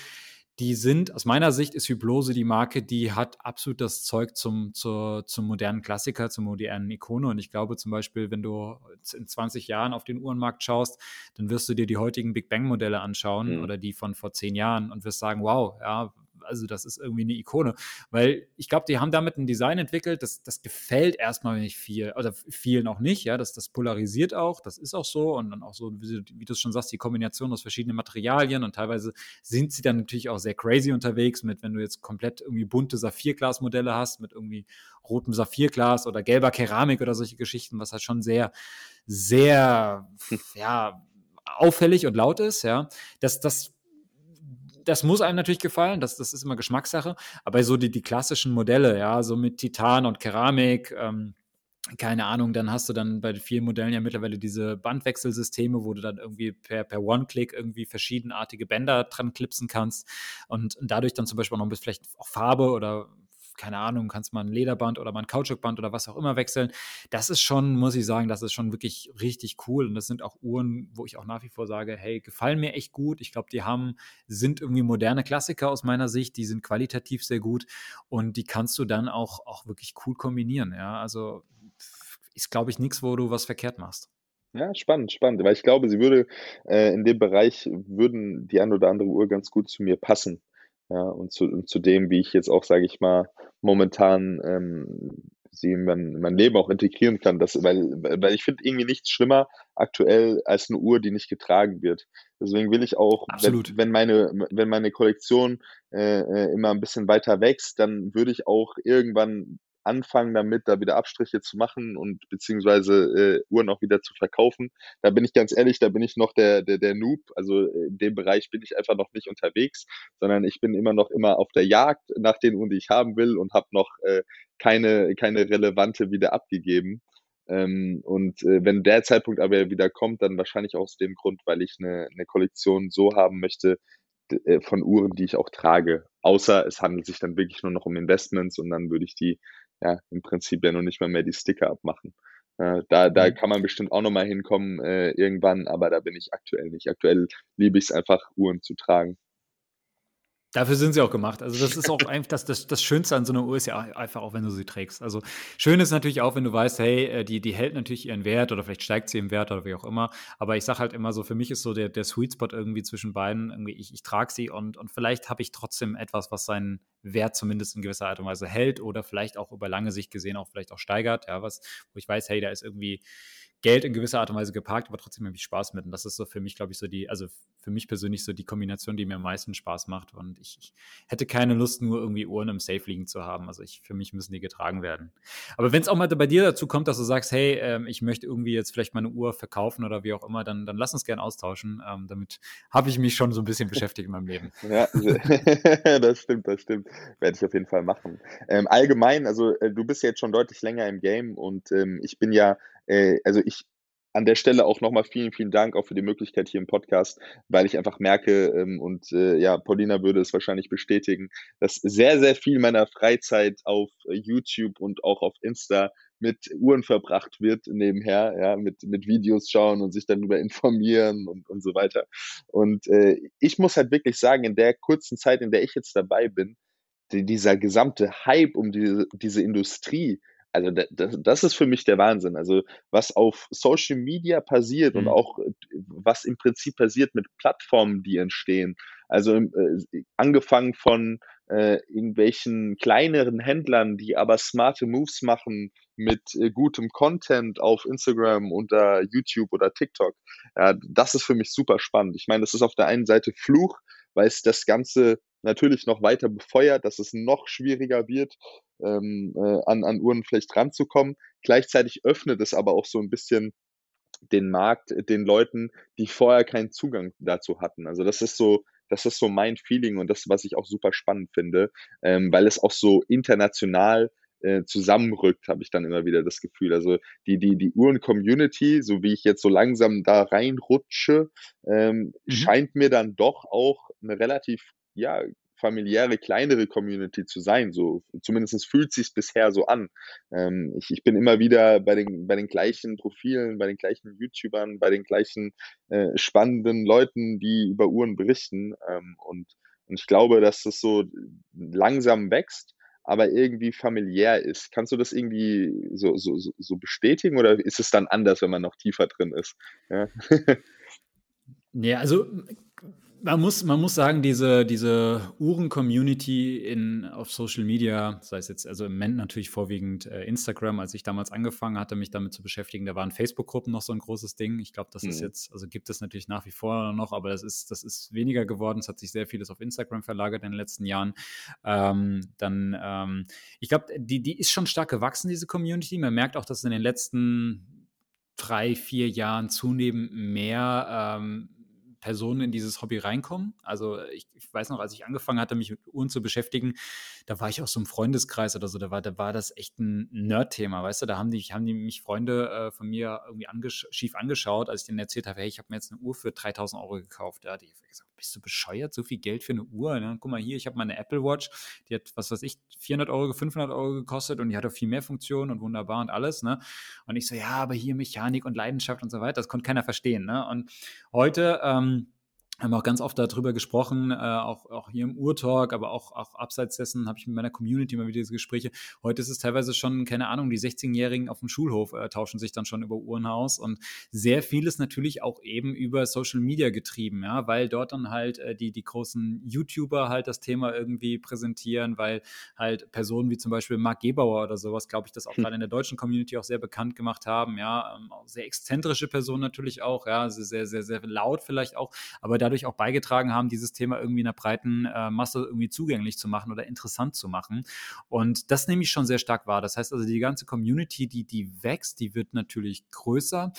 die sind, aus meiner Sicht ist Hyblose die Marke, die hat absolut das Zeug zum, zur, zum modernen Klassiker, zur modernen Ikone. Und ich glaube zum Beispiel, wenn du in 20 Jahren auf den Uhrenmarkt schaust, dann wirst du dir die heutigen Big Bang Modelle anschauen mhm. oder die von vor zehn Jahren und wirst sagen, wow, ja, also das ist irgendwie eine Ikone. Weil ich glaube, die haben damit ein Design entwickelt, das, das gefällt erstmal nicht viel, oder vielen auch nicht, ja, das, das polarisiert auch, das ist auch so und dann auch so, wie, wie du es schon sagst, die Kombination aus verschiedenen Materialien und teilweise sind sie dann natürlich auch sehr crazy unterwegs mit, wenn du jetzt komplett irgendwie bunte Saphirglas-Modelle hast, mit irgendwie rotem Saphirglas oder gelber Keramik oder solche Geschichten, was halt schon sehr, sehr, ja, auffällig und laut ist, ja. Das, das das muss einem natürlich gefallen, das, das ist immer Geschmackssache, aber so die, die klassischen Modelle, ja, so mit Titan und Keramik, ähm, keine Ahnung, dann hast du dann bei vielen Modellen ja mittlerweile diese Bandwechselsysteme, wo du dann irgendwie per, per One-Click irgendwie verschiedenartige Bänder dran klipsen kannst und, dadurch dann zum Beispiel noch ein bisschen vielleicht auch Farbe oder keine Ahnung, kannst mal ein Lederband oder mal ein Kautschukband oder was auch immer wechseln. Das ist schon, muss ich sagen, das ist schon wirklich richtig cool. Und das sind auch Uhren, wo ich auch nach wie vor sage, hey, gefallen mir echt gut. Ich glaube, die haben, sind irgendwie moderne Klassiker aus meiner Sicht, die sind qualitativ sehr gut und die kannst du dann auch, auch wirklich cool kombinieren. Ja, also ist, glaube ich, nichts, wo du was verkehrt machst. Ja, spannend, spannend. Weil ich glaube, sie würde äh, in dem Bereich würden die ein oder andere Uhr ganz gut zu mir passen. Ja, und zu, und zu dem, wie ich jetzt auch, sage ich mal, momentan ähm, sie in mein, mein Leben auch integrieren kann. Das, weil, weil ich finde irgendwie nichts schlimmer aktuell als eine Uhr, die nicht getragen wird. Deswegen will ich auch, wenn, wenn, meine, wenn meine Kollektion äh, äh, immer ein bisschen weiter wächst, dann würde ich auch irgendwann anfangen damit, da wieder Abstriche zu machen und beziehungsweise äh, Uhren auch wieder zu verkaufen. Da bin ich ganz ehrlich, da bin ich noch der, der, der Noob. Also in dem Bereich bin ich einfach noch nicht unterwegs, sondern ich bin immer noch immer auf der Jagd nach den Uhren, die ich haben will und habe noch äh, keine, keine relevante wieder abgegeben. Ähm, und äh, wenn der Zeitpunkt aber wieder kommt, dann wahrscheinlich aus dem Grund, weil ich eine, eine Kollektion so haben möchte, äh, von Uhren, die ich auch trage. Außer es handelt sich dann wirklich nur noch um Investments und dann würde ich die ja, im Prinzip ja noch nicht mal mehr die Sticker abmachen. Äh, da, da mhm. kann man bestimmt auch nochmal hinkommen äh, irgendwann, aber da bin ich aktuell nicht. Aktuell liebe ich es einfach, Uhren zu tragen. Dafür sind sie auch gemacht. Also das ist auch einfach das, das, das Schönste an so einer Uhr ist ja einfach auch, wenn du sie trägst. Also schön ist natürlich auch, wenn du weißt, hey, äh, die, die hält natürlich ihren Wert oder vielleicht steigt sie im Wert oder wie auch immer. Aber ich sage halt immer so, für mich ist so der, der Sweet Spot irgendwie zwischen beiden, irgendwie ich, ich trage sie und, und vielleicht habe ich trotzdem etwas, was seinen Wert zumindest in gewisser Art und Weise hält oder vielleicht auch über lange Sicht gesehen auch vielleicht auch steigert. Ja, was, wo ich weiß, hey, da ist irgendwie Geld in gewisser Art und Weise geparkt, aber trotzdem ich Spaß mit. Und das ist so für mich, glaube ich, so die, also für mich persönlich so die Kombination, die mir am meisten Spaß macht. Und ich, ich hätte keine Lust, nur irgendwie Uhren im Safe liegen zu haben. Also ich, für mich müssen die getragen werden. Aber wenn es auch mal bei dir dazu kommt, dass du sagst, hey, ähm, ich möchte irgendwie jetzt vielleicht meine Uhr verkaufen oder wie auch immer, dann, dann lass uns gerne austauschen. Ähm, damit habe ich mich schon so ein bisschen beschäftigt in meinem Leben. Ja, das stimmt, das stimmt. Werde ich auf jeden Fall machen. Ähm, allgemein, also äh, du bist jetzt schon deutlich länger im Game und ähm, ich bin ja, äh, also ich an der Stelle auch nochmal vielen, vielen Dank auch für die Möglichkeit hier im Podcast, weil ich einfach merke, ähm, und äh, ja, Paulina würde es wahrscheinlich bestätigen, dass sehr, sehr viel meiner Freizeit auf YouTube und auch auf Insta mit Uhren verbracht wird nebenher, ja, mit, mit Videos schauen und sich darüber informieren und, und so weiter. Und äh, ich muss halt wirklich sagen, in der kurzen Zeit, in der ich jetzt dabei bin, die, dieser gesamte Hype um diese, diese Industrie, also das, das ist für mich der Wahnsinn. Also was auf Social Media passiert mhm. und auch was im Prinzip passiert mit Plattformen, die entstehen. Also äh, angefangen von äh, irgendwelchen kleineren Händlern, die aber smarte Moves machen mit äh, gutem Content auf Instagram, unter YouTube oder TikTok. Ja, das ist für mich super spannend. Ich meine, das ist auf der einen Seite Fluch, weil es das Ganze natürlich noch weiter befeuert, dass es noch schwieriger wird, ähm, äh, an, an Uhren vielleicht ranzukommen. Gleichzeitig öffnet es aber auch so ein bisschen den Markt den Leuten, die vorher keinen Zugang dazu hatten. Also das ist so, das ist so mein Feeling und das, was ich auch super spannend finde, ähm, weil es auch so international äh, zusammenrückt, habe ich dann immer wieder das Gefühl. Also die, die, die Uhren-Community, so wie ich jetzt so langsam da reinrutsche, ähm, mhm. scheint mir dann doch auch eine relativ ja, familiäre, kleinere Community zu sein. So, zumindest fühlt sich bisher so an. Ähm, ich, ich bin immer wieder bei den, bei den gleichen Profilen, bei den gleichen YouTubern, bei den gleichen äh, spannenden Leuten, die über Uhren berichten. Ähm, und, und ich glaube, dass das so langsam wächst aber irgendwie familiär ist. Kannst du das irgendwie so, so, so bestätigen oder ist es dann anders, wenn man noch tiefer drin ist? Ja, ja also man muss, man muss sagen, diese, diese Uhren-Community auf Social Media, sei es jetzt, also im Moment natürlich vorwiegend äh, Instagram, als ich damals angefangen hatte, mich damit zu beschäftigen, da waren Facebook-Gruppen noch so ein großes Ding. Ich glaube, das mhm. ist jetzt, also gibt es natürlich nach wie vor noch, aber das ist, das ist weniger geworden. Es hat sich sehr vieles auf Instagram verlagert in den letzten Jahren. Ähm, dann, ähm, ich glaube, die, die ist schon stark gewachsen, diese Community. Man merkt auch, dass in den letzten drei, vier Jahren zunehmend mehr ähm, Personen in dieses Hobby reinkommen. Also ich, ich, weiß noch, als ich angefangen hatte, mich mit Uhren zu beschäftigen, da war ich aus so einem Freundeskreis oder so, da war, da war das echt ein Nerd-Thema, weißt du, da haben die, haben die mich Freunde äh, von mir irgendwie angesch schief angeschaut, als ich denen erzählt habe, hey, ich habe mir jetzt eine Uhr für 3000 Euro gekauft. Da hatte ich gesagt, bist du bescheuert, so viel Geld für eine Uhr? Ne? Guck mal hier, ich habe meine Apple Watch, die hat, was weiß ich, 400 Euro, 500 Euro gekostet und die hat auch viel mehr Funktionen und wunderbar und alles, ne? Und ich so, ja, aber hier Mechanik und Leidenschaft und so weiter, das konnte keiner verstehen, ne? Und heute, ähm, haben auch ganz oft darüber gesprochen, äh, auch, auch hier im Urtalk, aber auch, auch abseits dessen habe ich mit meiner Community immer wieder diese Gespräche. Heute ist es teilweise schon, keine Ahnung, die 16-Jährigen auf dem Schulhof äh, tauschen sich dann schon über Uhrenhaus und sehr vieles natürlich auch eben über Social Media getrieben, ja, weil dort dann halt äh, die, die großen YouTuber halt das Thema irgendwie präsentieren, weil halt Personen wie zum Beispiel Marc Gebauer oder sowas, glaube ich, das auch hm. gerade in der deutschen Community auch sehr bekannt gemacht haben, ja, ähm, sehr exzentrische Personen natürlich auch, ja, sehr, sehr, sehr laut vielleicht auch, aber da dadurch auch beigetragen haben, dieses Thema irgendwie in einer breiten äh, Masse irgendwie zugänglich zu machen oder interessant zu machen. Und das nehme ich schon sehr stark wahr. Das heißt also, die ganze Community, die, die wächst, die wird natürlich größer.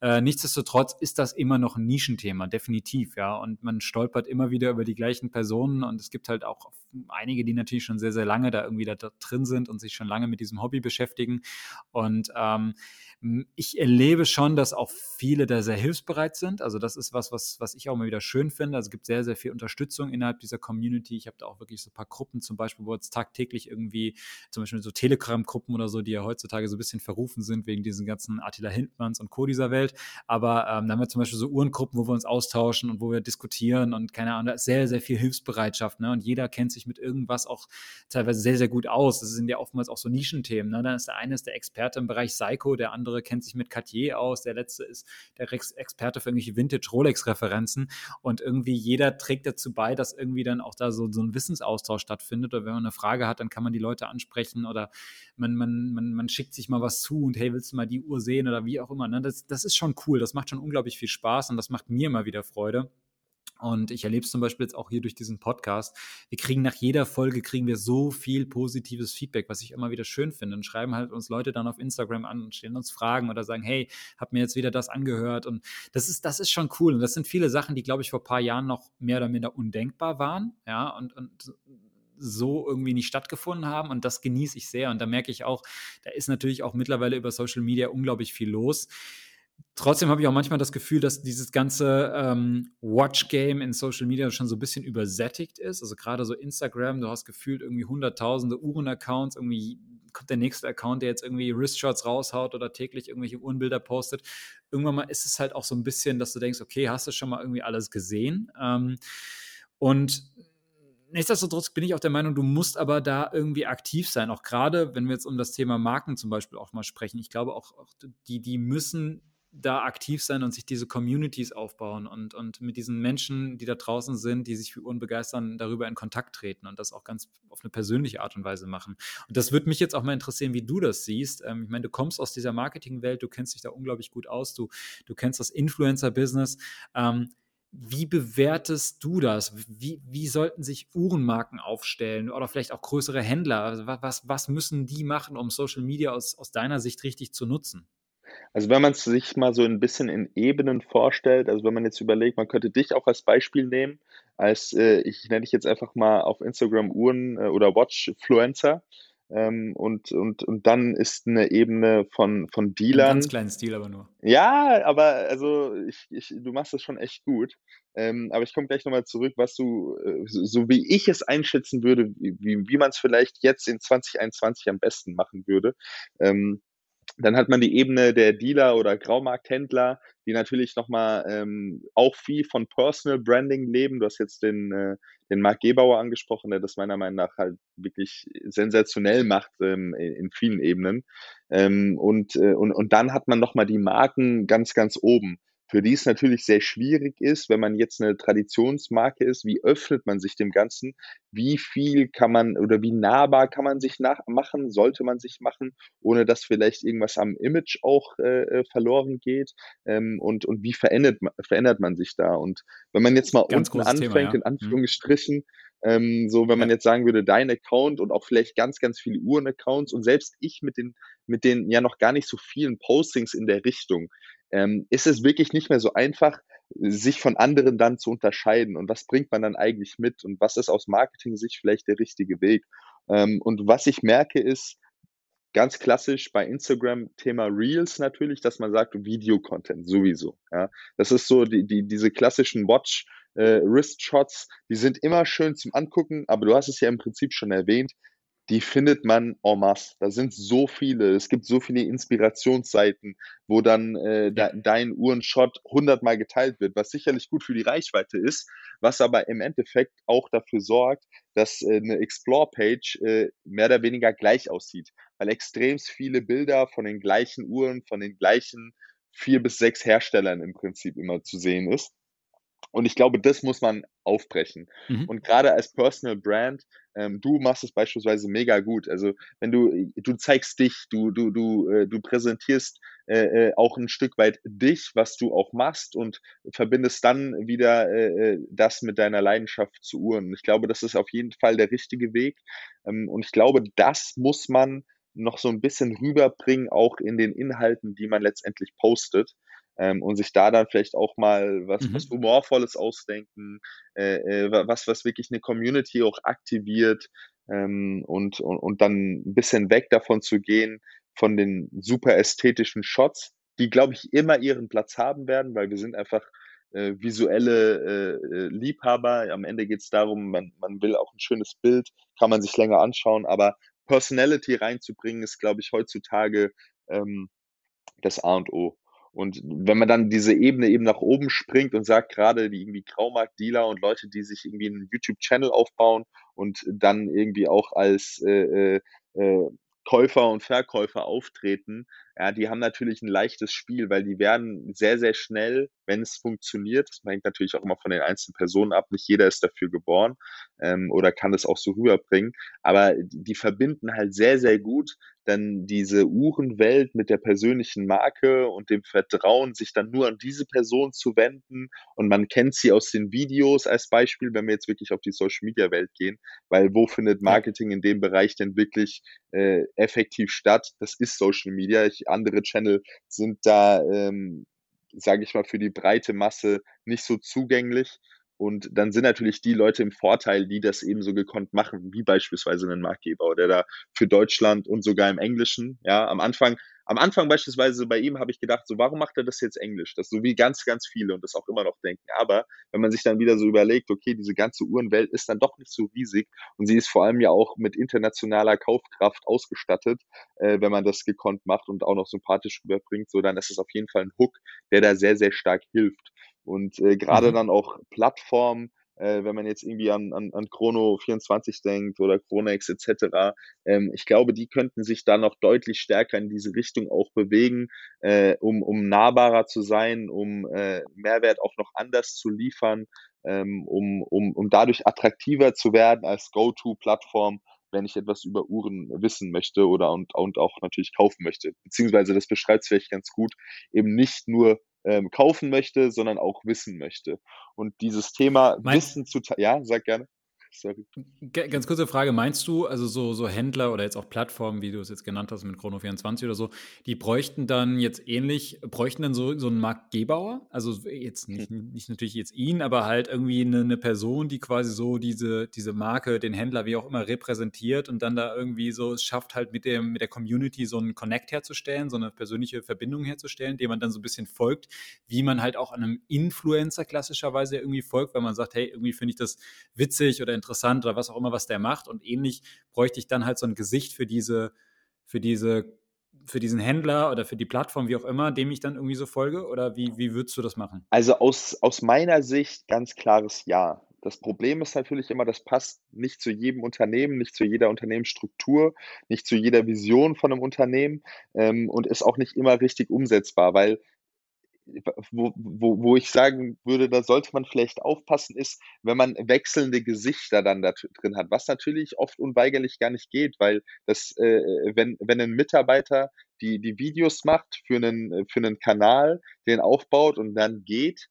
Äh, nichtsdestotrotz ist das immer noch ein Nischenthema, definitiv, ja. Und man stolpert immer wieder über die gleichen Personen und es gibt halt auch einige, die natürlich schon sehr, sehr lange da irgendwie da, drin sind und sich schon lange mit diesem Hobby beschäftigen. Und ähm, ich erlebe schon, dass auch viele da sehr hilfsbereit sind. Also das ist was, was, was ich auch immer wieder schön finde. Also es gibt sehr, sehr viel Unterstützung innerhalb dieser Community. Ich habe da auch wirklich so ein paar Gruppen zum Beispiel, wo jetzt tagtäglich irgendwie, zum Beispiel so Telegram-Gruppen oder so, die ja heutzutage so ein bisschen verrufen sind wegen diesen ganzen Attila Hindmanns und Co. dieser Welt. Aber ähm, da haben wir zum Beispiel so Uhrengruppen, wo wir uns austauschen und wo wir diskutieren und keine Ahnung, da ist sehr, sehr viel Hilfsbereitschaft. Ne? Und jeder kennt sich mit irgendwas auch teilweise sehr, sehr gut aus. Das sind ja oftmals auch so Nischenthemen. Ne? Dann ist der eine ist der Experte im Bereich Psycho, der andere kennt sich mit Cartier aus, der letzte ist der Experte für irgendwelche Vintage-Rolex-Referenzen. Und irgendwie jeder trägt dazu bei, dass irgendwie dann auch da so, so ein Wissensaustausch stattfindet. Oder wenn man eine Frage hat, dann kann man die Leute ansprechen oder man, man, man, man schickt sich mal was zu und hey, willst du mal die Uhr sehen oder wie auch immer. Ne? Das, das ist schon cool. Das macht schon unglaublich viel Spaß und das macht mir immer wieder Freude. Und ich erlebe es zum Beispiel jetzt auch hier durch diesen Podcast. Wir kriegen nach jeder Folge kriegen wir so viel positives Feedback, was ich immer wieder schön finde. Und schreiben halt uns Leute dann auf Instagram an und stellen uns Fragen oder sagen, hey, hab mir jetzt wieder das angehört. Und das ist, das ist schon cool. Und das sind viele Sachen, die, glaube ich, vor ein paar Jahren noch mehr oder minder undenkbar waren. Ja, und, und so irgendwie nicht stattgefunden haben und das genieße ich sehr und da merke ich auch, da ist natürlich auch mittlerweile über Social Media unglaublich viel los. Trotzdem habe ich auch manchmal das Gefühl, dass dieses ganze ähm, Watch-Game in Social Media schon so ein bisschen übersättigt ist. Also gerade so Instagram, du hast gefühlt irgendwie hunderttausende Uhren-Accounts, irgendwie kommt der nächste Account, der jetzt irgendwie Wristshots raushaut oder täglich irgendwelche Uhrenbilder postet. Irgendwann mal ist es halt auch so ein bisschen, dass du denkst, okay, hast du schon mal irgendwie alles gesehen? Ähm, und nichtsdestotrotz bin ich auch der Meinung, du musst aber da irgendwie aktiv sein. Auch gerade, wenn wir jetzt um das Thema Marken zum Beispiel auch mal sprechen. Ich glaube auch, auch die, die müssen da aktiv sein und sich diese Communities aufbauen und, und mit diesen Menschen, die da draußen sind, die sich für Uhren begeistern, darüber in Kontakt treten und das auch ganz auf eine persönliche Art und Weise machen. Und das würde mich jetzt auch mal interessieren, wie du das siehst. Ähm, ich meine, du kommst aus dieser Marketingwelt, du kennst dich da unglaublich gut aus, du, du kennst das Influencer-Business. Ähm, wie bewertest du das? Wie, wie sollten sich Uhrenmarken aufstellen oder vielleicht auch größere Händler? Also was, was müssen die machen, um Social Media aus, aus deiner Sicht richtig zu nutzen? Also wenn man es sich mal so ein bisschen in Ebenen vorstellt, also wenn man jetzt überlegt, man könnte dich auch als Beispiel nehmen, als äh, ich nenne dich jetzt einfach mal auf Instagram Uhren äh, oder Watchfluencer. Ähm, und, und, und dann ist eine Ebene von, von Dealern. Ein ganz kleinen Stil aber nur. Ja, aber also ich, ich, du machst das schon echt gut. Ähm, aber ich komme gleich nochmal zurück, was du, äh, so, so, wie ich es einschätzen würde, wie, wie man es vielleicht jetzt in 2021 am besten machen würde. Ähm, dann hat man die Ebene der Dealer oder Graumarkthändler, die natürlich nochmal ähm, auch viel von Personal Branding leben. Du hast jetzt den, äh, den Marc Gebauer angesprochen, der das meiner Meinung nach halt wirklich sensationell macht ähm, in vielen Ebenen. Ähm, und, äh, und, und dann hat man nochmal die Marken ganz, ganz oben für die es natürlich sehr schwierig ist, wenn man jetzt eine Traditionsmarke ist, wie öffnet man sich dem Ganzen, wie viel kann man oder wie nahbar kann man sich machen, sollte man sich machen, ohne dass vielleicht irgendwas am Image auch äh, äh, verloren geht ähm, und, und wie verändert, verändert man sich da und wenn man jetzt mal Ganz unten anfängt, Thema, ja. in mhm. Anführungsstrichen, ähm, so, wenn man jetzt sagen würde, dein Account und auch vielleicht ganz, ganz viele Uhren-Accounts und selbst ich mit den, mit den ja noch gar nicht so vielen Postings in der Richtung, ähm, ist es wirklich nicht mehr so einfach, sich von anderen dann zu unterscheiden und was bringt man dann eigentlich mit und was ist aus Marketing-Sicht vielleicht der richtige Weg. Ähm, und was ich merke ist, ganz klassisch bei Instagram Thema Reels natürlich, dass man sagt Video-Content sowieso. Ja. Das ist so die, die, diese klassischen Watch äh, Wrist Shots, die sind immer schön zum Angucken, aber du hast es ja im Prinzip schon erwähnt, die findet man en masse. Da sind so viele. Es gibt so viele Inspirationsseiten, wo dann äh, de dein Uhrenshot hundertmal geteilt wird, was sicherlich gut für die Reichweite ist, was aber im Endeffekt auch dafür sorgt, dass äh, eine Explore-Page äh, mehr oder weniger gleich aussieht, weil extrem viele Bilder von den gleichen Uhren, von den gleichen vier bis sechs Herstellern im Prinzip immer zu sehen ist. Und ich glaube, das muss man aufbrechen. Mhm. Und gerade als Personal Brand, ähm, du machst es beispielsweise mega gut. Also wenn du, du zeigst dich, du, du, du, äh, du präsentierst äh, äh, auch ein Stück weit dich, was du auch machst und verbindest dann wieder äh, äh das mit deiner Leidenschaft zu Uhren. Ich glaube, das ist auf jeden Fall der richtige Weg. Ähm, und ich glaube, das muss man noch so ein bisschen rüberbringen, auch in den Inhalten, die man letztendlich postet ähm, und sich da dann vielleicht auch mal was, mhm. was Humorvolles ausdenken, äh, äh, was, was wirklich eine Community auch aktiviert ähm, und, und, und dann ein bisschen weg davon zu gehen, von den super ästhetischen Shots, die, glaube ich, immer ihren Platz haben werden, weil wir sind einfach äh, visuelle äh, äh Liebhaber. Am Ende geht es darum, man, man will auch ein schönes Bild, kann man sich länger anschauen, aber Personality reinzubringen, ist, glaube ich, heutzutage ähm, das A und O. Und wenn man dann diese Ebene eben nach oben springt und sagt, gerade die irgendwie Graumarkt-Dealer und Leute, die sich irgendwie einen YouTube-Channel aufbauen und dann irgendwie auch als äh, äh, äh Käufer und Verkäufer auftreten, ja, die haben natürlich ein leichtes Spiel, weil die werden sehr, sehr schnell, wenn es funktioniert, das hängt natürlich auch immer von den einzelnen Personen ab, nicht jeder ist dafür geboren ähm, oder kann das auch so rüberbringen, aber die verbinden halt sehr, sehr gut dann diese Uhrenwelt mit der persönlichen Marke und dem Vertrauen, sich dann nur an diese Person zu wenden und man kennt sie aus den Videos als Beispiel, wenn wir jetzt wirklich auf die Social-Media-Welt gehen, weil wo findet Marketing in dem Bereich denn wirklich äh, effektiv statt? Das ist Social Media. Ich andere Channel sind da, ähm, sage ich mal, für die breite Masse nicht so zugänglich. Und dann sind natürlich die Leute im Vorteil, die das eben so gekonnt machen, wie beispielsweise ein Marktgeber, der da für Deutschland und sogar im Englischen, ja, am Anfang am Anfang beispielsweise bei ihm habe ich gedacht, so warum macht er das jetzt Englisch? Das so wie ganz, ganz viele und das auch immer noch denken. Aber wenn man sich dann wieder so überlegt, okay, diese ganze Uhrenwelt ist dann doch nicht so riesig und sie ist vor allem ja auch mit internationaler Kaufkraft ausgestattet, äh, wenn man das gekonnt macht und auch noch sympathisch rüberbringt, so dann ist es auf jeden Fall ein Hook, der da sehr, sehr stark hilft. Und äh, gerade mhm. dann auch Plattformen, äh, wenn man jetzt irgendwie an, an, an Chrono 24 denkt oder Chronex etc. Ähm, ich glaube, die könnten sich da noch deutlich stärker in diese Richtung auch bewegen, äh, um, um nahbarer zu sein, um äh, Mehrwert auch noch anders zu liefern, ähm, um, um, um dadurch attraktiver zu werden als Go-To-Plattform wenn ich etwas über Uhren wissen möchte oder und, und auch natürlich kaufen möchte. Beziehungsweise das beschreibt es vielleicht ganz gut, eben nicht nur ähm, kaufen möchte, sondern auch wissen möchte. Und dieses Thema mein Wissen zu, ja, sag gerne. Sorry. Ganz kurze Frage, meinst du, also so, so Händler oder jetzt auch Plattformen, wie du es jetzt genannt hast mit Chrono24 oder so, die bräuchten dann jetzt ähnlich, bräuchten dann so, so einen Markt Gebauer? Also jetzt nicht, hm. nicht natürlich jetzt ihn, aber halt irgendwie eine, eine, Person, die quasi so diese, diese Marke, den Händler, wie auch immer, repräsentiert und dann da irgendwie so es schafft halt mit, dem, mit der Community so einen Connect herzustellen, so eine persönliche Verbindung herzustellen, dem man dann so ein bisschen folgt, wie man halt auch einem Influencer klassischerweise irgendwie folgt, weil man sagt, hey, irgendwie finde ich das witzig oder interessant oder was auch immer, was der macht. Und ähnlich bräuchte ich dann halt so ein Gesicht für diese, für diese, für diesen Händler oder für die Plattform, wie auch immer, dem ich dann irgendwie so folge? Oder wie, wie würdest du das machen? Also aus, aus meiner Sicht ganz klares Ja. Das Problem ist natürlich immer, das passt nicht zu jedem Unternehmen, nicht zu jeder Unternehmensstruktur, nicht zu jeder Vision von einem Unternehmen ähm, und ist auch nicht immer richtig umsetzbar, weil wo, wo, wo ich sagen würde, da sollte man vielleicht aufpassen, ist, wenn man wechselnde Gesichter dann da drin hat, was natürlich oft unweigerlich gar nicht geht, weil das, äh, wenn, wenn ein Mitarbeiter die, die Videos macht für einen, für einen Kanal, den aufbaut und dann geht,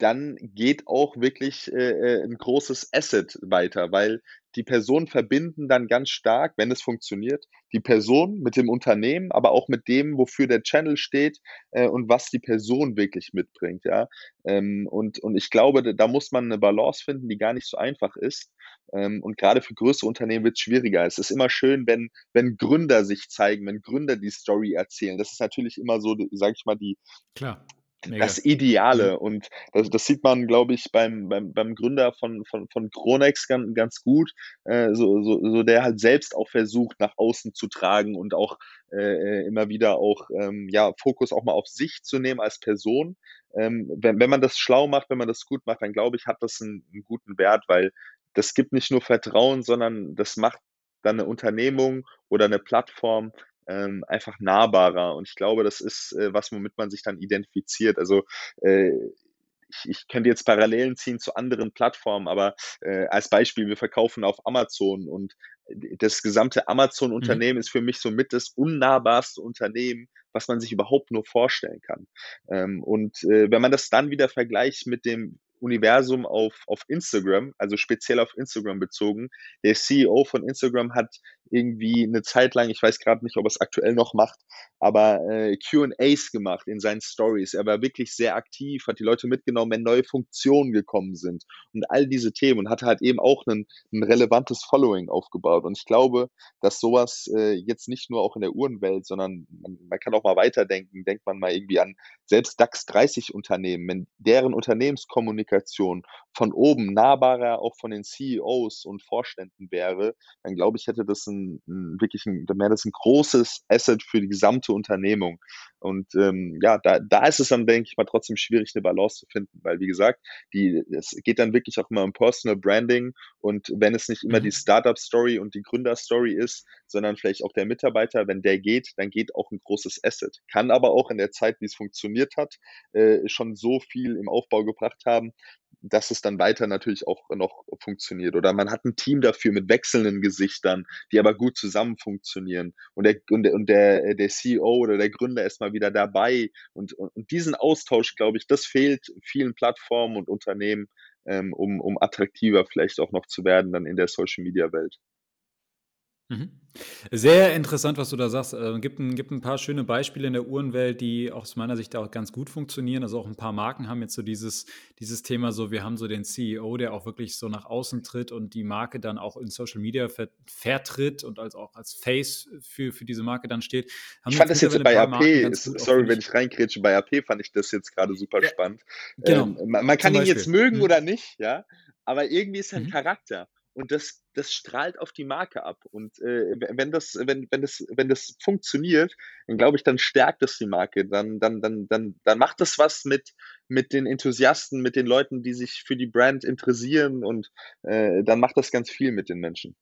dann geht auch wirklich äh, äh, ein großes Asset weiter, weil die Personen verbinden dann ganz stark, wenn es funktioniert, die Person mit dem Unternehmen, aber auch mit dem, wofür der Channel steht äh, und was die Person wirklich mitbringt, ja. Ähm, und, und ich glaube, da muss man eine Balance finden, die gar nicht so einfach ist. Ähm, und gerade für größere Unternehmen wird es schwieriger. Es ist immer schön, wenn, wenn Gründer sich zeigen, wenn Gründer die Story erzählen. Das ist natürlich immer so, sage ich mal, die, Klar das Ideale. Mhm. Und das, das, sieht man, glaube ich, beim, beim, beim Gründer von, von, von Kronex ganz, ganz gut, äh, so, so, so der halt selbst auch versucht, nach außen zu tragen und auch äh, immer wieder auch ähm, ja, Fokus auch mal auf sich zu nehmen als Person. Ähm, wenn, wenn man das schlau macht, wenn man das gut macht, dann glaube ich, hat das einen, einen guten Wert, weil das gibt nicht nur Vertrauen, sondern das macht dann eine Unternehmung oder eine Plattform ähm, einfach nahbarer. Und ich glaube, das ist äh, was, womit man sich dann identifiziert. Also äh, ich, ich könnte jetzt Parallelen ziehen zu anderen Plattformen, aber äh, als Beispiel, wir verkaufen auf Amazon und das gesamte Amazon-Unternehmen mhm. ist für mich somit das unnahbarste Unternehmen, was man sich überhaupt nur vorstellen kann. Ähm, und äh, wenn man das dann wieder vergleicht mit dem Universum auf, auf Instagram, also speziell auf Instagram bezogen. Der CEO von Instagram hat irgendwie eine Zeit lang, ich weiß gerade nicht, ob er es aktuell noch macht, aber äh, QAs gemacht in seinen Stories. Er war wirklich sehr aktiv, hat die Leute mitgenommen, wenn neue Funktionen gekommen sind und all diese Themen und hatte halt eben auch ein, ein relevantes Following aufgebaut. Und ich glaube, dass sowas äh, jetzt nicht nur auch in der Uhrenwelt, sondern man, man kann auch mal weiterdenken. Denkt man mal irgendwie an selbst DAX 30 Unternehmen, wenn deren Unternehmenskommunikation von oben nahbarer auch von den CEOs und Vorständen wäre, dann glaube ich, hätte das ein, ein wirklich ein, dann wäre das ein großes Asset für die gesamte Unternehmung. Und ähm, ja, da, da ist es dann, denke ich mal, trotzdem schwierig, eine Balance zu finden, weil wie gesagt, die, es geht dann wirklich auch immer um Personal Branding und wenn es nicht immer die mhm. Startup-Story und die Gründer-Story ist, sondern vielleicht auch der Mitarbeiter, wenn der geht, dann geht auch ein großes Asset. Kann aber auch in der Zeit, wie es funktioniert hat, äh, schon so viel im Aufbau gebracht haben, dass es dann weiter natürlich auch noch funktioniert. Oder man hat ein Team dafür mit wechselnden Gesichtern, die aber gut zusammen funktionieren. Und der, und der, und der, der CEO oder der Gründer ist mal wieder dabei. Und, und diesen Austausch, glaube ich, das fehlt vielen Plattformen und Unternehmen, ähm, um, um attraktiver vielleicht auch noch zu werden dann in der Social Media Welt. Mhm. Sehr interessant, was du da sagst. Äh, gibt, ein, gibt ein paar schöne Beispiele in der Uhrenwelt, die aus meiner Sicht auch ganz gut funktionieren. Also auch ein paar Marken haben jetzt so dieses, dieses Thema so, wir haben so den CEO, der auch wirklich so nach außen tritt und die Marke dann auch in Social Media ver vertritt und als auch als Face für, für diese Marke dann steht. Haben ich fand das jetzt bei AP, sorry, wenn ich reinkrätsche, bei AP fand ich das jetzt gerade super ja, spannend. Genau. Ähm, man, man kann ihn jetzt mögen mhm. oder nicht, ja, aber irgendwie ist er ein mhm. Charakter und das, das strahlt auf die Marke ab. Und äh, wenn das, wenn, wenn das, wenn das funktioniert, dann glaube ich, dann stärkt es die Marke. Dann, dann, dann, dann, dann macht das was mit, mit den Enthusiasten, mit den Leuten, die sich für die Brand interessieren und äh, dann macht das ganz viel mit den Menschen.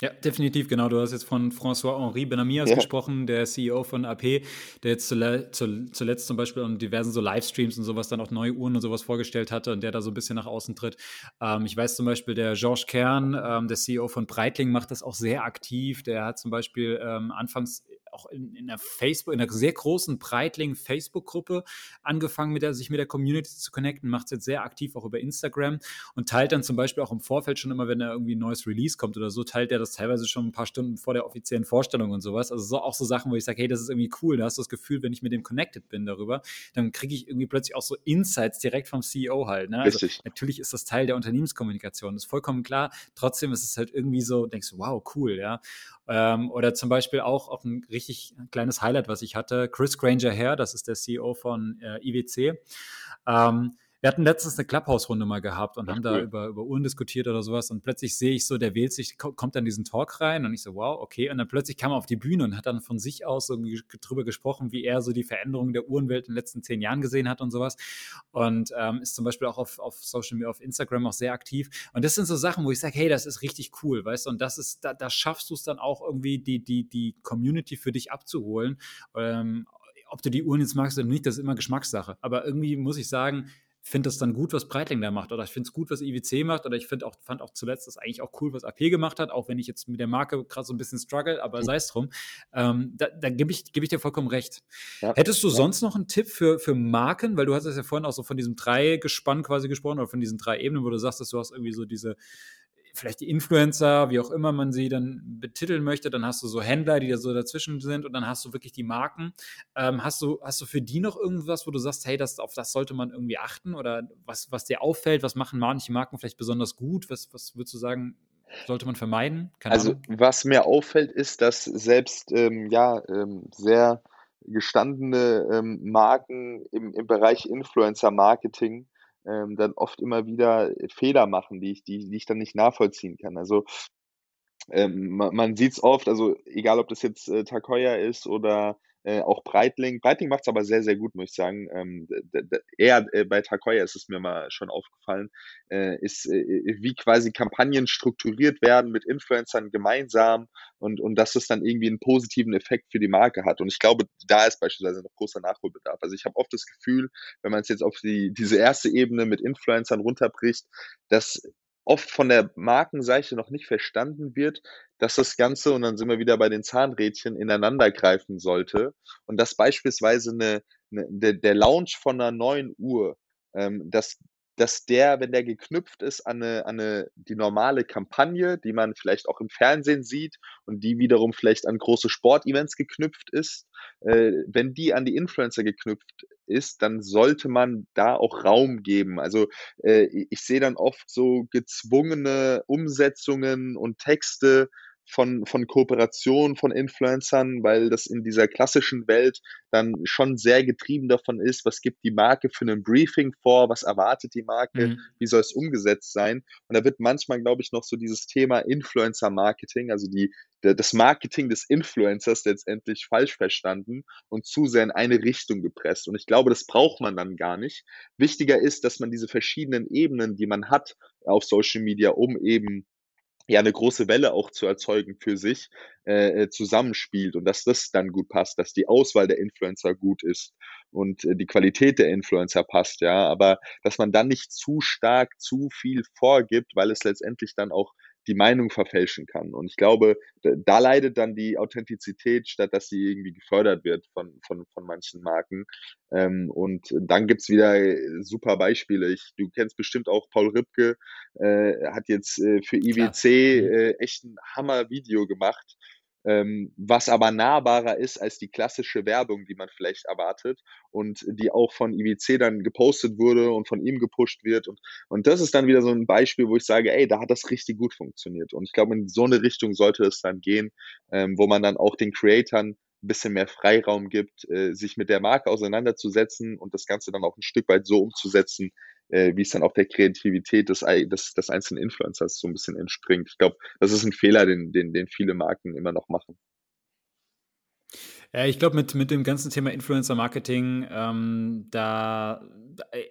Ja, definitiv, genau. Du hast jetzt von François-Henri Benamias ja. gesprochen, der CEO von AP, der jetzt zuletzt zum Beispiel an diversen so Livestreams und sowas dann auch neue Uhren und sowas vorgestellt hatte und der da so ein bisschen nach außen tritt. Ähm, ich weiß zum Beispiel, der Georges Kern, ähm, der CEO von Breitling, macht das auch sehr aktiv. Der hat zum Beispiel ähm, anfangs auch in, in einer Facebook, in einer sehr großen Breitling Facebook-Gruppe angefangen, mit der, sich mit der Community zu connecten, macht es jetzt sehr aktiv auch über Instagram und teilt dann zum Beispiel auch im Vorfeld schon immer, wenn da irgendwie ein neues Release kommt oder so, teilt er das teilweise schon ein paar Stunden vor der offiziellen Vorstellung und sowas. Also so, auch so Sachen, wo ich sage, hey, das ist irgendwie cool, da hast du das Gefühl, wenn ich mit dem connected bin darüber, dann kriege ich irgendwie plötzlich auch so Insights direkt vom CEO halt. Ne? Also, natürlich ist das Teil der Unternehmenskommunikation, das ist vollkommen klar. Trotzdem ist es halt irgendwie so, denkst du, wow, cool, ja. Ähm, oder zum Beispiel auch, auch ein richtig kleines Highlight, was ich hatte, Chris Granger Hair, das ist der CEO von äh, IWC. Ähm, wir hatten letztens eine Clubhouse-Runde mal gehabt und Ach, haben da über, über Uhren diskutiert oder sowas. Und plötzlich sehe ich so, der wählt sich, kommt dann diesen Talk rein und ich so, wow, okay. Und dann plötzlich kam er auf die Bühne und hat dann von sich aus so drüber gesprochen, wie er so die Veränderungen der Uhrenwelt in den letzten zehn Jahren gesehen hat und sowas. Und ähm, ist zum Beispiel auch auf, auf Social Media, auf Instagram auch sehr aktiv. Und das sind so Sachen, wo ich sage, hey, das ist richtig cool, weißt du? Und das ist, da, da schaffst du es dann auch irgendwie, die, die, die Community für dich abzuholen. Ähm, ob du die Uhren jetzt magst oder nicht, das ist immer Geschmackssache. Aber irgendwie muss ich sagen, finde das dann gut, was Breitling da macht oder ich finde es gut, was IWC macht oder ich finde auch, fand auch zuletzt das eigentlich auch cool, was AP gemacht hat, auch wenn ich jetzt mit der Marke gerade so ein bisschen struggle, aber mhm. sei es drum. Ähm, da da gebe ich, geb ich dir vollkommen recht. Ja. Hättest du ja. sonst noch einen Tipp für, für Marken, weil du hast ja vorhin auch so von diesem Drei-Gespann quasi gesprochen oder von diesen drei Ebenen, wo du sagst, dass du hast irgendwie so diese vielleicht die Influencer, wie auch immer man sie dann betiteln möchte. Dann hast du so Händler, die da so dazwischen sind und dann hast du wirklich die Marken. Ähm, hast, du, hast du für die noch irgendwas, wo du sagst, hey, das, auf das sollte man irgendwie achten oder was, was dir auffällt? Was machen manche Marken vielleicht besonders gut? Was, was würdest du sagen, sollte man vermeiden? Keine also, Ahnung. was mir auffällt, ist, dass selbst ähm, ja, ähm, sehr gestandene ähm, Marken im, im Bereich Influencer-Marketing ähm, dann oft immer wieder Fehler machen, die ich, die, die ich dann nicht nachvollziehen kann. Also ähm, man, man sieht es oft, also egal ob das jetzt äh, Takoya ist oder äh, auch Breitling. Breitling macht es aber sehr, sehr gut, muss ich sagen. Ähm, eher äh, bei Takoya ist es mir mal schon aufgefallen, äh, ist, äh, wie quasi Kampagnen strukturiert werden mit Influencern gemeinsam und, und dass es dann irgendwie einen positiven Effekt für die Marke hat. Und ich glaube, da ist beispielsweise noch großer Nachholbedarf. Also ich habe oft das Gefühl, wenn man es jetzt auf die, diese erste Ebene mit Influencern runterbricht, dass oft von der Markenseite noch nicht verstanden wird, dass das Ganze, und dann sind wir wieder bei den Zahnrädchen, ineinander greifen sollte. Und dass beispielsweise eine, eine der, der Launch von einer neuen Uhr, ähm, dass, dass der, wenn der geknüpft ist an eine, an eine, die normale Kampagne, die man vielleicht auch im Fernsehen sieht und die wiederum vielleicht an große Sportevents geknüpft ist, äh, wenn die an die Influencer geknüpft ist, dann sollte man da auch Raum geben. Also äh, ich sehe dann oft so gezwungene Umsetzungen und Texte, von, von Kooperation von Influencern, weil das in dieser klassischen Welt dann schon sehr getrieben davon ist, was gibt die Marke für ein Briefing vor, was erwartet die Marke, mhm. wie soll es umgesetzt sein. Und da wird manchmal, glaube ich, noch so dieses Thema Influencer-Marketing, also die, der, das Marketing des Influencers letztendlich falsch verstanden und zu sehr in eine Richtung gepresst. Und ich glaube, das braucht man dann gar nicht. Wichtiger ist, dass man diese verschiedenen Ebenen, die man hat auf Social Media, um eben ja eine große Welle auch zu erzeugen für sich, äh, äh, zusammenspielt und dass das dann gut passt, dass die Auswahl der Influencer gut ist und äh, die Qualität der Influencer passt, ja, aber dass man dann nicht zu stark zu viel vorgibt, weil es letztendlich dann auch die Meinung verfälschen kann. Und ich glaube, da leidet dann die Authentizität, statt dass sie irgendwie gefördert wird von, von, von manchen Marken. Ähm, und dann gibt's wieder super Beispiele. Ich, du kennst bestimmt auch Paul Ripke, äh, hat jetzt äh, für IWC mhm. äh, echt ein Hammer-Video gemacht ähm, was aber nahbarer ist als die klassische Werbung, die man vielleicht erwartet und die auch von IWC dann gepostet wurde und von ihm gepusht wird. Und, und das ist dann wieder so ein Beispiel, wo ich sage, ey, da hat das richtig gut funktioniert. Und ich glaube, in so eine Richtung sollte es dann gehen, ähm, wo man dann auch den Creatoren ein bisschen mehr Freiraum gibt, äh, sich mit der Marke auseinanderzusetzen und das Ganze dann auch ein Stück weit so umzusetzen, äh, wie es dann auch der Kreativität des, des, des einzelnen Influencers so ein bisschen entspringt. Ich glaube, das ist ein Fehler, den, den, den viele Marken immer noch machen. Ja, ich glaube, mit, mit dem ganzen Thema Influencer-Marketing, ähm, da, äh,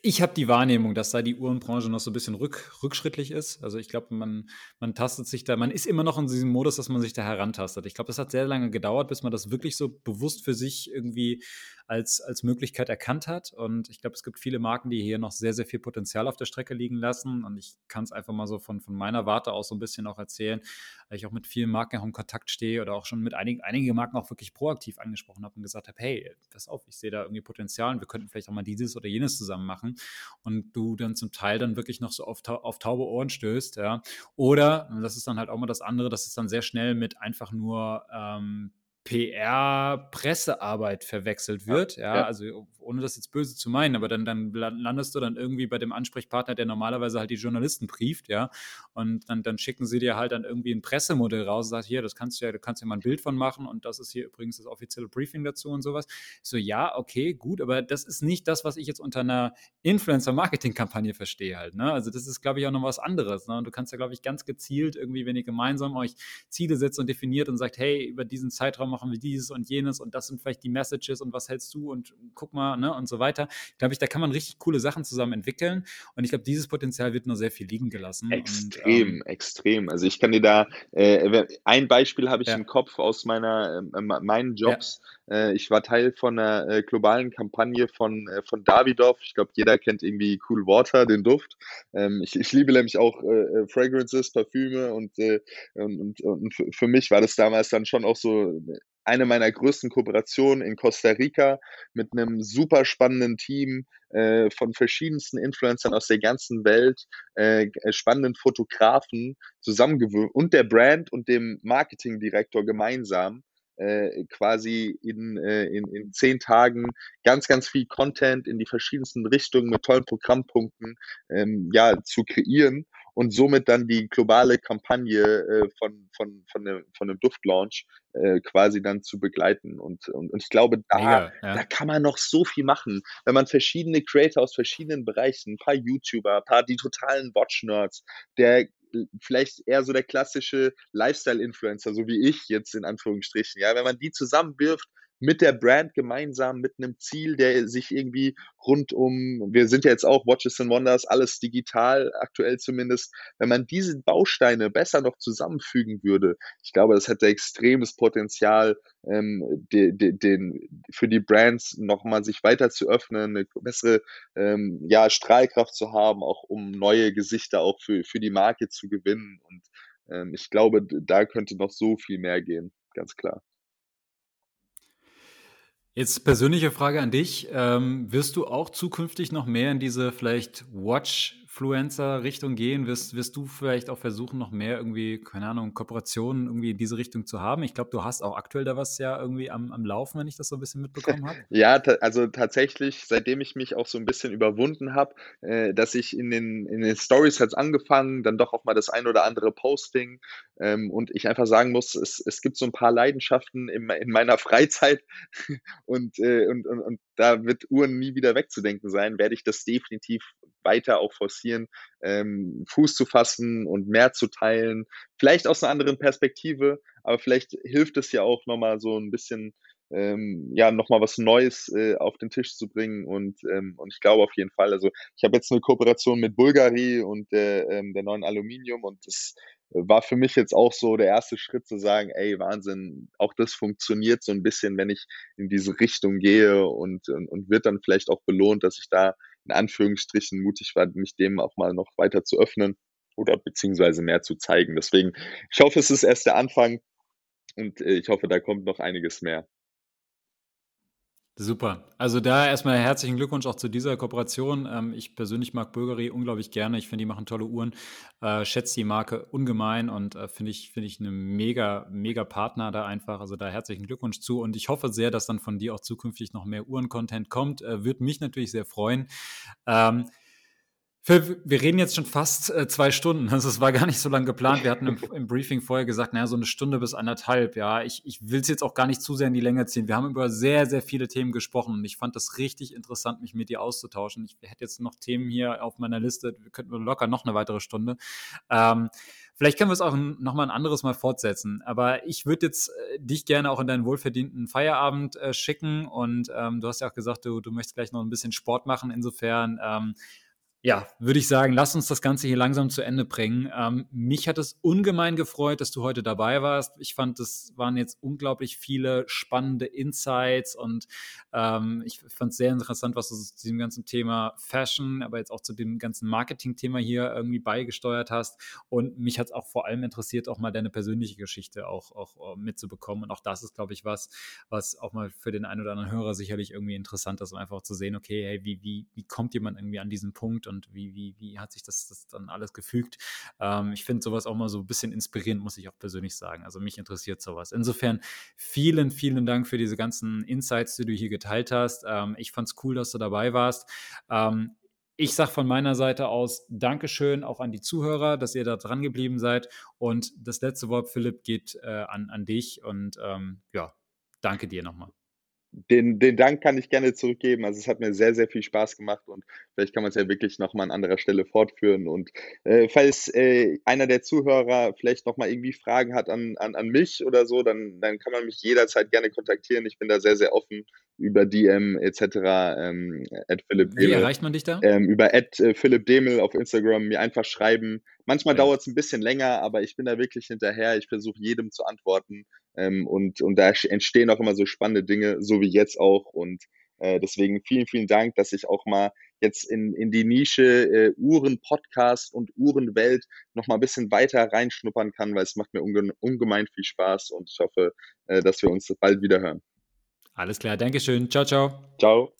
ich habe die Wahrnehmung, dass da die Uhrenbranche noch so ein bisschen rück, rückschrittlich ist. Also ich glaube, man, man tastet sich da, man ist immer noch in diesem Modus, dass man sich da herantastet. Ich glaube, das hat sehr lange gedauert, bis man das wirklich so bewusst für sich irgendwie als, als Möglichkeit erkannt hat. Und ich glaube, es gibt viele Marken, die hier noch sehr, sehr viel Potenzial auf der Strecke liegen lassen. Und ich kann es einfach mal so von, von meiner Warte aus so ein bisschen auch erzählen, weil ich auch mit vielen Marken auch in Kontakt stehe oder auch schon mit einigen, einige Marken auch wirklich proaktiv angesprochen habe und gesagt habe, hey, pass auf, ich sehe da irgendwie Potenzial und wir könnten vielleicht auch mal dieses oder jenes zusammen machen. Und du dann zum Teil dann wirklich noch so auf, auf taube Ohren stößt, ja. Oder, das ist dann halt auch mal das andere, dass es dann sehr schnell mit einfach nur ähm, PR-Pressearbeit verwechselt wird. Ja, ja, also ohne das jetzt böse zu meinen, aber dann, dann landest du dann irgendwie bei dem Ansprechpartner, der normalerweise halt die Journalisten brieft, ja. Und dann, dann schicken sie dir halt dann irgendwie ein Pressemodell raus und sagst, hier, das kannst du ja, du kannst ja mal ein Bild von machen und das ist hier übrigens das offizielle Briefing dazu und sowas. So, ja, okay, gut, aber das ist nicht das, was ich jetzt unter einer Influencer-Marketing-Kampagne verstehe halt. Ne? Also das ist, glaube ich, auch noch was anderes. Ne? Und du kannst ja, glaube ich, ganz gezielt irgendwie, wenn ihr gemeinsam euch Ziele setzt und definiert und sagt, hey, über diesen Zeitraum machen wir dieses und jenes und das sind vielleicht die Messages und was hältst du und guck mal, ne, und so weiter. Glaube ich, da kann man richtig coole Sachen zusammen entwickeln. Und ich glaube, dieses Potenzial wird nur sehr viel liegen gelassen. Extrem, und, ähm, extrem. Also ich kann dir da, äh, ein Beispiel habe ich ja. im Kopf aus meiner, äh, meinen Jobs. Ja. Äh, ich war Teil von einer äh, globalen Kampagne von, äh, von Davidoff. Ich glaube, jeder kennt irgendwie Cool Water, den Duft. Ähm, ich, ich liebe nämlich auch Fragrances, Parfüme und, und, und, und für mich war das damals dann schon auch so eine meiner größten Kooperationen in Costa Rica mit einem super spannenden Team äh, von verschiedensten Influencern aus der ganzen Welt, äh, spannenden Fotografen zusammengewöhnt und der Brand und dem Marketingdirektor gemeinsam äh, quasi in, äh, in, in zehn Tagen ganz, ganz viel Content in die verschiedensten Richtungen mit tollen Programmpunkten ähm, ja, zu kreieren und somit dann die globale Kampagne äh, von, von, von, dem, von dem Duftlaunch äh, quasi dann zu begleiten. Und, und, und ich glaube, da, Mega, ja. da kann man noch so viel machen. Wenn man verschiedene Creator aus verschiedenen Bereichen, ein paar YouTuber, ein paar die totalen Watch-Nerds, der vielleicht eher so der klassische Lifestyle-Influencer, so wie ich jetzt in Anführungsstrichen, ja, wenn man die zusammenwirft mit der Brand gemeinsam, mit einem Ziel, der sich irgendwie rund um, wir sind ja jetzt auch Watches and Wonders, alles digital, aktuell zumindest, wenn man diese Bausteine besser noch zusammenfügen würde, ich glaube, das hätte extremes Potenzial, ähm, de, de, den, für die Brands nochmal sich weiter zu öffnen, eine bessere ähm, ja, Strahlkraft zu haben, auch um neue Gesichter auch für, für die Marke zu gewinnen. Und ähm, ich glaube, da könnte noch so viel mehr gehen, ganz klar. Jetzt persönliche Frage an dich. Ähm, wirst du auch zukünftig noch mehr in diese vielleicht Watch Influencer-Richtung gehen? Wirst, wirst du vielleicht auch versuchen, noch mehr irgendwie, keine Ahnung, Kooperationen irgendwie in diese Richtung zu haben? Ich glaube, du hast auch aktuell da was ja irgendwie am, am Laufen, wenn ich das so ein bisschen mitbekommen habe. ja, also tatsächlich, seitdem ich mich auch so ein bisschen überwunden habe, äh, dass ich in den, in den Stories hat angefangen, dann doch auch mal das ein oder andere Posting ähm, und ich einfach sagen muss, es, es gibt so ein paar Leidenschaften in, in meiner Freizeit und, äh, und, und, und da wird Uhren nie wieder wegzudenken sein, werde ich das definitiv weiter auch forcieren, ähm, Fuß zu fassen und mehr zu teilen. Vielleicht aus einer anderen Perspektive, aber vielleicht hilft es ja auch nochmal so ein bisschen, ähm, ja, nochmal was Neues äh, auf den Tisch zu bringen. Und, ähm, und ich glaube auf jeden Fall, also ich habe jetzt eine Kooperation mit Bulgari und der, ähm, der neuen Aluminium und das war für mich jetzt auch so der erste Schritt zu sagen, ey, Wahnsinn, auch das funktioniert so ein bisschen, wenn ich in diese Richtung gehe und, und, und wird dann vielleicht auch belohnt, dass ich da in Anführungsstrichen mutig war, mich dem auch mal noch weiter zu öffnen oder beziehungsweise mehr zu zeigen. Deswegen, ich hoffe, es ist erst der Anfang und äh, ich hoffe, da kommt noch einiges mehr. Super. Also da erstmal herzlichen Glückwunsch auch zu dieser Kooperation. Ähm, ich persönlich mag Bulgari unglaublich gerne. Ich finde, die machen tolle Uhren, äh, schätze die Marke ungemein und äh, finde ich, finde ich eine mega, mega Partner da einfach. Also da herzlichen Glückwunsch zu und ich hoffe sehr, dass dann von dir auch zukünftig noch mehr Uhren-Content kommt. Äh, Würde mich natürlich sehr freuen. Ähm, wir reden jetzt schon fast äh, zwei Stunden. Also es war gar nicht so lange geplant. Wir hatten im, im Briefing vorher gesagt, naja, so eine Stunde bis anderthalb. Ja, ich, ich will es jetzt auch gar nicht zu sehr in die Länge ziehen. Wir haben über sehr, sehr viele Themen gesprochen und ich fand das richtig interessant, mich mit dir auszutauschen. Ich hätte jetzt noch Themen hier auf meiner Liste. Wir könnten locker noch eine weitere Stunde. Ähm, vielleicht können wir es auch noch mal ein anderes Mal fortsetzen. Aber ich würde jetzt äh, dich gerne auch in deinen wohlverdienten Feierabend äh, schicken und ähm, du hast ja auch gesagt, du, du möchtest gleich noch ein bisschen Sport machen. Insofern ähm, ja, würde ich sagen, lass uns das Ganze hier langsam zu Ende bringen. Ähm, mich hat es ungemein gefreut, dass du heute dabei warst. Ich fand, es waren jetzt unglaublich viele spannende Insights und ähm, ich fand es sehr interessant, was du zu diesem ganzen Thema Fashion, aber jetzt auch zu dem ganzen Marketing-Thema hier irgendwie beigesteuert hast. Und mich hat es auch vor allem interessiert, auch mal deine persönliche Geschichte auch, auch äh, mitzubekommen. Und auch das ist, glaube ich, was, was auch mal für den einen oder anderen Hörer sicherlich irgendwie interessant ist, um einfach zu sehen, okay, hey, wie, wie, wie kommt jemand irgendwie an diesen Punkt? Und wie, wie, wie hat sich das, das dann alles gefügt. Ähm, ich finde sowas auch mal so ein bisschen inspirierend, muss ich auch persönlich sagen. Also mich interessiert sowas. Insofern vielen, vielen Dank für diese ganzen Insights, die du hier geteilt hast. Ähm, ich fand es cool, dass du dabei warst. Ähm, ich sage von meiner Seite aus Dankeschön auch an die Zuhörer, dass ihr da dran geblieben seid. Und das letzte Wort, Philipp, geht äh, an, an dich. Und ähm, ja, danke dir nochmal den, den Dank kann ich gerne zurückgeben. Also es hat mir sehr, sehr viel Spaß gemacht und vielleicht kann man es ja wirklich nochmal an anderer Stelle fortführen. Und äh, falls äh, einer der Zuhörer vielleicht nochmal irgendwie Fragen hat an, an, an mich oder so, dann, dann kann man mich jederzeit gerne kontaktieren. Ich bin da sehr, sehr offen über DM etc. Ähm, at Philipp Wie erreicht man dich da? Ähm, über at äh, Philipp Demel auf Instagram mir einfach schreiben. Manchmal ja. dauert es ein bisschen länger, aber ich bin da wirklich hinterher. Ich versuche jedem zu antworten. Ähm, und, und da entstehen auch immer so spannende Dinge, so wie jetzt auch. Und äh, deswegen vielen, vielen Dank, dass ich auch mal jetzt in, in die Nische äh, Uhren-Podcast und Uhrenwelt noch mal ein bisschen weiter reinschnuppern kann, weil es macht mir unge ungemein viel Spaß und ich hoffe, äh, dass wir uns bald wieder hören. Alles klar, Dankeschön. Ciao, ciao. Ciao.